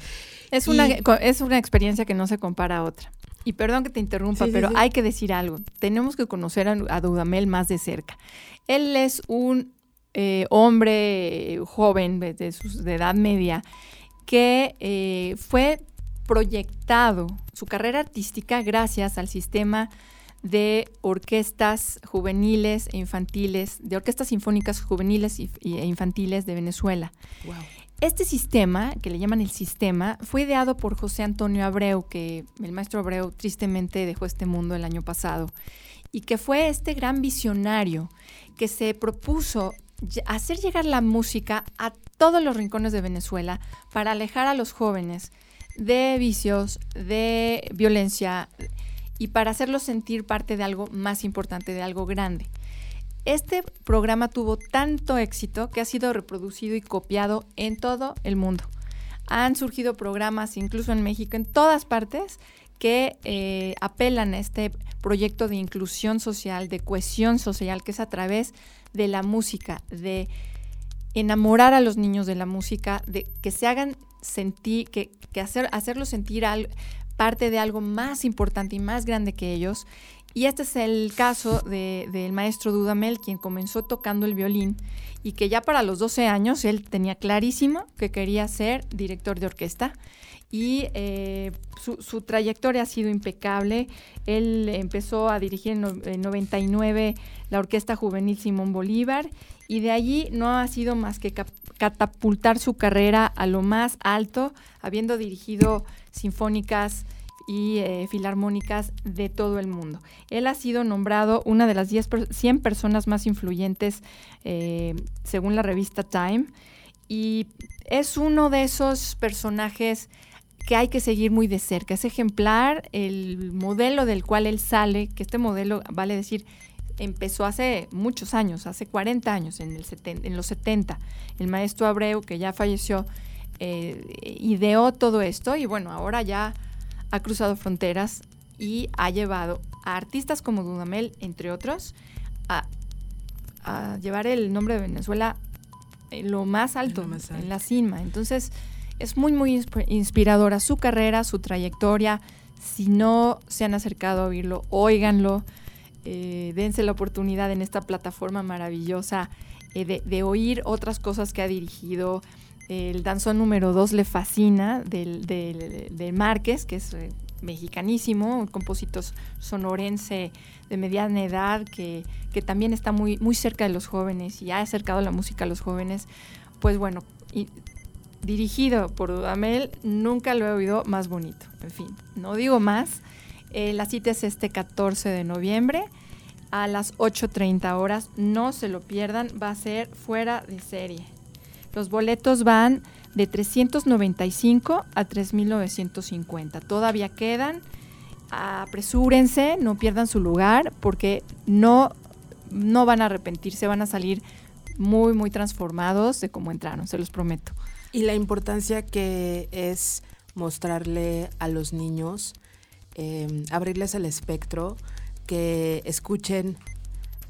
Es, una, es una experiencia que no se compara a otra. Y perdón que te interrumpa, pero hay que decir algo. Tenemos que conocer a, Dudamel más de cerca. Él es un eh, hombre joven de, de, edad media que eh, fue proyectado su carrera artística gracias al sistema de orquestas juveniles e infantiles, de orquestas sinfónicas juveniles e infantiles de Venezuela. Este sistema, que le llaman el sistema, fue ideado por José Antonio Abreu, que el maestro Abreu tristemente dejó este mundo el año pasado, y que fue este gran visionario que se propuso hacer llegar la música a todos los rincones de Venezuela para alejar a los jóvenes de vicios, de violencia y para hacerlos sentir parte de algo más importante, de algo grande. Este programa tuvo tanto éxito que ha sido reproducido y copiado en todo el mundo. Han surgido programas, incluso en México, en todas partes, que eh, apelan a este proyecto de inclusión social, de cohesión social, que es a través de la música, de enamorar a los niños de la música, de que se hagan sentir, que, que hacer, hacerlos sentir parte de algo más importante y más grande que ellos y este es el caso del maestro Dudamel, quien comenzó tocando el violín y que ya para los 12 años él tenía clarísimo que quería ser director de orquesta. Y eh, su, trayectoria ha sido impecable. Él empezó a dirigir en, 99 la Orquesta Juvenil Simón Bolívar y de allí no ha sido más que catapultar su carrera a lo más alto, habiendo dirigido sinfónicas y eh, filarmónicas de todo el mundo. Él ha sido nombrado una de las 10 100 personas más influyentes eh, según la revista Time y es uno de esos personajes que hay que seguir muy de cerca. Es ejemplar el modelo del cual él sale, que este modelo, vale decir, empezó hace muchos años, hace 40 años, en los 70. El maestro Abreu, que ya falleció, eh, ideó todo esto y bueno, ahora ya ha cruzado fronteras y ha llevado a artistas como Dudamel, entre otros, a, llevar el nombre de Venezuela en lo más alto, en la cima. Entonces, es muy, muy inspiradora su carrera, su trayectoria. Si no se han acercado a oírlo, óiganlo. Eh, dense la oportunidad en esta plataforma maravillosa eh, de, oír otras cosas que ha dirigido. El danzón número 2 le fascina del, del, Márquez, que es eh, mexicanísimo, un compositor sonorense de mediana edad que, que, también está muy, muy cerca de los jóvenes y ha acercado la música a los jóvenes. Pues bueno, y, dirigido por Dudamel, nunca lo he oído más bonito. En fin, no digo más. Eh, la cita es este 14 de noviembre a las 8.30 horas. No se lo pierdan, va a ser fuera de serie. Los boletos van de 395 a 3.950. Todavía quedan. Apresúrense, no pierdan su lugar porque no, no van a arrepentirse, van a salir muy, muy transformados de cómo entraron, se los prometo. Y la importancia que es mostrarle a los niños, em, abrirles el espectro, que escuchen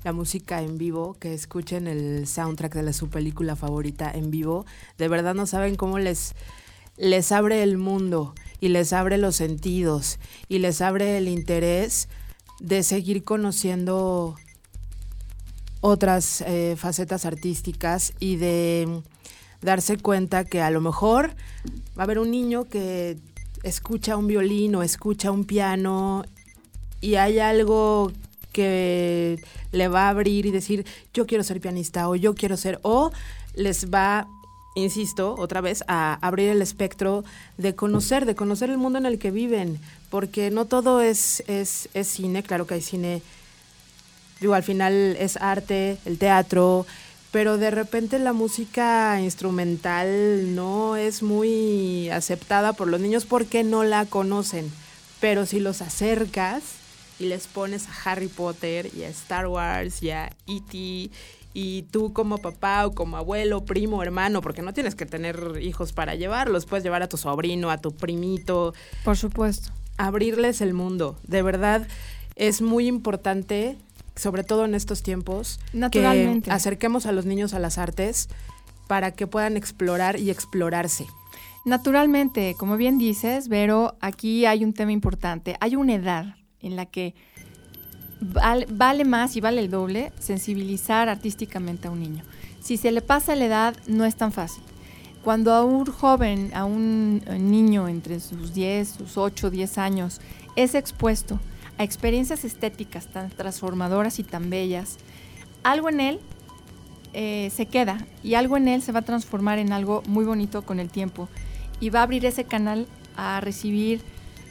la música en vivo, que escuchen el soundtrack de su película favorita en vivo. De verdad no saben cómo les, les abre el mundo y les abre los sentidos y les abre el interés de seguir conociendo otras eh, facetas artísticas y de darse cuenta que a lo mejor va a haber un niño que escucha un violín o escucha un piano y hay algo que le va a abrir y decir, yo quiero ser pianista o yo quiero ser, o les va, insisto, otra vez, a abrir el espectro de conocer, de conocer el mundo en el que viven, porque no todo es, es, cine, claro que hay cine, digo, al final es arte, el teatro, pero de repente la música instrumental no es muy aceptada por los niños porque no la conocen. Pero si los acercas y les pones a Harry Potter y a Star Wars y a E.T. y tú como papá o como abuelo, primo, hermano, porque no tienes que tener hijos para llevarlos, puedes llevar a tu sobrino, a tu primito. Por supuesto. Abrirles el mundo. De verdad es muy importante sobre todo en estos tiempos, Naturalmente. que acerquemos a los niños a las artes para que puedan explorar y explorarse. Naturalmente, como bien dices, Vero, aquí hay un tema importante. Hay una edad en la que vale, más y vale el doble sensibilizar artísticamente a un niño. Si se le pasa la edad, no es tan fácil. Cuando a un joven, a un niño entre sus 10, sus 8, 10 años, es expuesto a experiencias estéticas tan transformadoras y tan bellas, algo en él eh, se queda y algo en él se va a transformar en algo muy bonito con el tiempo y va a abrir ese canal a recibir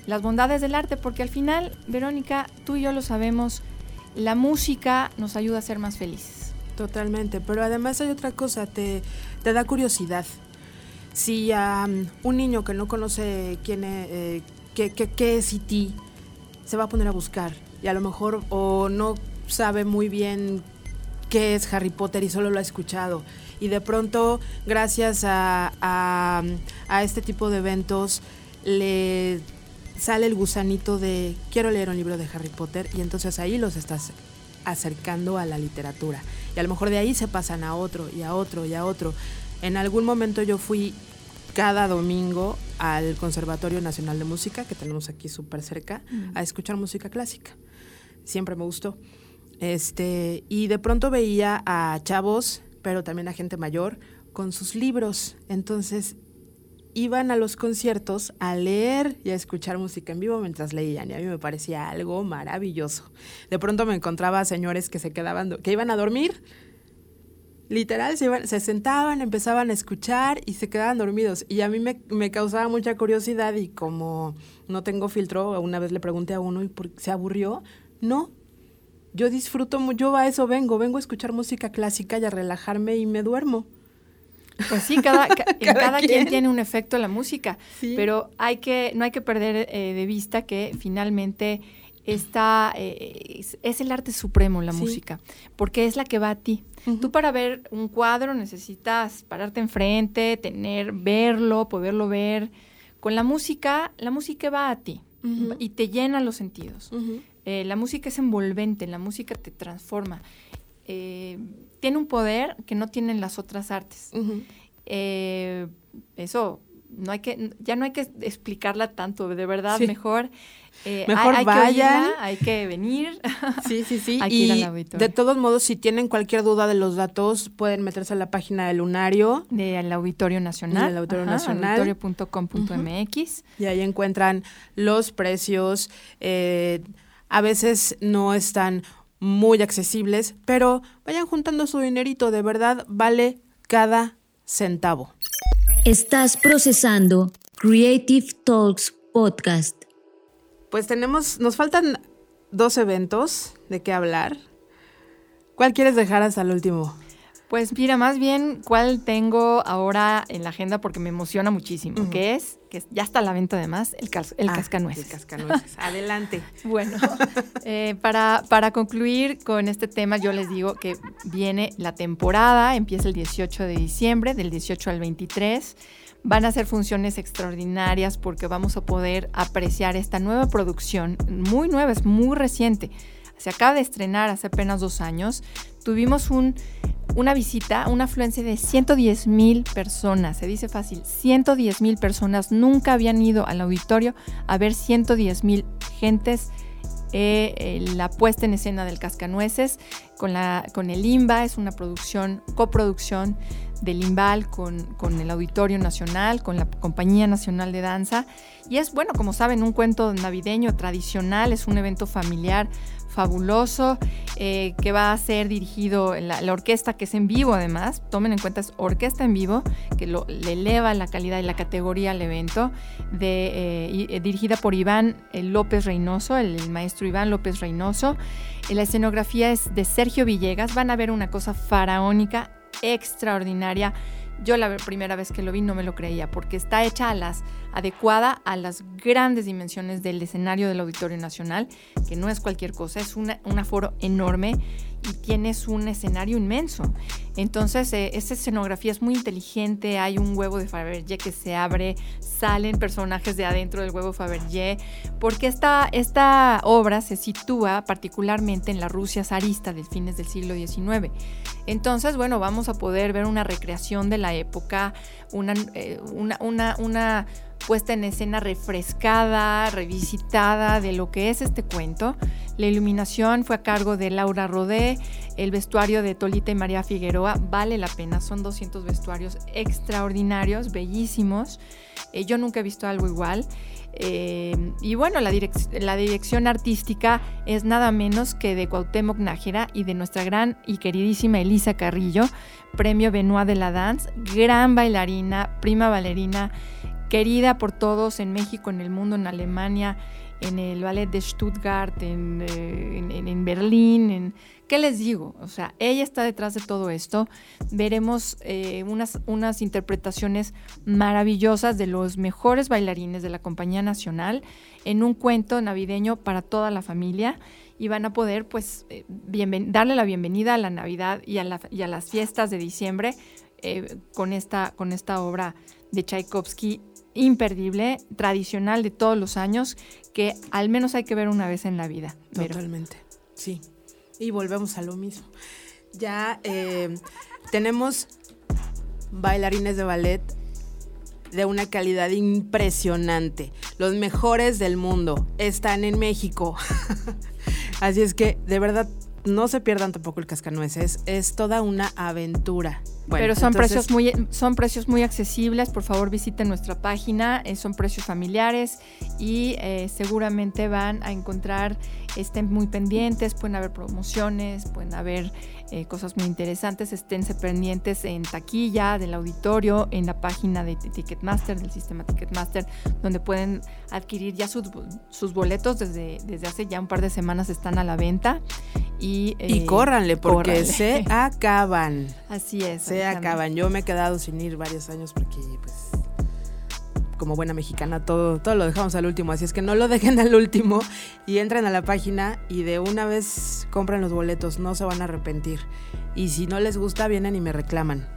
las bondades del arte, porque al final, Verónica, tú y yo lo sabemos, la música nos ayuda a ser más felices. Totalmente, pero además hay otra cosa, te, te da curiosidad. Si a un niño que no conoce quién es, eh, qué, qué, qué es ti se va a poner a buscar y a lo mejor o no sabe muy bien qué es Harry Potter y solo lo ha escuchado. Y de pronto, gracias a, a, este tipo de eventos, le sale el gusanito de quiero leer un libro de Harry Potter y entonces ahí los estás acercando a la literatura. Y a lo mejor de ahí se pasan a otro y a otro y a otro. En algún momento yo fui cada domingo al Conservatorio Nacional de Música, que tenemos aquí súper cerca, a escuchar música clásica. Siempre me gustó. Este, y de pronto veía a chavos, pero también a gente mayor, con sus libros. Entonces iban a los conciertos a leer y a escuchar música en vivo mientras leían. Y a mí me parecía algo maravilloso. De pronto me encontraba señores que se quedaban, que iban a dormir literal se, sentaban, empezaban a escuchar y se quedaban dormidos. Y a mí me, causaba mucha curiosidad y como no tengo filtro, una vez le pregunté a uno y por, se aburrió. No, yo disfruto, yo a eso vengo, vengo a escuchar música clásica y a relajarme y me duermo. Pues sí, cada, cada, quien. tiene un efecto la música, pero hay que, no hay que perder eh, de vista que finalmente está, eh, es, el arte supremo la música, porque es la que va a ti. Tú para ver un cuadro necesitas pararte enfrente, tener, verlo, poderlo ver. Con la música, la música va a ti y te llena los sentidos. Eh, la música es envolvente, la música te transforma. Eh, tiene un poder que no tienen las otras artes. eso no hay que, ya no hay que explicarla tanto, de verdad, mejor. Eh, mejor hay, vayan. Que hay que venir. Sí, sí, sí. hay y ir al auditorio. de todos modos, si tienen cualquier duda de los datos, pueden meterse a la página del Lunario. Del Auditorio Nacional. Del Auditorio Nacional. Auditorio.com.mx. Y ahí encuentran los precios. Eh, a veces no están muy accesibles, pero vayan juntando su dinerito, de verdad vale cada centavo. Estás procesando Creative Talks Podcast. Pues tenemos, nos faltan dos eventos de qué hablar. ¿Cuál quieres dejar hasta el último? Pues mira, más bien, ¿cuál tengo ahora en la agenda? Porque me emociona muchísimo, que es, que ya está a la venta además, el, el Ah, cascanueces. El cascanueces. Adelante. Bueno, eh, para, para concluir con este tema, yo les digo que viene la temporada, empieza el 18 de diciembre, del 18 al 23. Van a ser funciones extraordinarias porque vamos a poder apreciar esta nueva producción, muy nueva, es muy reciente. Se acaba de estrenar hace apenas dos años. Tuvimos un, una visita, una afluencia de 110 mil personas. Se dice fácil, 110 mil personas nunca habían ido al auditorio a ver 110 mil gentes. eh, eh, la puesta en escena del Cascanueces con, la, con el IMBA, es una producción, coproducción del IMBAL con, con el Auditorio Nacional, con la Compañía Nacional de Danza. Y es, bueno, como saben, un cuento navideño tradicional, es un evento familiar fabuloso eh, que va a ser dirigido, la, la, orquesta que es en vivo además, tomen en cuenta es orquesta en vivo, que lo, le eleva la calidad y la categoría al evento, eh, y, dirigida por Iván eh, López Reynoso, el, el, maestro Iván López Reynoso. la escenografía es de Sergio Villegas, van a ver una cosa faraónica, extraordinaria. Yo la primera vez que lo vi no me lo creía porque está hecha a las, adecuada a las grandes dimensiones del escenario del Auditorio Nacional, que no es cualquier cosa, es un aforo enorme y tienes un escenario inmenso. Entonces, eh, esta escenografía es muy inteligente, hay un huevo de Fabergé que se abre, salen personajes de adentro del huevo Fabergé, porque esta, esta obra se sitúa particularmente en la Rusia zarista de fines del siglo XIX. Entonces, bueno, vamos a poder ver una recreación de la época, una, eh, una, una, una puesta en escena refrescada, revisitada de lo que es este cuento. La iluminación fue a cargo de Laura Rodé, el vestuario de Tolita y María Figueroa vale la pena, son 200 vestuarios extraordinarios, bellísimos. Eh, yo nunca he visto algo igual. Eh, y bueno, la, direc la, dirección artística es nada menos que de Cuauhtémoc Nájera y de nuestra gran y queridísima Elisa Carrillo, premio Benoit de la Dance, gran bailarina, prima bailarina, querida por todos en México, en el mundo, en Alemania, en el ballet de Stuttgart, en, eh, en, Berlín, en, ¿Qué les digo? O sea, ella está detrás de todo esto. Veremos eh, unas, unas interpretaciones maravillosas de los mejores bailarines de la Compañía Nacional en un cuento navideño para toda la familia y van a poder pues eh, darle la bienvenida a la Navidad y a, las fiestas de diciembre con, esta, con esta obra de Tchaikovsky imperdible, tradicional de todos los años, que al menos hay que ver una vez en la vida. Totalmente, sí. Y volvemos a lo mismo. Ya eh, tenemos bailarines de ballet de una calidad impresionante. Los mejores del mundo están en México. Así es que, de verdad, no se pierdan tampoco el cascanueces. Es toda una aventura. Bueno, Pero son, entonces, precios muy, son precios muy accesibles. Por favor, visiten nuestra página. Eh, son precios familiares y eh, seguramente van a encontrar, estén muy pendientes, pueden haber promociones, pueden haber eh, cosas muy interesantes. Esténse pendientes en taquilla del auditorio, en la página de Ticketmaster, del sistema Ticketmaster, donde pueden adquirir ya sus, sus boletos desde, desde hace ya un par de semanas están a la venta. Y, y córranle, porque córranle. se acaban. Así es. Se acaban. Yo me he quedado sin ir varios años porque, pues, como buena mexicana, todo, todo lo dejamos al último. Así es que no lo dejen al último y entren a la página y de una vez compren los boletos. No se van a arrepentir. Y si no les gusta, vienen y me reclaman.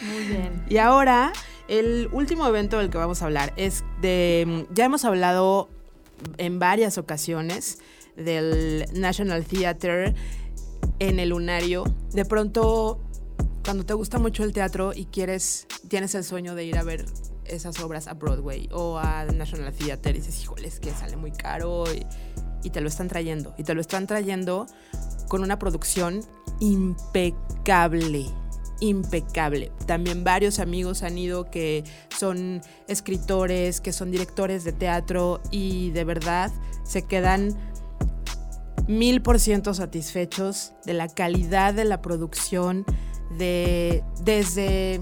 Muy bien. Y ahora, el último evento del que vamos a hablar es de. Ya hemos hablado en varias ocasiones del National Theatre en el Lunario. De pronto cuando te gusta mucho el teatro y quieres, tienes el sueño de ir a ver esas obras a Broadway o a National Theatre y dices, híjole, es que sale muy caro y, y te lo están trayendo. Y te lo están trayendo con una producción impecable impecable. También varios amigos han ido que son escritores, que son directores de teatro y de verdad se quedan mil por ciento satisfechos de la calidad de la producción, de, desde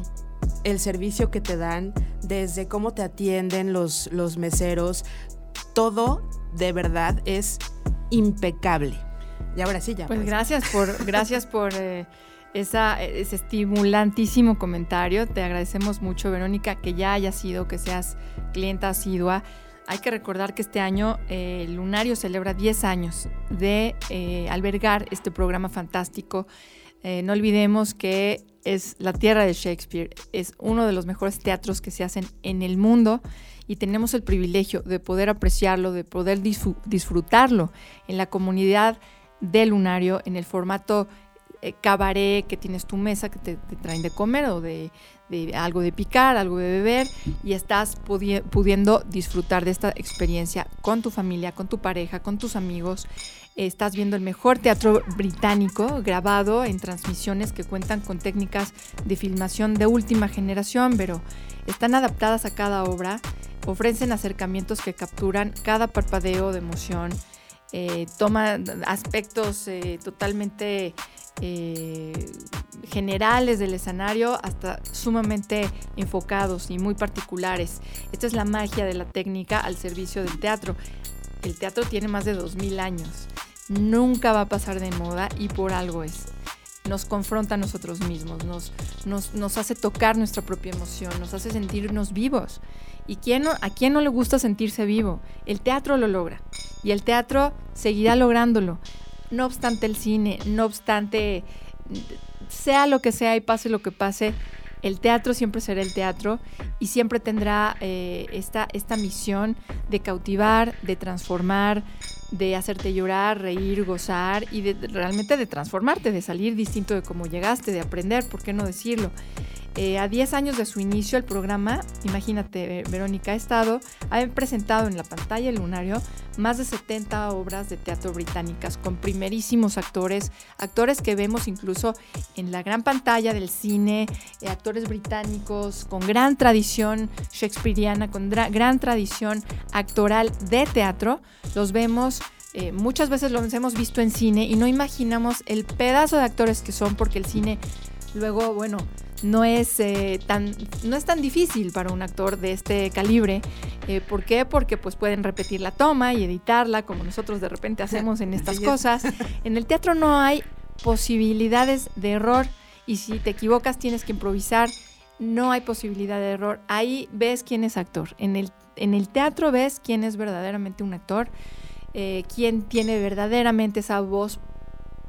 el servicio que te dan, desde cómo te atienden los, los meseros, todo de verdad es impecable. Y ahora sí, ya. Pues, pues. gracias por, gracias por eh, esa, ese estimulantísimo comentario. Te agradecemos mucho, Verónica, que ya hayas sido, que seas clienta asidua. Hay que recordar que este año eh, el Lunario celebra 10 años de eh, albergar este programa fantástico. no olvidemos que es la tierra de Shakespeare, es uno de los mejores teatros que se hacen en el mundo y tenemos el privilegio de poder apreciarlo, de poder disfrutarlo en la comunidad del lunario, en el formato eh, cabaret, que tienes tu mesa que te, traen de comer o de, algo de picar, algo de beber y estás pudiendo disfrutar de esta experiencia con tu familia, con tu pareja, con tus amigos. Estás viendo el mejor teatro británico grabado en transmisiones que cuentan con técnicas de filmación de última generación, pero están adaptadas a cada obra ofrecen acercamientos que capturan cada parpadeo de emoción, eh, toma aspectos eh, totalmente eh, generales del escenario hasta sumamente enfocados y muy particulares. Esta es la magia de la técnica al servicio del teatro. El teatro tiene más de 2000 años. Nunca va a pasar de moda y por algo es nos confronta a nosotros mismos, nos, nos, hace tocar nuestra propia emoción, nos hace sentirnos vivos. ¿Y quién a quién no le gusta sentirse vivo? El teatro lo logra y el teatro seguirá lográndolo. No obstante el cine, no obstante sea lo que sea y pase lo que pase, el teatro siempre será el teatro y siempre tendrá eh, esta, esta misión de cautivar, de transformar, de hacerte llorar, reír, gozar y de, realmente de transformarte, de salir distinto de cómo llegaste, de aprender, ¿por qué no decirlo? Eh, a 10 años de su inicio el programa, imagínate, eh, Verónica ha estado, ha presentado en la pantalla el lunario más de 70 obras de teatro británicas con primerísimos actores, actores que vemos incluso en la gran pantalla del cine, eh, actores británicos con gran tradición shakespeariana, con gran tradición actoral de teatro, los vemos muchas veces los hemos visto en cine y no imaginamos el pedazo de actores que son porque el cine luego, bueno, no es, eh, tan, no es tan difícil para un actor de este calibre. Eh, ¿Por qué? Porque pues pueden repetir la toma y editarla como nosotros de repente hacemos en estas cosas. En el teatro no hay posibilidades de error y si te equivocas tienes que improvisar. No hay posibilidad de error. Ahí ves quién es actor. En el, en el teatro ves quién es verdaderamente un actor, eh, quién tiene verdaderamente esa voz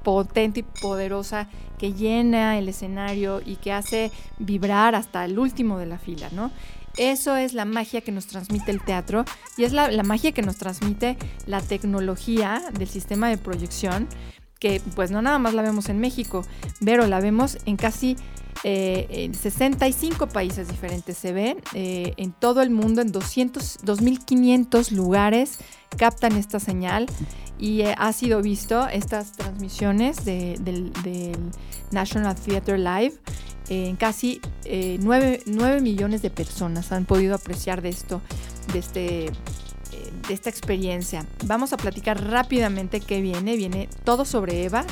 potente y poderosa que llena el escenario y que hace vibrar hasta el último de la fila, ¿no? Eso es la magia que nos transmite el teatro y es la, magia que nos transmite la tecnología del sistema de proyección, que pues no nada más la vemos en México, pero la vemos en casi eh, en 65 países diferentes. Se ven eh, en todo el mundo, en 200, 2.500 lugares captan esta señal y eh, ha sido visto estas transmisiones del, National Theatre Live. en casi 9, 9, millones de personas han podido apreciar de esto, de, este, de esta experiencia. Vamos a platicar rápidamente qué viene. Viene todo sobre Eva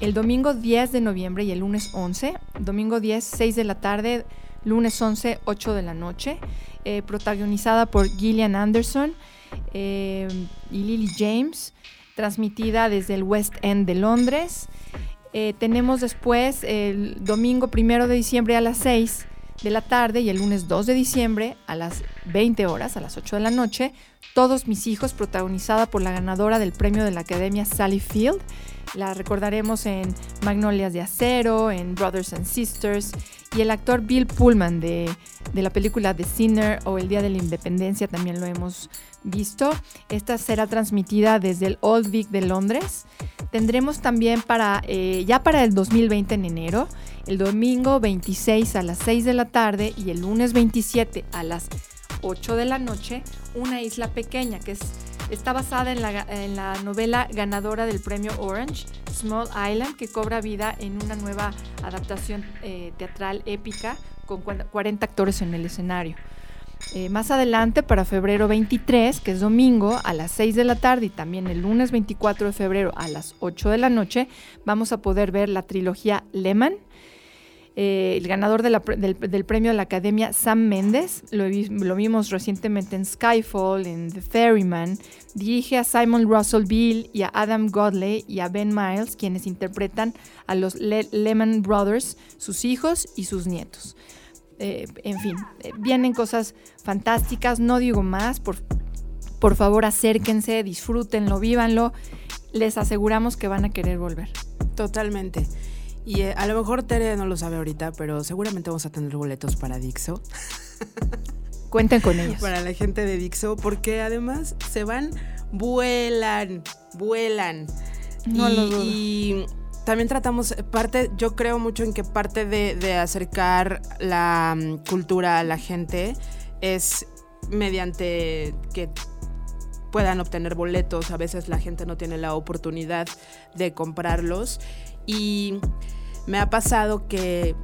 el domingo 10 de noviembre y el lunes 11. Domingo 10, 6 de la tarde, lunes 11, 8 de la noche. Eh, protagonizada por Gillian Anderson eh, y Lily James, transmitida desde el West End de Londres. Eh, tenemos después el domingo 1 de diciembre a las 6 de la tarde y el lunes 2 de diciembre a las 20 horas, a las 8 de la noche, Todos mis hijos, protagonizada por la ganadora del premio de la Academia Sally Field. La recordaremos en Magnolias de Acero, en Brothers and Sisters, y el actor Bill Pullman de, la película The Sinner o El Día de la Independencia también lo hemos visto. Esta será transmitida desde el Old Vic de Londres. Tendremos también para, eh, ya para el 2020 en enero, el domingo 26 a las 6 de la tarde y el lunes 27 a las 8 de la noche, Una isla pequeña, que es, está basada en la, en la novela ganadora del premio Orange, Small Island, que cobra vida en una nueva adaptación eh, teatral épica con 40 actores en el escenario. Eh, más adelante, para febrero 23, que es domingo, a las 6 de la tarde y también el lunes 24 de febrero a las 8 de la noche, vamos a poder ver la trilogía Lehman. Eh, el ganador del, premio de la Academia, Sam Mendes, lo, vimos recientemente en Skyfall, en The Ferryman. Dirige a Simon Russell Beale y a Adam Godley y a Ben Miles, quienes interpretan a los Lehman Brothers, sus hijos y sus nietos. Eh, en fin, eh, vienen cosas fantásticas, no digo más, por, por favor acérquense, disfrútenlo, vívanlo, les aseguramos que van a querer volver. Totalmente. Y eh, a lo mejor Tere no lo sabe ahorita, pero seguramente vamos a tener boletos para Dixo. Cuenten con ellos. Para la gente de Dixo, porque además se van, vuelan, vuelan. No lo dudo. Y también tratamos, parte, yo creo mucho en que parte de, acercar la mm, cultura a la gente es mediante que puedan obtener boletos. A veces la gente no tiene la oportunidad de comprarlos. Y me ha pasado que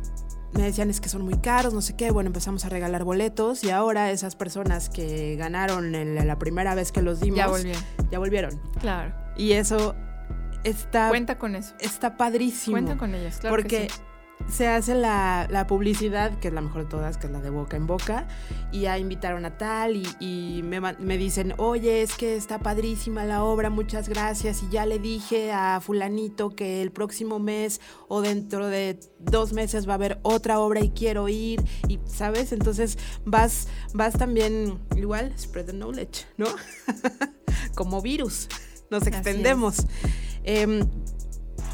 me decían es que son muy caros, no sé qué. Bueno, empezamos a regalar boletos y ahora esas personas que ganaron en la primera vez que los dimos ya volvieron. Ya volvieron. Claro. Y eso está... Cuenta con eso. Está padrísimo. Cuenta con ellos, claro. Porque se hace la, publicidad, que es la mejor de todas, que es la de boca en boca, y ya invitaron a tal y, me, me, dicen, oye, es que está padrísima la obra, muchas gracias, y ya le dije a fulanito que el próximo mes o dentro de dos meses va a haber otra obra y quiero ir, y sabes, entonces vas, vas también igual, spread the knowledge, ¿no? Como virus, nos extendemos. Em,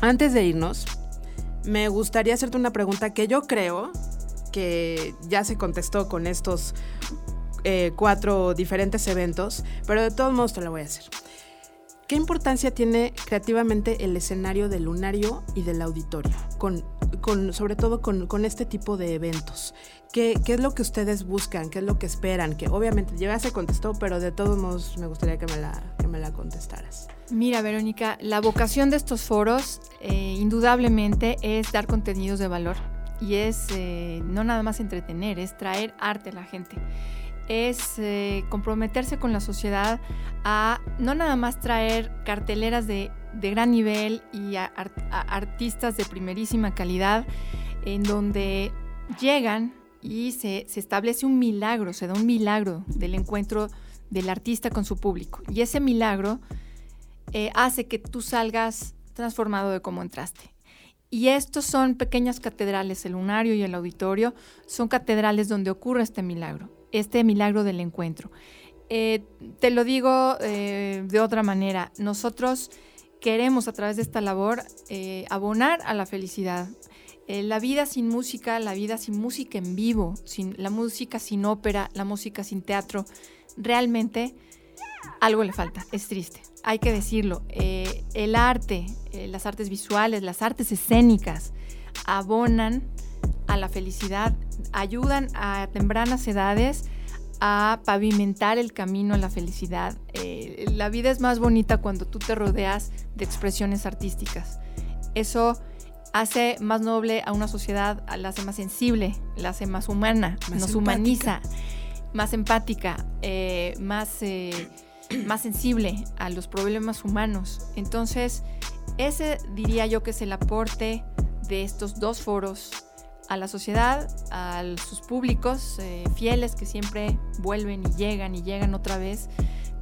antes de irnos, me gustaría hacerte una pregunta que yo creo que ya se contestó con estos eh, cuatro diferentes eventos, pero de todos modos te la voy a hacer. ¿Qué importancia tiene creativamente el escenario del lunario y del auditorio? Con, sobre todo con, este tipo de eventos. ¿Qué, es lo que ustedes buscan? ¿Qué es lo que esperan? Que obviamente ya se contestó, pero de todos modos me gustaría que me la, que me la contestaras. Mira, Verónica, la vocación de estos foros eh, indudablemente es dar contenidos de valor y es eh, no nada más entretener, es traer arte a la gente. Es eh, comprometerse con la sociedad a no nada más traer carteleras de, gran nivel y artistas de primerísima calidad, en donde llegan y se, se establece un milagro, se da un milagro del encuentro del artista con su público. Y ese milagro eh, hace que tú salgas transformado de cómo entraste. Y estos son pequeñas catedrales, el lunario y el auditorio, son catedrales donde ocurre este milagro, este milagro del encuentro. Eh, te lo digo eh, de otra manera, nosotros queremos a través de esta labor abonar a la felicidad. la vida sin música, la vida sin música en vivo, sin, la música sin ópera, la música sin teatro, realmente algo le falta, es triste hay que decirlo, eh, el arte, eh, las artes visuales, las artes escénicas abonan a la felicidad, ayudan a tempranas edades a pavimentar el camino a la felicidad. Eh, la vida es más bonita cuando tú te rodeas de expresiones artísticas. Eso hace más noble a una sociedad, la hace más sensible, la hace más humana, nos humaniza, más empática, más más sensible a los problemas humanos. Entonces, ese diría yo que es el aporte de estos dos foros a la sociedad, a sus públicos eh, fieles que siempre vuelven y llegan y llegan otra vez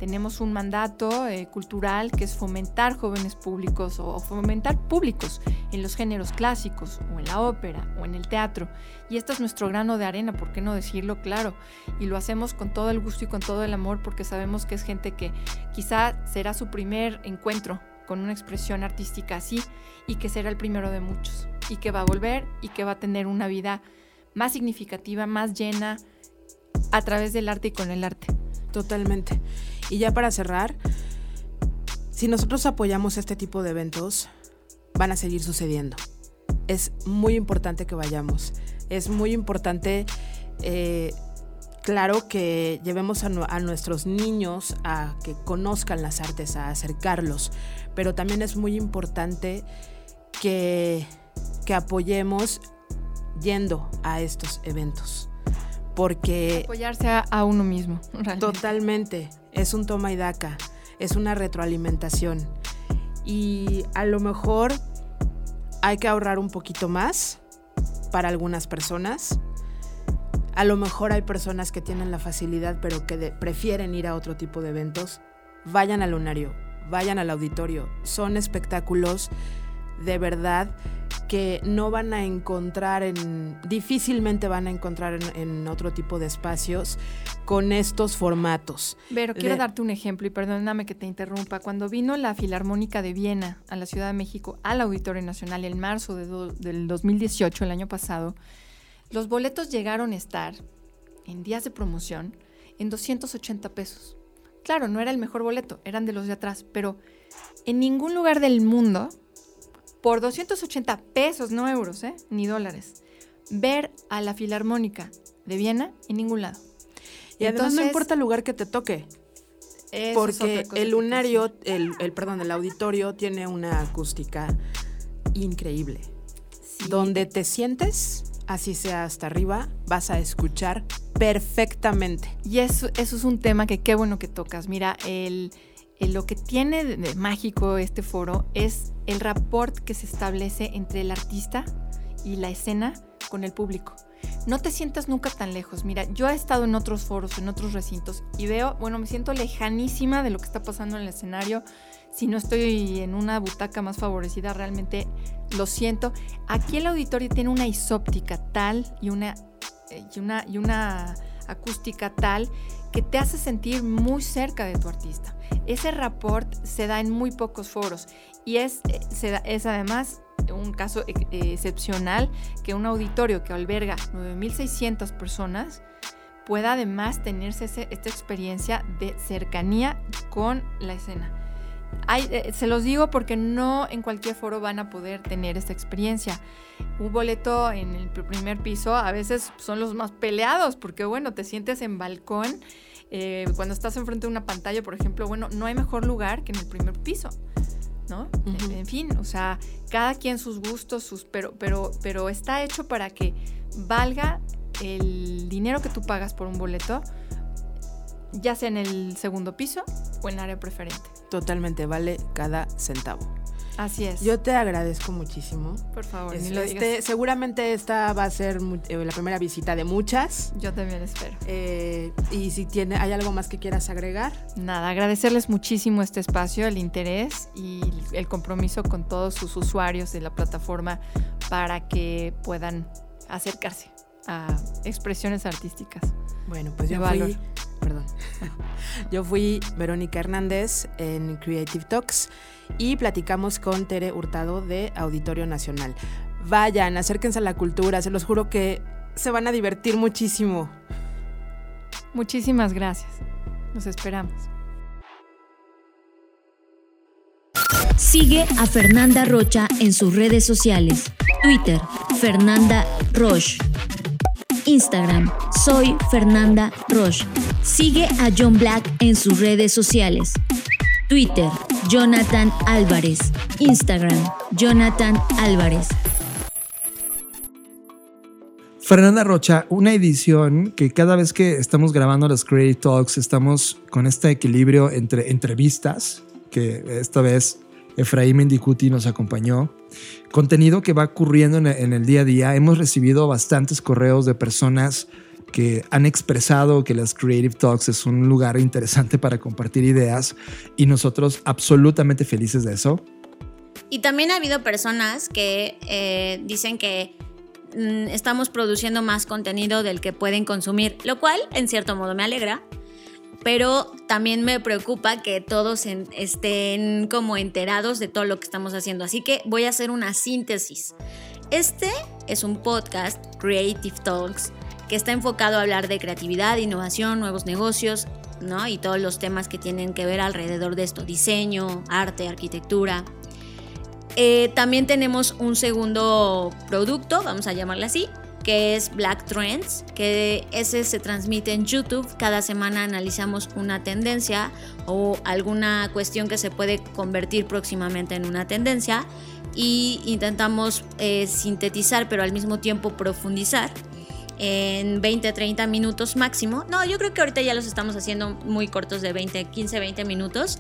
tenemos un mandato eh, cultural que es fomentar jóvenes públicos o, fomentar públicos en los géneros clásicos o en la ópera o en el teatro. Y esto es nuestro grano de arena, ¿por qué no decirlo claro? Y lo hacemos con todo el gusto y con todo el amor porque sabemos que es gente que quizá será su primer encuentro con una expresión artística así y que será el primero de muchos y que va a volver y que va a tener una vida más significativa, más llena a través del arte y con el arte. Totalmente. Y ya para cerrar, si nosotros apoyamos este tipo de eventos, van a seguir sucediendo. es muy importante que vayamos. Es muy importante, eh, claro, que llevemos a, nuestros niños a que conozcan las artes, a acercarlos, pero también es muy importante que, que apoyemos yendo a estos eventos. Porque... Apoyarse a, uno mismo. Totalmente. Es un toma y daca. Es una retroalimentación. Y a lo mejor hay que ahorrar un poquito más para algunas personas. A lo mejor hay personas que tienen la facilidad pero que prefieren ir a otro tipo de eventos. Vayan al lunario, vayan al auditorio. Son espectáculos de verdad que no van a encontrar en, difícilmente van a encontrar en, otro tipo de espacios con estos formatos. Pero quiero darte un ejemplo y perdóname que te interrumpa. Cuando vino la Filarmónica de Viena a la Ciudad de México al Auditorio Nacional en marzo del 2018, el año pasado, los boletos llegaron a estar en días de promoción en 280 pesos. Claro, no era el mejor boleto, eran de los de atrás, pero en ningún lugar del mundo por 280 pesos, no euros, ¿eh? ni dólares, ver a la Filarmónica de Viena en ningún lado. Y además no importa el lugar que te toque. Porque el lunario, el, perdón, el auditorio tiene una acústica increíble. Donde te sientes, así sea hasta arriba, vas a escuchar perfectamente. Y eso, eso es un tema que qué bueno que tocas. Mira, el, lo que tiene de mágico este foro es el rapport que se establece entre el artista y la escena con el público. No te sientas nunca tan lejos. Mira, yo he estado en otros foros, en otros recintos y veo, bueno, me siento lejanísima de lo que está pasando en el escenario. Si no estoy en una butaca más favorecida, realmente lo siento. Aquí el auditorio tiene una isóptica tal y una, eh, y una, y una acústica tal que te hace sentir muy cerca de tu artista. Ese rapport se da en muy pocos foros y es, eh, además un caso excepcional que un auditorio que alberga 9.600 personas pueda además tenerse esta experiencia de cercanía con la escena. Eh, se los digo porque no en cualquier foro van a poder tener esta experiencia. Un boleto en el primer piso a veces son los más peleados porque bueno, te sientes en balcón eh, cuando estás enfrente de una pantalla, por ejemplo, bueno, no hay mejor lugar que en el primer piso. ¿no? en, fin, o sea, cada quien sus gustos, sus, pero, pero, pero está hecho para que valga el dinero que tú pagas por un boleto, ya sea en el segundo piso o en el área preferente. Totalmente, vale cada centavo. Así es. Yo te agradezco muchísimo. Por favor, este, seguramente esta va a ser eh, la primera visita de muchas. Yo también espero. Eh, y si tiene, hay algo más que quieras agregar. Nada, agradecerles muchísimo este espacio, el interés y el compromiso con todos sus usuarios de la plataforma para que puedan acercarse a expresiones artísticas. Bueno, pues yo fui, perdón, yo fui Verónica Hernández en Creative Talks y platicamos con Tere Hurtado de Auditorio Nacional. Vayan, acérquense a la cultura, se los juro que se van a divertir muchísimo. Muchísimas gracias. Nos esperamos. Sigue a Fernanda Rocha en sus redes sociales. Twitter, Fernanda Roche. Instagram, soy Fernanda Roche. Sigue a John Black en sus redes sociales. Twitter, Jonathan Álvarez. Instagram, Jonathan Álvarez. Fernanda Rocha, una edición que cada vez que estamos grabando los Creative Talks estamos con este equilibrio entre entrevistas, que esta vez Efraín Mendicuti nos acompañó, contenido que va ocurriendo en el día a día. Hemos recibido bastantes correos de personas que han expresado que las Creative Talks es un lugar interesante para compartir ideas y nosotros absolutamente felices de eso. Y también ha habido personas que eh, dicen que mm, estamos produciendo más contenido del que pueden consumir, lo cual en cierto modo me alegra, pero también me preocupa que todos estén como enterados de todo lo que estamos haciendo. Así que voy a hacer una síntesis. Este es un podcast, Creative Talks, que está enfocado a hablar de creatividad, innovación, nuevos negocios, ¿no? Y todos los temas que tienen que ver alrededor de esto, diseño, arte, arquitectura. Eh, también tenemos un segundo producto, vamos a llamarlo así, que es Black Trends, que ese se transmite en YouTube. Cada semana analizamos una tendencia o alguna cuestión que se puede convertir próximamente en una tendencia y intentamos eh, sintetizar, pero al mismo tiempo profundizar en 20, 30 minutos máximo. No, yo creo que ahorita ya los estamos haciendo muy cortos de 20, 15, 20 minutos.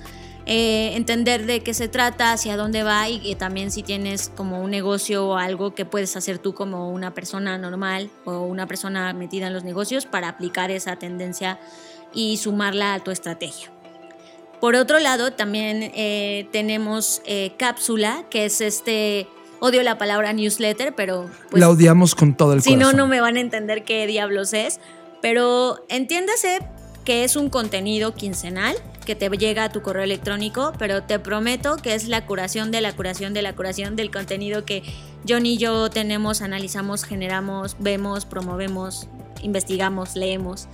Eh, entender de qué se trata, hacia dónde va y, también si tienes como un negocio o algo que puedes hacer tú como una persona normal o una persona metida en los negocios para aplicar esa tendencia y sumarla a tu estrategia. Por otro lado, también eh, tenemos eh, Cápsula, que es este Odio la palabra newsletter, pero... Pues, la odiamos con todo el si corazón. Si no, no me van a entender qué diablos es. Pero entiéndase que es un contenido quincenal que te llega a tu correo electrónico, pero te prometo que es la curación de la curación de la curación del contenido que John y yo tenemos, analizamos, generamos, vemos, promovemos, investigamos, leemos.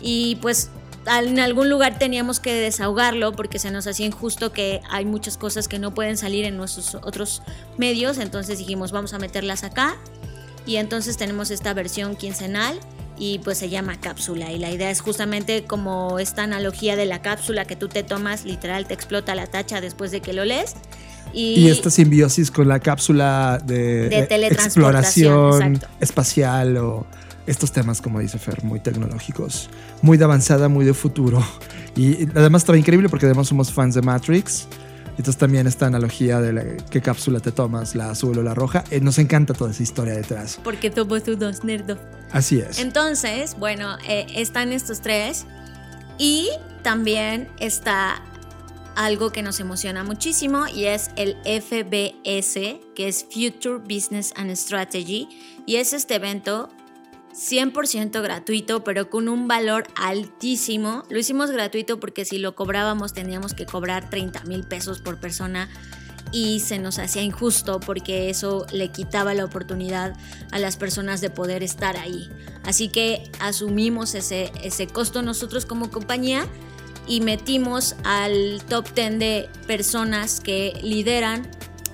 Y pues en algún lugar teníamos que desahogarlo porque se nos hacía injusto que hay muchas cosas que no pueden salir en nuestros otros medios, entonces dijimos vamos a meterlas acá y entonces tenemos esta versión quincenal y pues se llama cápsula y la idea es justamente como esta analogía de la cápsula que tú te tomas, literal te explota la tacha después de que lo lees. Y, esta simbiosis con la cápsula de, de exploración espacial o estos temas, como dice Fer, muy tecnológicos, muy de avanzada, muy de futuro. Y además estaba increíble porque además somos fans de Matrix. Entonces también esta analogía de qué cápsula te tomas, la azul o la roja. Eh, nos encanta toda esa historia detrás. Porque somos dos nerdos. Así es. Entonces, bueno, eh, están estos tres. Y también está algo que nos emociona muchísimo y es el FBS, que es Future Business and Strategy. Y es este evento 100% gratuito, pero con un valor altísimo. Lo hicimos gratuito porque si lo cobrábamos teníamos que cobrar 30 mil pesos por persona y se nos hacía injusto porque eso le quitaba la oportunidad a las personas de poder estar ahí. Así que asumimos ese, ese costo nosotros como compañía y metimos al top 10 de personas que lideran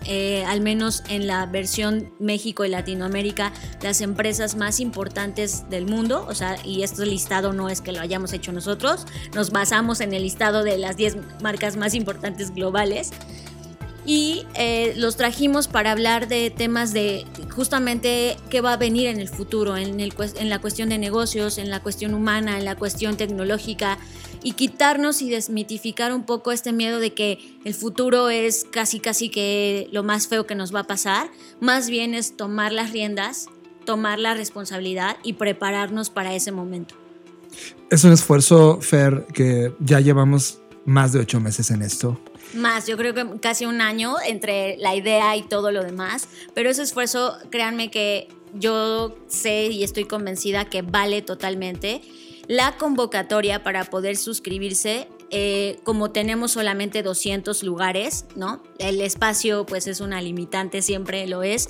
eh, al menos en la versión México y Latinoamérica, las empresas más importantes del mundo. O sea, y este listado no es que lo hayamos hecho nosotros, nos basamos en el listado de las 10 marcas más importantes globales. Y eh, los trajimos para hablar de temas de justamente qué va a venir en el futuro, en, en la cuestión de negocios, en la cuestión humana, en la cuestión tecnológica, y quitarnos y desmitificar un poco este miedo de que el futuro es casi casi que lo más feo que nos va a pasar, más bien es tomar las riendas, tomar la responsabilidad y prepararnos para ese momento. Es un esfuerzo, Fer, que ya llevamos más de ocho meses en esto. Más, yo creo que casi un año entre la idea y todo lo demás, pero ese esfuerzo, créanme que yo sé y estoy convencida que vale totalmente la convocatoria para poder suscribirse. Eh, como tenemos solamente 200 lugares, ¿no? El espacio pues es una limitante, siempre lo es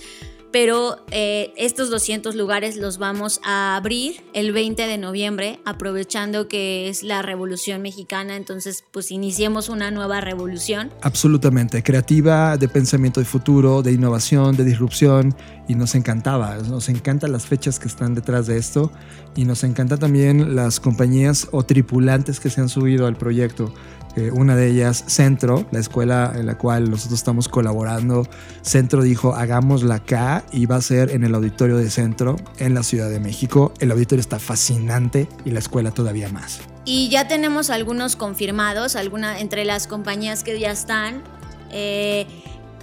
pero eh, estos 200 lugares los vamos a abrir el 20 de noviembre, aprovechando que es la Revolución Mexicana, entonces pues iniciemos una nueva revolución. Absolutamente, creativa, de pensamiento de futuro, de innovación, de disrupción, y nos encantaba, nos encantan las fechas que están detrás de esto, y nos encantan también las compañías o tripulantes que se han subido al proyecto una de ellas, Centro, la escuela en la cual nosotros estamos colaborando. Centro dijo, hagámosla acá y va a ser en el auditorio de Centro, en la Ciudad de México. El auditorio está fascinante y la escuela todavía más. Y ya tenemos algunos confirmados, alguna entre las compañías que ya están. Eh,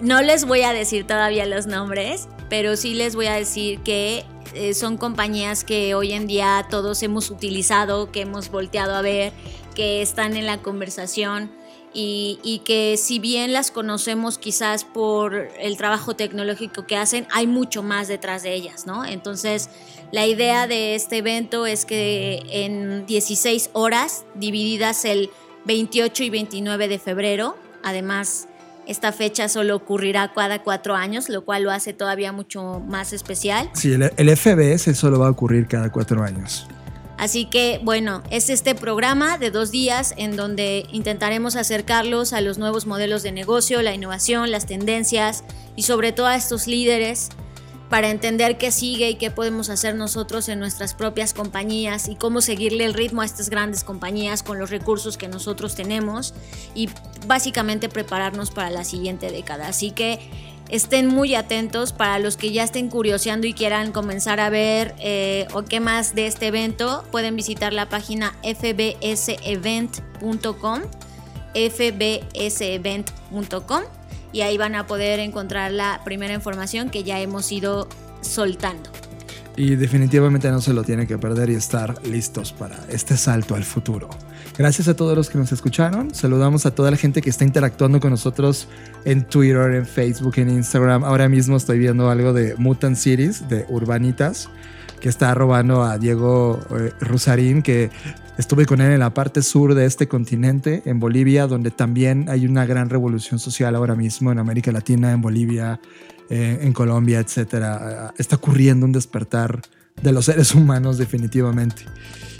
no les voy a decir todavía los nombres, pero sí les voy a decir que eh, son compañías que hoy en día todos hemos utilizado, que hemos volteado a ver que están en la conversación y, que si bien las conocemos quizás por el trabajo tecnológico que hacen, hay mucho más detrás de ellas, ¿no? Entonces, la idea de este evento es que en 16 horas, divididas el 28 y 29 de febrero, además esta fecha solo ocurrirá cada cuatro años, lo cual lo hace todavía mucho más especial. Sí, el, el FBS solo va a ocurrir cada cuatro años. Así que bueno, es este programa de dos días en donde intentaremos acercarlos a los nuevos modelos de negocio, la innovación, las tendencias y sobre todo a estos líderes para entender qué sigue y qué podemos hacer nosotros en nuestras propias compañías y cómo seguirle el ritmo a estas grandes compañías con los recursos que nosotros tenemos y básicamente prepararnos para la siguiente década. Así que estén muy atentos para los que ya estén curioseando y quieran comenzar a ver eh, o qué más de este evento. Pueden visitar la página fbsevent.com fbsevent.com y ahí van a poder encontrar la primera información que ya hemos ido soltando. Y definitivamente no se lo tiene que perder y estar listos para este salto al futuro. Gracias a todos los que nos escucharon. Saludamos a toda la gente que está interactuando con nosotros en Twitter, en Facebook, en Instagram. Ahora mismo estoy viendo algo de Mutant Cities, de Urbanitas, que está robando a Diego eh, Rusarín, que estuve con él en la parte sur de este continente, en Bolivia, donde también hay una gran revolución social ahora mismo en América Latina, en Bolivia, eh, en Colombia, etcétera. Está ocurriendo un despertar de los seres humanos definitivamente.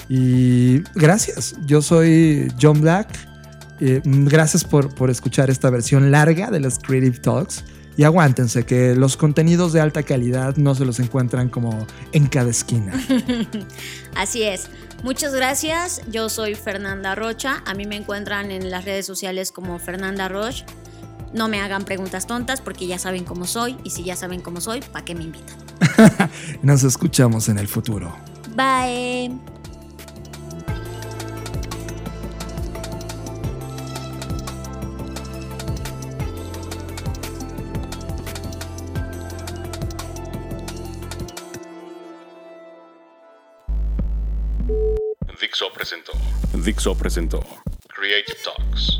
Y gracias, yo soy John Black. Eh, gracias por, por escuchar esta versión larga de los Creative Talks. Y aguántense que los contenidos de alta calidad no se los encuentran como en cada esquina. Así es. Muchas gracias. Yo soy Fernanda Rocha. A mí me encuentran en las redes sociales como Fernanda Roche. No me hagan preguntas tontas porque ya saben cómo soy y si ya saben cómo soy, ¿para qué me invitan? Nos escuchamos en el futuro. Bye. Dixo presentó. Dixo presentó. Creative Talks.